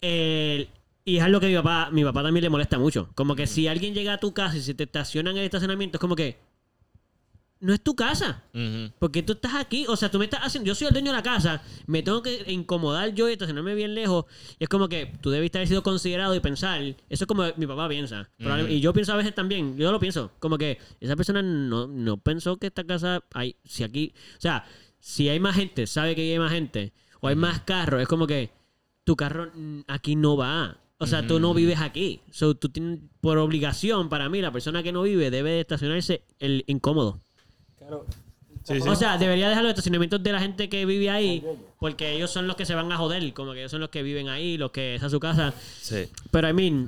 eh, y es algo que mi papá, mi papá también le molesta mucho. Como que si alguien llega a tu casa y se te estaciona en el estacionamiento, es como que. No es tu casa. Porque tú estás aquí, o sea, tú me estás haciendo, yo soy el dueño de la casa, me tengo que incomodar yo y estacionarme bien lejos. Y es como que tú debiste haber sido considerado y pensar, eso es como mi papá piensa. Y yo pienso a veces también, yo lo pienso, como que esa persona no, no pensó que esta casa hay, si aquí, o sea, si hay más gente, sabe que hay más gente, o hay más carros, es como que tu carro aquí no va. O sea, tú no vives aquí. So, tú tienes, por obligación, para mí, la persona que no vive debe de estacionarse el incómodo. Sí, sí. O sea, debería dejar los estacionamientos de la gente que vive ahí, porque ellos son los que se van a joder, como que ellos son los que viven ahí, los que esa es su casa. Sí. Pero I mean,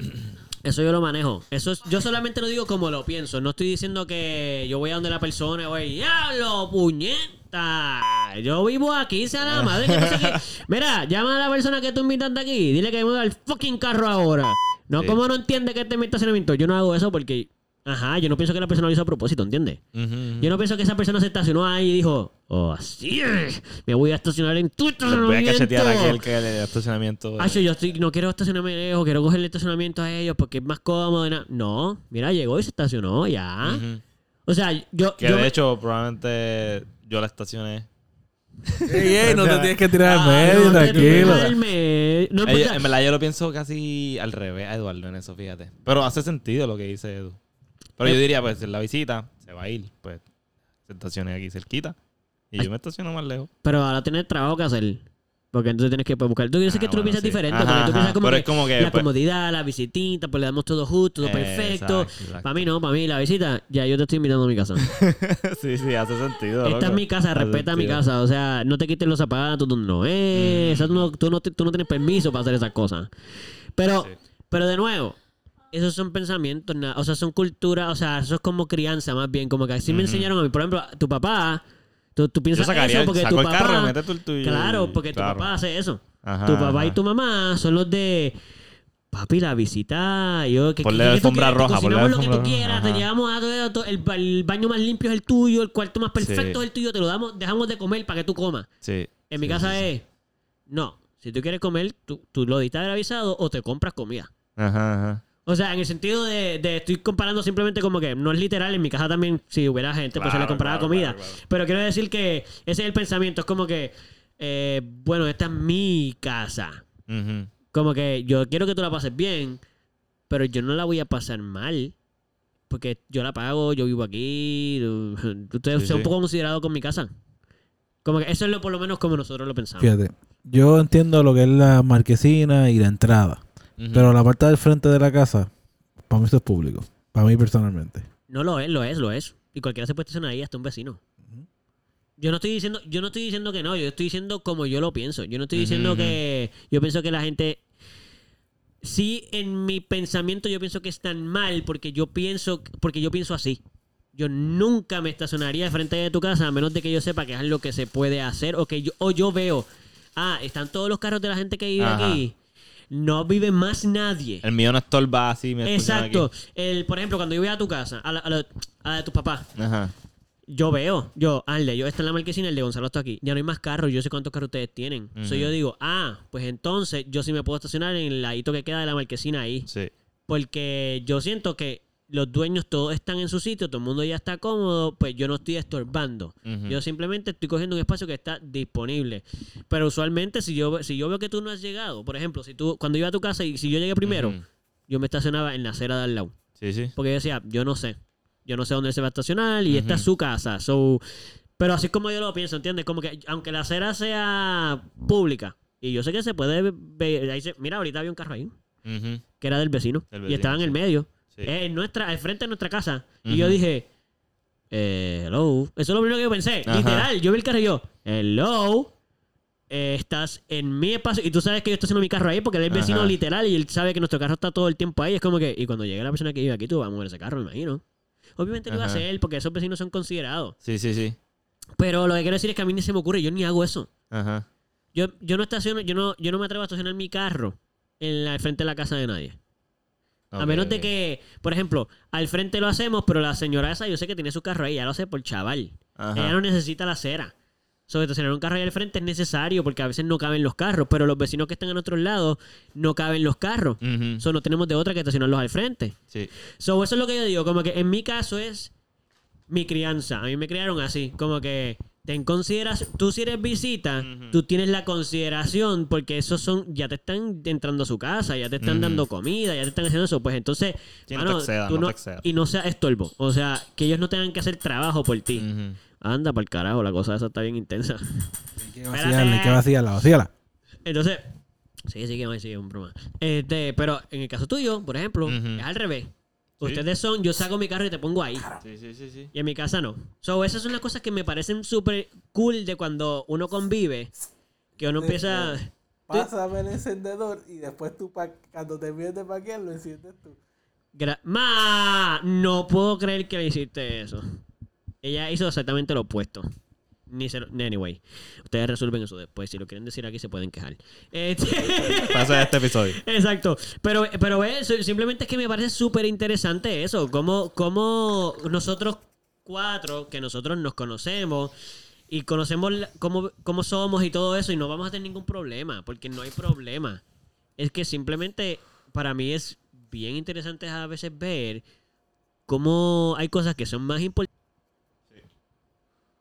eso yo lo manejo. Eso es- yo solamente lo digo como lo pienso. No estoy diciendo que yo voy a donde la persona y voy, diablo, puñeta. Yo vivo aquí, sea la madre que no sé qué". Mira, llama a la persona que tú invitaste aquí, dile que me mueva el fucking carro ahora. No, Sí. ¿cómo no entiende que este es mi estacionamiento? Yo no hago eso porque, ajá, yo no pienso que la persona lo hizo a propósito, ¿entiendes? Yo no pienso que esa persona se estacionó ahí y dijo, oh, así es, me voy a estacionar en tu Les voy a estacionamiento. cachetear a aquel que le da estacionamiento. Ah, yo estoy, no quiero estacionarme lejos, quiero cogerle estacionamiento a ellos porque es más cómodo. y No, mira, llegó y se estacionó ya. O O sea, yo. Que yo de me- hecho, probablemente yo la estacioné. Ey, ey, no te tienes que tirar al Ah, medio, no te tranquilo. medio. No, pues, en verdad, yo lo pienso casi al revés a Eduardo en eso, fíjate. Pero hace sentido lo que dice Edu. Pero yo diría, pues, en la visita se va a ir. Pues, se estacione aquí cerquita. Y yo me estaciono más lejos. Pero ahora tienes trabajo que hacer. Porque entonces tienes que pues, buscar. Tú, yo sé que Ah, tú lo piensas diferente. Ajá, porque tú piensas como Pero que es como que, la pues- comodidad, la visitita, pues le damos todo justo, todo perfecto. Exacto, exacto. Para mí no, para mí la visita, ya yo te estoy invitando a mi casa. sí, sí, hace sentido. Esta es mi casa, Hace respeta mi sentido. casa. O sea, no te quites los zapatos donde no es. Mm. O sea, tú, no, tú, no, te- tú no tienes permiso para hacer esas cosas. Pero, Sí. pero de nuevo, esos son pensamientos, o sea, son culturas, o sea, eso es como crianza más bien. Como que así me enseñaron a mí. Por ejemplo, tu papá, tú, tú Yo piensas sacaría, eso porque saco tu el papá... carro mete el tuyo. Claro, porque tu papá hace eso. Ajá, tu papá y tu mamá son los de... Papi, la visita, yo que Ponle tú alfombra roja, ponle lo que tú quieras, te llevamos a todo, todo- el, ba- el baño más limpio es el tuyo, el cuarto más perfecto Sí. es el tuyo, te lo damos, dejamos de comer para que tú comas. Sí. En mi casa sí, es, no, si tú quieres comer, tú, tú lo diste avisado o te compras comida. Ajá, ajá. O sea, en el sentido de, de estoy comparando simplemente como que no es literal, en mi casa también, si hubiera gente, pues se le compraba claro, comida. claro, claro. Pero quiero decir que ese es el pensamiento, es como que, eh, bueno, esta es mi casa. Como que yo quiero que tú la pases bien, pero yo no la voy a pasar mal. Porque yo la pago, yo vivo aquí. Ustedes Sí, son sí. un poco considerados con mi casa. Como que eso es lo por lo menos como nosotros lo pensamos. Fíjate, yo entiendo lo que es la marquesina y la entrada. Pero la parte del frente de la casa, para mí esto es público. Para mí personalmente. No lo es, lo es, lo es. Y cualquiera se puede estacionar ahí, hasta un vecino. Yo no estoy diciendo, yo no estoy diciendo que no, yo estoy diciendo como yo lo pienso. Yo no estoy diciendo que. Yo pienso que la gente. Sí, en mi pensamiento yo pienso que están mal porque yo pienso, porque yo pienso así. Yo nunca me estacionaría de frente de tu casa a menos de que yo sepa que es lo que se puede hacer o que yo, o yo veo, ah, están todos los carros de la gente que vive Ajá. aquí. No vive más nadie. El mío no estorba así. Me Exacto. El, por ejemplo, cuando yo voy a tu casa, a la, a la- a la de tus papás, aquí. Ajá. yo veo, yo, Arle, yo está en la marquesina, el de Gonzalo está aquí. Ya no hay más carros, yo sé cuántos carros ustedes tienen. Ujú. So yo digo, ah, pues entonces yo sí me puedo estacionar en el ladito que queda de la marquesina ahí. Sí. Porque yo siento que los dueños todos están en su sitio, todo el mundo ya está cómodo, pues yo no estoy estorbando. Yo simplemente estoy cogiendo un espacio que está disponible. Pero usualmente si yo, si yo veo que tú no has llegado, por ejemplo, si tú cuando iba a tu casa y si yo llegué primero, yo me estacionaba en la acera de al lado. Sí, sí. Porque yo decía, yo no sé. Yo no sé dónde se va a estacionar y esta es su casa. So, pero así como yo lo pienso, ¿entiendes? Como que aunque la acera sea pública, y yo sé que se puede ver, ahí se- mira, ahorita había un carro ahí, que era del vecino, y estaba en el medio, Sí. eh, en nuestra, al frente de nuestra casa. Y yo dije, eh, hello. Eso es lo primero que yo pensé. Ajá. Literal, yo vi el carro y yo, hello. eh, estás en mi espacio y tú sabes que yo estoy haciendo mi carro ahí porque él es vecino Ajá. literal y él sabe que nuestro carro está todo el tiempo ahí. Es como que, y cuando llegue la persona que vive aquí, tú vas a mover ese carro, me imagino. Obviamente lo iba a hacer porque esos vecinos son considerados. Sí, sí, sí. Pero lo que quiero decir es que a mí ni se me ocurre, yo ni hago eso. Ajá. Yo, yo no estaciono, yo no, yo no me atrevo a estacionar mi carro en la, frente de la casa de nadie. A menos de que, por ejemplo, al frente lo hacemos, pero la señora esa yo sé que tiene su carro ahí, ya lo hace por chaval. Ajá. Ella no necesita la acera. Sobre estacionar un carro ahí al frente es necesario porque a veces no caben los carros, pero los vecinos que están en otros lados no caben los carros. Ujú. So, no tenemos de otra que estacionarlos al frente. Sí. So, eso es lo que yo digo, como que en mi caso es mi crianza. A mí me criaron así, como que ten consideración, tú si eres visita, Ujú. tú tienes la consideración porque esos son, ya te están entrando a su casa, ya te están dando comida, ya te están haciendo eso, pues entonces, Sí, no mano, te excedas, tú no te excedas. y no sea estorbo, o sea, que ellos no tengan que hacer trabajo por ti. Anda, para el carajo, la cosa esa está bien intensa. Hay que vaciarla, hay que vaciarla, vacíala. Entonces, sí, sí, que sí, un broma. Este, pero en el caso tuyo, por ejemplo, es al revés. Ustedes son, yo saco mi carro y te pongo ahí. Sí, sí, sí, sí. Y en mi casa no. So, esas son las cosas que me parecen súper cool de cuando uno convive. Que uno empieza. Pásame el encendedor y después tú, pa- cuando termines de paquear, lo enciendes tú. gra- ¡Ma! No puedo creer que le hiciste eso. Ella hizo exactamente lo opuesto. Ni se lo- Anyway, ustedes resuelven eso después. Si lo quieren decir aquí, se pueden quejar. Este- Pasa este episodio. Exacto. Pero, pero eso, simplemente es que me parece súper interesante eso. Cómo, cómo nosotros cuatro, que nosotros nos conocemos y conocemos la- cómo, cómo somos y todo eso, y no vamos a tener ningún problema, porque no hay problema. Es que simplemente para mí es bien interesante a veces ver cómo hay cosas que son más importantes.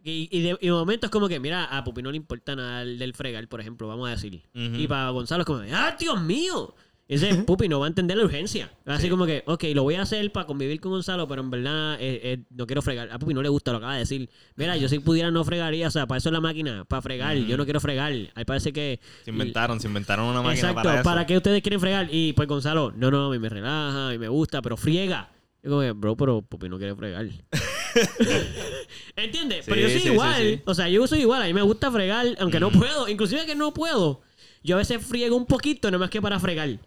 Y, y de, y de momento es como que, mira, a Pupi no le importa nada el del fregar, por ejemplo, vamos a decir. Y para Gonzalo es como, ¡ah, Dios mío! Ese Pupi no va a entender la urgencia. Así como que, ok, lo voy a hacer para convivir con Gonzalo, pero en verdad eh, eh, no quiero fregar. A Pupi no le gusta, lo acaba de decir. Mira, yo si pudiera no fregaría, o sea, para eso es la máquina, para fregar. Yo no quiero fregar. Ahí parece que... Se inventaron, se inventaron una máquina Exacto, para eso. qué ustedes quieren fregar? Y pues Gonzalo, no, no, a mí me relaja, a mí me gusta, pero friega. Yo como que, bro, pero Pupi no quiere fregar. ¿Entiendes? Sí, pero yo soy sí, igual. sí. O sea, yo soy igual. A mí me gusta fregar, aunque no puedo. Inclusive que no puedo. Yo a veces friego un poquito, nada más que para fregar.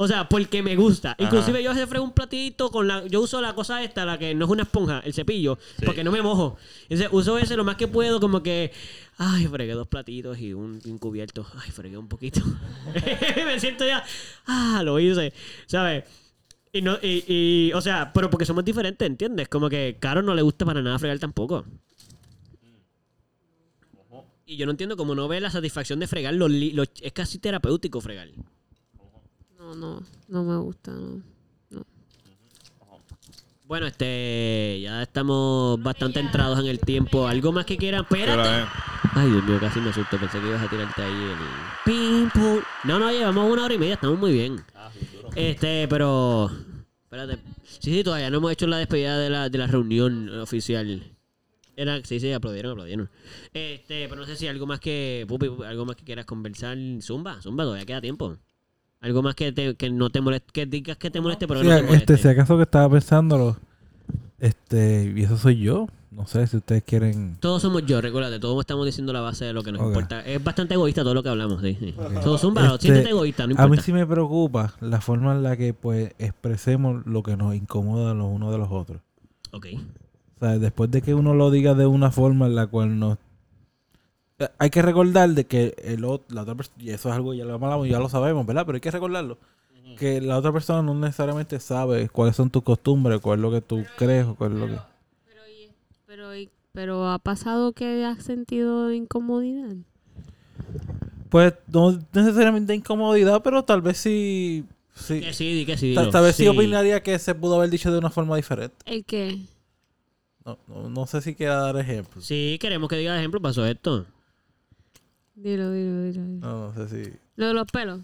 O sea, porque me gusta. Inclusive yo a veces frego un platito con la... Yo uso la cosa esta, la que no es una esponja, el cepillo, porque no me mojo. Entonces uso ese lo más que puedo, como que... Ay, fregué dos platitos y un, y un cubierto. Ay, fregué un poquito. me siento ya... Ah, lo hice. ¿Sabes? Y no, y, y, o sea, pero porque somos diferentes, ¿entiendes? Como que Caro no le gusta para nada fregar tampoco. Y yo no entiendo cómo no ve la satisfacción de fregar los, los- es casi terapéutico fregar. No, no, no me gusta, no. Bueno, este ya estamos bastante entrados en el tiempo. ¿Algo más que quieran? Espérate. eh, Ay, Dios mío, casi me asustó. Pensé que ibas a tirarte ahí el pong. No, no, llevamos una hora y media, estamos muy bien. Este, pero. Espérate. Sí, sí, todavía no hemos hecho la despedida de la, de la reunión oficial. Era, sí, sí, aplaudieron, aplaudieron. Este, pero no sé si algo más que. Pupi, algo más que quieras conversar. Zumba, Zumba, todavía queda tiempo. Algo más que, te, que no te moleste, que digas que te moleste, pero Sí, no te moleste. este, si acaso que estaba pensándolo, este, y eso soy yo. No sé si ustedes quieren. Todos somos yo, recuérdate, todos estamos diciendo la base de lo que nos importa. Es bastante egoísta todo lo que hablamos, sí. sí. Todos zumba, Este, siéntete egoísta, no A mí importa. sí me preocupa la forma en la que pues expresemos lo que nos incomoda los unos de los otros. Ok. O sea, después de que uno lo diga de una forma en la cual nos... Hay que recordar de que el, ot- la otra persona, y eso es algo ya lo, hablamos, ya lo sabemos, ¿verdad? Pero hay que recordarlo. Que la otra persona no necesariamente sabe cuáles son tus costumbres, cuál es lo que tú crees o cuál es lo que... Pero, ha pasado que has sentido incomodidad. Pues no necesariamente incomodidad, pero tal vez sí... sí Que sí, que sí. tal, vez sí. Sí. opinaría que se pudo haber dicho de una forma diferente. ¿El qué? No, no, no sé si quiera dar ejemplos. Sí, queremos que diga ejemplo, pasó esto. Dilo, dilo, dilo. dilo. No, no sé si... Lo de los pelos,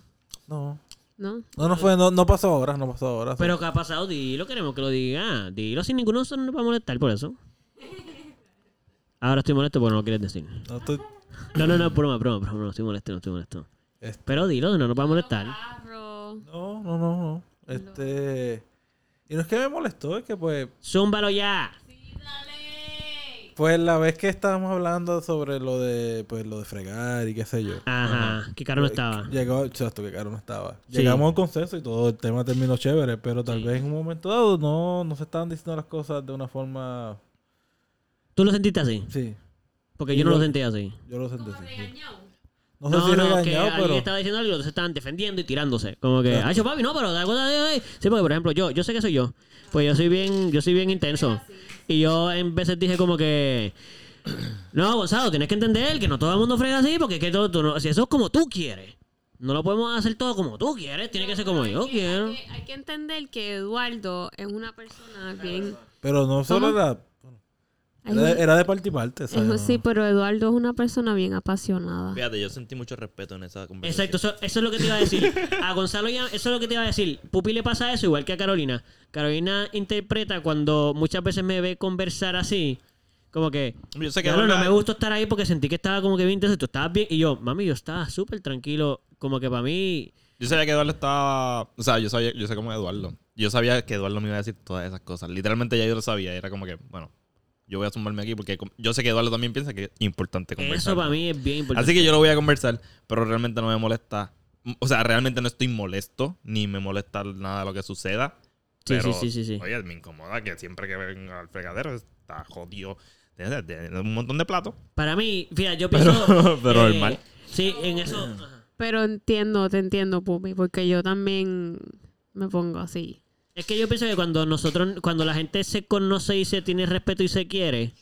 No. ¿no? No, no fue, no, no pasó ahora, no pasó ahora. Pero ¿qué ha pasado? Dilo, queremos que lo diga. Dilo sin ninguno nosotros nos va a molestar por eso. Ahora estoy molesto porque no lo quieres decir. No estoy... No, no, no, broma, broma, broma, no estoy molesto, no estoy molesto. Este- Pero dilo, no nos va a molestar. No, no, no, no. Este. Y no es que me molestó, es que pues. Zúmbalo ya. Pues la vez que estábamos hablando sobre lo de. Pues lo de fregar y qué sé yo. Ajá, que caro no estaba. Llegó, exacto, que Caro no estaba. Sí. Llegamos a un consenso y todo el tema terminó chévere, pero tal Sí. vez en un momento dado no, no se estaban diciendo las cosas de una forma. ¿Tú lo sentiste así? Sí, Porque yo no lo sentí así. yo lo sentí así. sí. No sé No, si no, que regañado, alguien pero. estaba diciendo algo y los estaban defendiendo y tirándose. Como que, ay, yo, papi, no, pero la cosa de Sí, porque por ejemplo, yo, yo sé que soy yo. Pues yo soy bien, yo soy bien intenso. Y yo en veces dije como que. No, Gonzalo, tienes que entender que no todo el mundo frega así, porque es que todo, tú no- si eso es como tú quieres. No lo podemos hacer todo como tú quieres, tiene que ser como yo quiero. Hay que, hay que entender que Eduardo es una persona bien... Pero no solo ¿Cómo? era. Era, un- era de parte y parte, es- ¿sabes? sí, pero Eduardo es una persona bien apasionada. Fíjate, yo sentí mucho respeto en esa conversación. Exacto, eso, eso es lo que te iba a decir. A Gonzalo ya, eso es lo que te iba a decir. Pupi le pasa eso igual que a Carolina. Carolina interpreta cuando muchas veces me ve conversar así, como que, Yo sé que "Diablo, no me gustó estar ahí porque sentí que estaba como que bien intenso. Tú estabas bien. Y yo, mami, yo estaba súper tranquilo. Como que para mí. Yo sabía que Eduardo estaba. O sea, yo sabía, yo sé cómo es Eduardo. Yo sabía que Eduardo me iba a decir todas esas cosas. Literalmente ya yo lo sabía. Era como que, bueno, yo voy a sumarme aquí porque yo sé que Eduardo también piensa que es importante conversar. Eso para mí es bien importante. Así que yo lo voy a conversar, pero realmente no me molesta. O sea, realmente no estoy molesto, ni me molesta nada de lo que suceda. Sí, pero, sí, sí, sí, sí. Oye, me incomoda que siempre que venga al fregadero está jodido. Tiene, tiene un montón de platos. Para mí, fíjate, yo pienso. pero eh, normal. Sí, en eso. Pero entiendo, te entiendo, Pupi, porque yo también me pongo así. Es que yo pienso que cuando nosotros, cuando la gente se conoce y se tiene respeto y se quiere,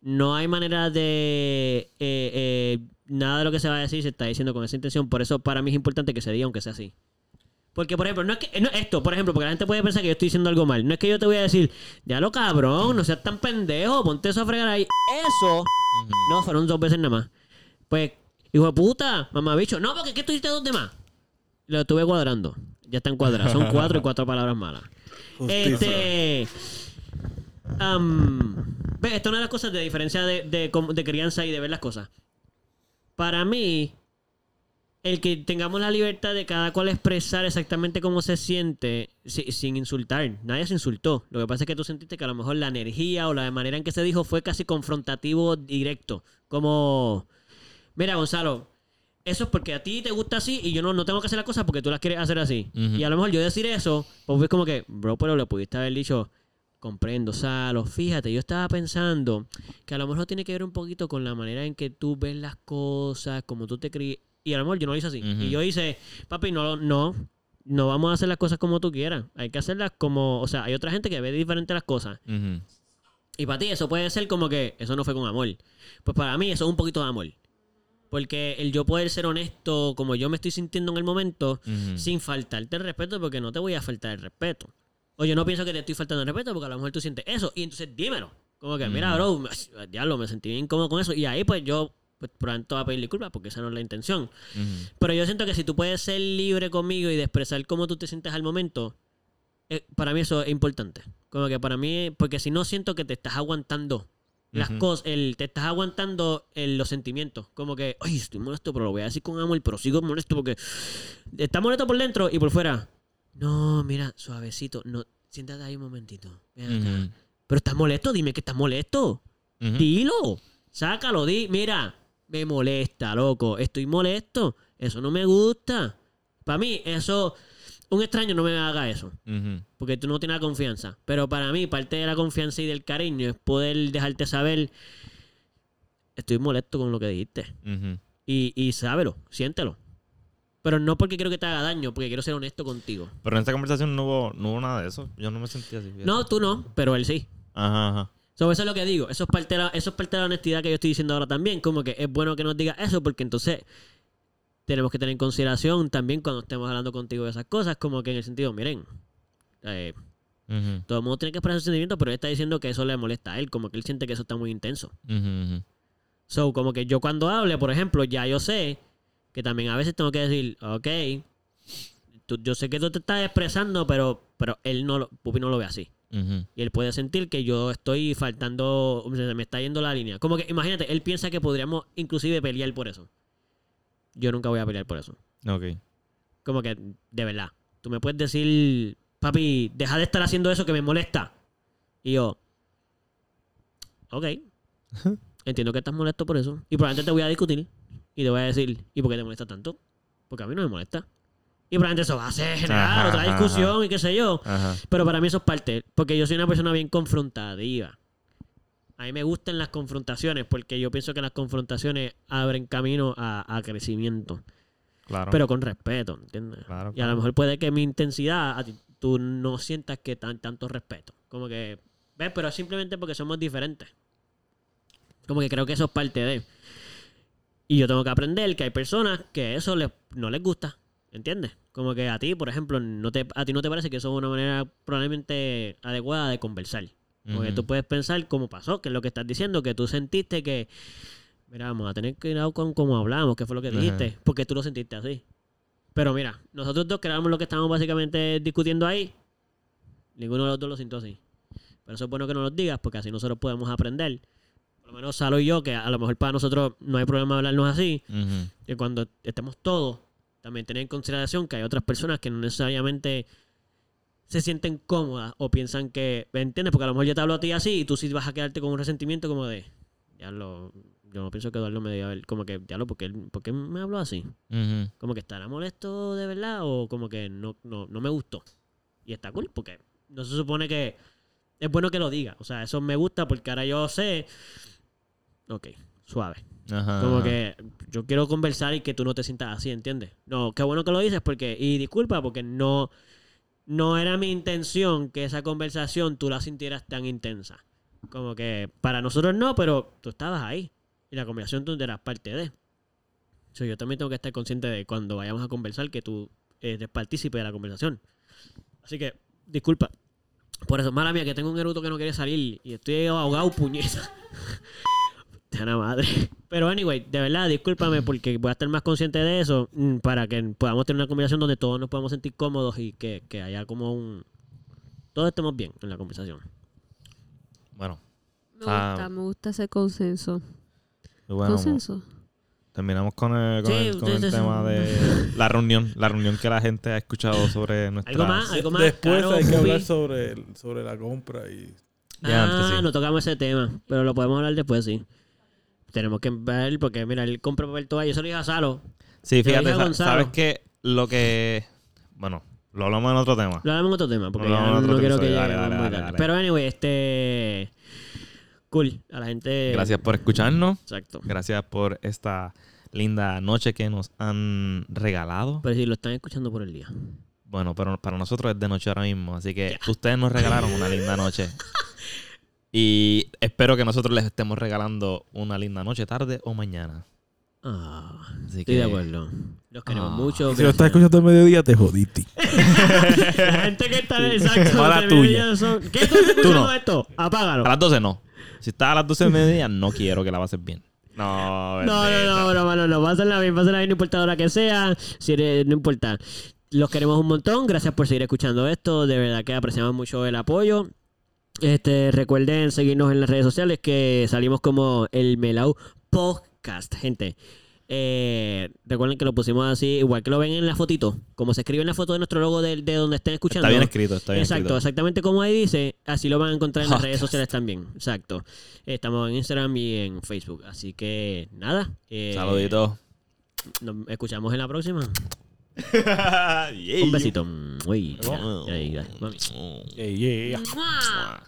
no hay manera de eh, eh, nada de lo que se va a decir se está diciendo con esa intención. Por eso para mí es importante que se diga aunque sea así. Porque, por ejemplo, no es que. no, esto, por ejemplo, porque la gente puede pensar que yo estoy diciendo algo mal. No es que yo te voy a decir, ya lo cabrón, no seas tan pendejo, ponte eso a fregar ahí. Eso. No, fueron dos veces nada más. Pues, hijo de puta, mamá bicho. No, porque es que tú hiciste dos demás. Lo estuve cuadrando. Ya están cuadrados. Son cuatro y cuatro palabras malas. Este. ve, esta es una de las cosas de diferencia de, de, de crianza y de ver las cosas. Para mí, el que tengamos la libertad de cada cual expresar exactamente cómo se siente si- sin insultar. Nadie se insultó. Lo que pasa es que tú sentiste que a lo mejor la energía o la manera en que se dijo fue casi confrontativo directo. Como, mira Gonzalo, eso es porque a ti te gusta así y yo no, no tengo que hacer las cosas porque tú las quieres hacer así. Y a lo mejor yo decir eso, pues es como que, bro, pero le pudiste haber dicho, comprendo, Salo, fíjate, yo estaba pensando que a lo mejor tiene que ver un poquito con la manera en que tú ves las cosas, como tú te crías. Y a lo mejor yo no lo hice así. Y yo hice, papi, no, no, no vamos a hacer las cosas como tú quieras. Hay que hacerlas como, o sea, hay otra gente que ve diferente las cosas. Y para ti eso puede ser como que eso no fue con amor. Pues para mí eso es un poquito de amor. Porque el yo poder ser honesto como yo me estoy sintiendo en el momento, sin faltarte el respeto, porque no te voy a faltar el respeto. O yo no pienso que te estoy faltando el respeto, porque a lo mejor tú sientes eso. Y entonces dímelo. Como que, mira, bro, diablo, me sentí bien incómodo con eso. Y ahí pues yo, pues pronto voy a pedir disculpas, porque esa no es la intención. Pero yo siento que si tú puedes ser libre conmigo y de expresar cómo tú te sientes al momento, eh, para mí eso es importante. Como que para mí, porque si no siento que te estás aguantando las cosas, el, te estás aguantando el- los sentimientos. Como que, ay, estoy molesto, pero lo voy a decir con amor, pero sigo molesto porque está molesto por dentro y por fuera. No, mira, suavecito, no, siéntate ahí un momentito. Ven acá. Pero estás molesto, dime que estás molesto. Dilo. Sácalo, di. Mira, me molesta, loco. Estoy molesto. Eso no me gusta. Para mí, eso. Un extraño no me haga eso. Porque tú no tienes la confianza. Pero para mí, parte de la confianza y del cariño es poder dejarte saber. Estoy molesto con lo que dijiste. Y, y sábelo, siéntelo. Pero no porque quiero que te haga daño, porque quiero ser honesto contigo. Pero en esta conversación no hubo, no hubo nada de eso. Yo no me sentía así. No, tú no, pero él sí. Ajá, ajá. So, eso es lo que digo. Eso es, parte de la, eso es parte de la honestidad que yo estoy diciendo ahora también. Como que es bueno que nos digas eso porque entonces tenemos que tener en consideración también cuando estemos hablando contigo de esas cosas. Como que en el sentido, miren, eh, todo el mundo tiene que expresar sus sentimientos, pero él está diciendo que eso le molesta a él. Como que él siente que eso está muy intenso. So, como que yo cuando hable, por ejemplo, ya yo sé que también a veces tengo que decir, ok, tú- yo sé que tú te estás expresando, pero, pero él no lo, Pupi no lo ve así. Y él puede sentir que yo estoy faltando, se me está yendo la línea. Como que, imagínate, él piensa que podríamos inclusive pelear por eso. Yo nunca voy a pelear por eso. Ok. Como que, de verdad. Tú me puedes decir, papi, deja de estar haciendo eso que me molesta. Y yo, ok. Entiendo que estás molesto por eso. Y probablemente te voy a discutir. Y te voy a decir, ¿y por qué te molesta tanto? Porque a mí no me molesta. Y probablemente eso va a ser generar Ajá, otra ajá, discusión y qué sé yo. Ajá. Pero para mí eso es parte. Porque yo soy una persona bien confrontativa. A mí me gustan las confrontaciones porque yo pienso que las confrontaciones abren camino a, a crecimiento. Claro. Pero con respeto, ¿entiendes? Claro, Y a lo mejor puede que mi intensidad, a ti- tú no sientas que tan tanto respeto. Como que, ¿ves? Pero simplemente porque somos diferentes. Como que creo que eso es parte de. Y yo tengo que aprender que hay personas que eso les, no les gusta. ¿Entiendes? Como que a ti, por ejemplo, no te, a ti no te parece que eso es una manera probablemente adecuada de conversar. Porque tú puedes pensar cómo pasó, que es lo que estás diciendo, que tú sentiste que, mira, vamos a tener a con cómo hablamos, qué fue lo que dijiste, porque tú lo sentiste así. Pero mira, nosotros dos creamos lo que estábamos básicamente discutiendo ahí. Ninguno de los dos lo sintió así. Pero eso es bueno que nos lo digas, porque así nosotros podemos aprender. Por lo menos Salo y yo, que a lo mejor para nosotros no hay problema hablarnos así, Ujú. que cuando estemos todos, también tener en consideración que hay otras personas que no necesariamente se sienten cómodas o piensan que, ¿me entiendes? Porque a lo mejor yo te hablo a ti así y tú sí vas a quedarte con un resentimiento como de, ya lo, yo no pienso que Eduardo me haber, como que, ya lo, ¿por qué, por qué me habló así? Como que estará molesto de verdad o como que no, no, no me gustó. Y está cool porque no se supone que es bueno que lo diga. O sea, eso me gusta porque ahora yo sé, ok, suave. Ajá. Como ajá. que yo quiero conversar y que tú no te sientas así, ¿entiendes? No, qué bueno que lo dices porque, y disculpa porque no, no era mi intención que esa conversación tú la sintieras tan intensa. Como que para nosotros no, pero tú estabas ahí. Y la conversación tú eras parte de. So, yo también tengo que estar consciente de cuando vayamos a conversar que tú eres partícipe de la conversación. Así que, disculpa. Por eso, mala mía, que tengo un eruto que no quiere salir y estoy ahogado, puñeta. De la madre. Pero, anyway, de verdad, discúlpame porque voy a estar más consciente de eso mm, para que podamos tener una conversación donde todos nos podamos sentir cómodos y que, que haya como un. Todos estemos bien en la conversación. Bueno, Me Ah. gusta, me gusta ese consenso. bueno consenso. terminamos con el, con Sí, el, con sí, el sí, sí. tema de la reunión. La reunión que la gente ha escuchado sobre nuestra... ¿Algo más? ¿Algo más? Después Caro, hay que hablar sobre, sobre la compra y... Ah, antes sí. no tocamos ese tema, pero lo podemos hablar después, sí. Tenemos que ver, porque mira, él compra papel toalla. Yo se lo dije a Salo. Sí, fíjate, sa- Gonzalo. sabes que lo que... Bueno, lo hablamos en otro tema. Lo hablamos en otro tema, porque ya no quiero que Dale, dale, muy dale, tarde. dale. Pero anyway, este... Cool. A la gente... Gracias por escucharnos. Exacto. Gracias por esta linda noche que nos han regalado. Pero si lo están escuchando por el día. Bueno, pero para nosotros es de noche ahora mismo. Así que ustedes nos regalaron una linda noche. Y espero que nosotros les estemos regalando una linda noche, tarde o mañana. Ah, Así estoy que de acuerdo. Los queremos Ah. mucho. Si lo estás escuchando al mediodía, te jodiste. La gente que está en exacto. Mala de tuya. son- ¿Qué estás escuchando no. esto? Apágalo. a las 12 no. Si estás a las 12 del mediodía, no quiero que la pases bien. No, No, no, no, no, no. Pásenla bien, pásenla bien, no importa la hora que sea. Si eres- no importa. Los queremos un montón. Gracias por seguir escuchando esto. De verdad que apreciamos mucho el apoyo. Este, recuerden seguirnos en las redes sociales que salimos como el Melau Podcast, gente. Eh, recuerden que lo pusimos así, igual que lo ven en la fotito, como se escribe en la foto de nuestro logo de, de donde estén escuchando. Está bien escrito, está bien Exacto, escrito. exactamente como ahí dice, así lo van a encontrar en las redes sociales también. Exacto. Estamos en Instagram y en Facebook. Así que nada. eh, Saluditos. Nos escuchamos en la próxima. Yeah. Un besito. Uy, ya, ya, ya, mami. Mm. Yeah, yeah.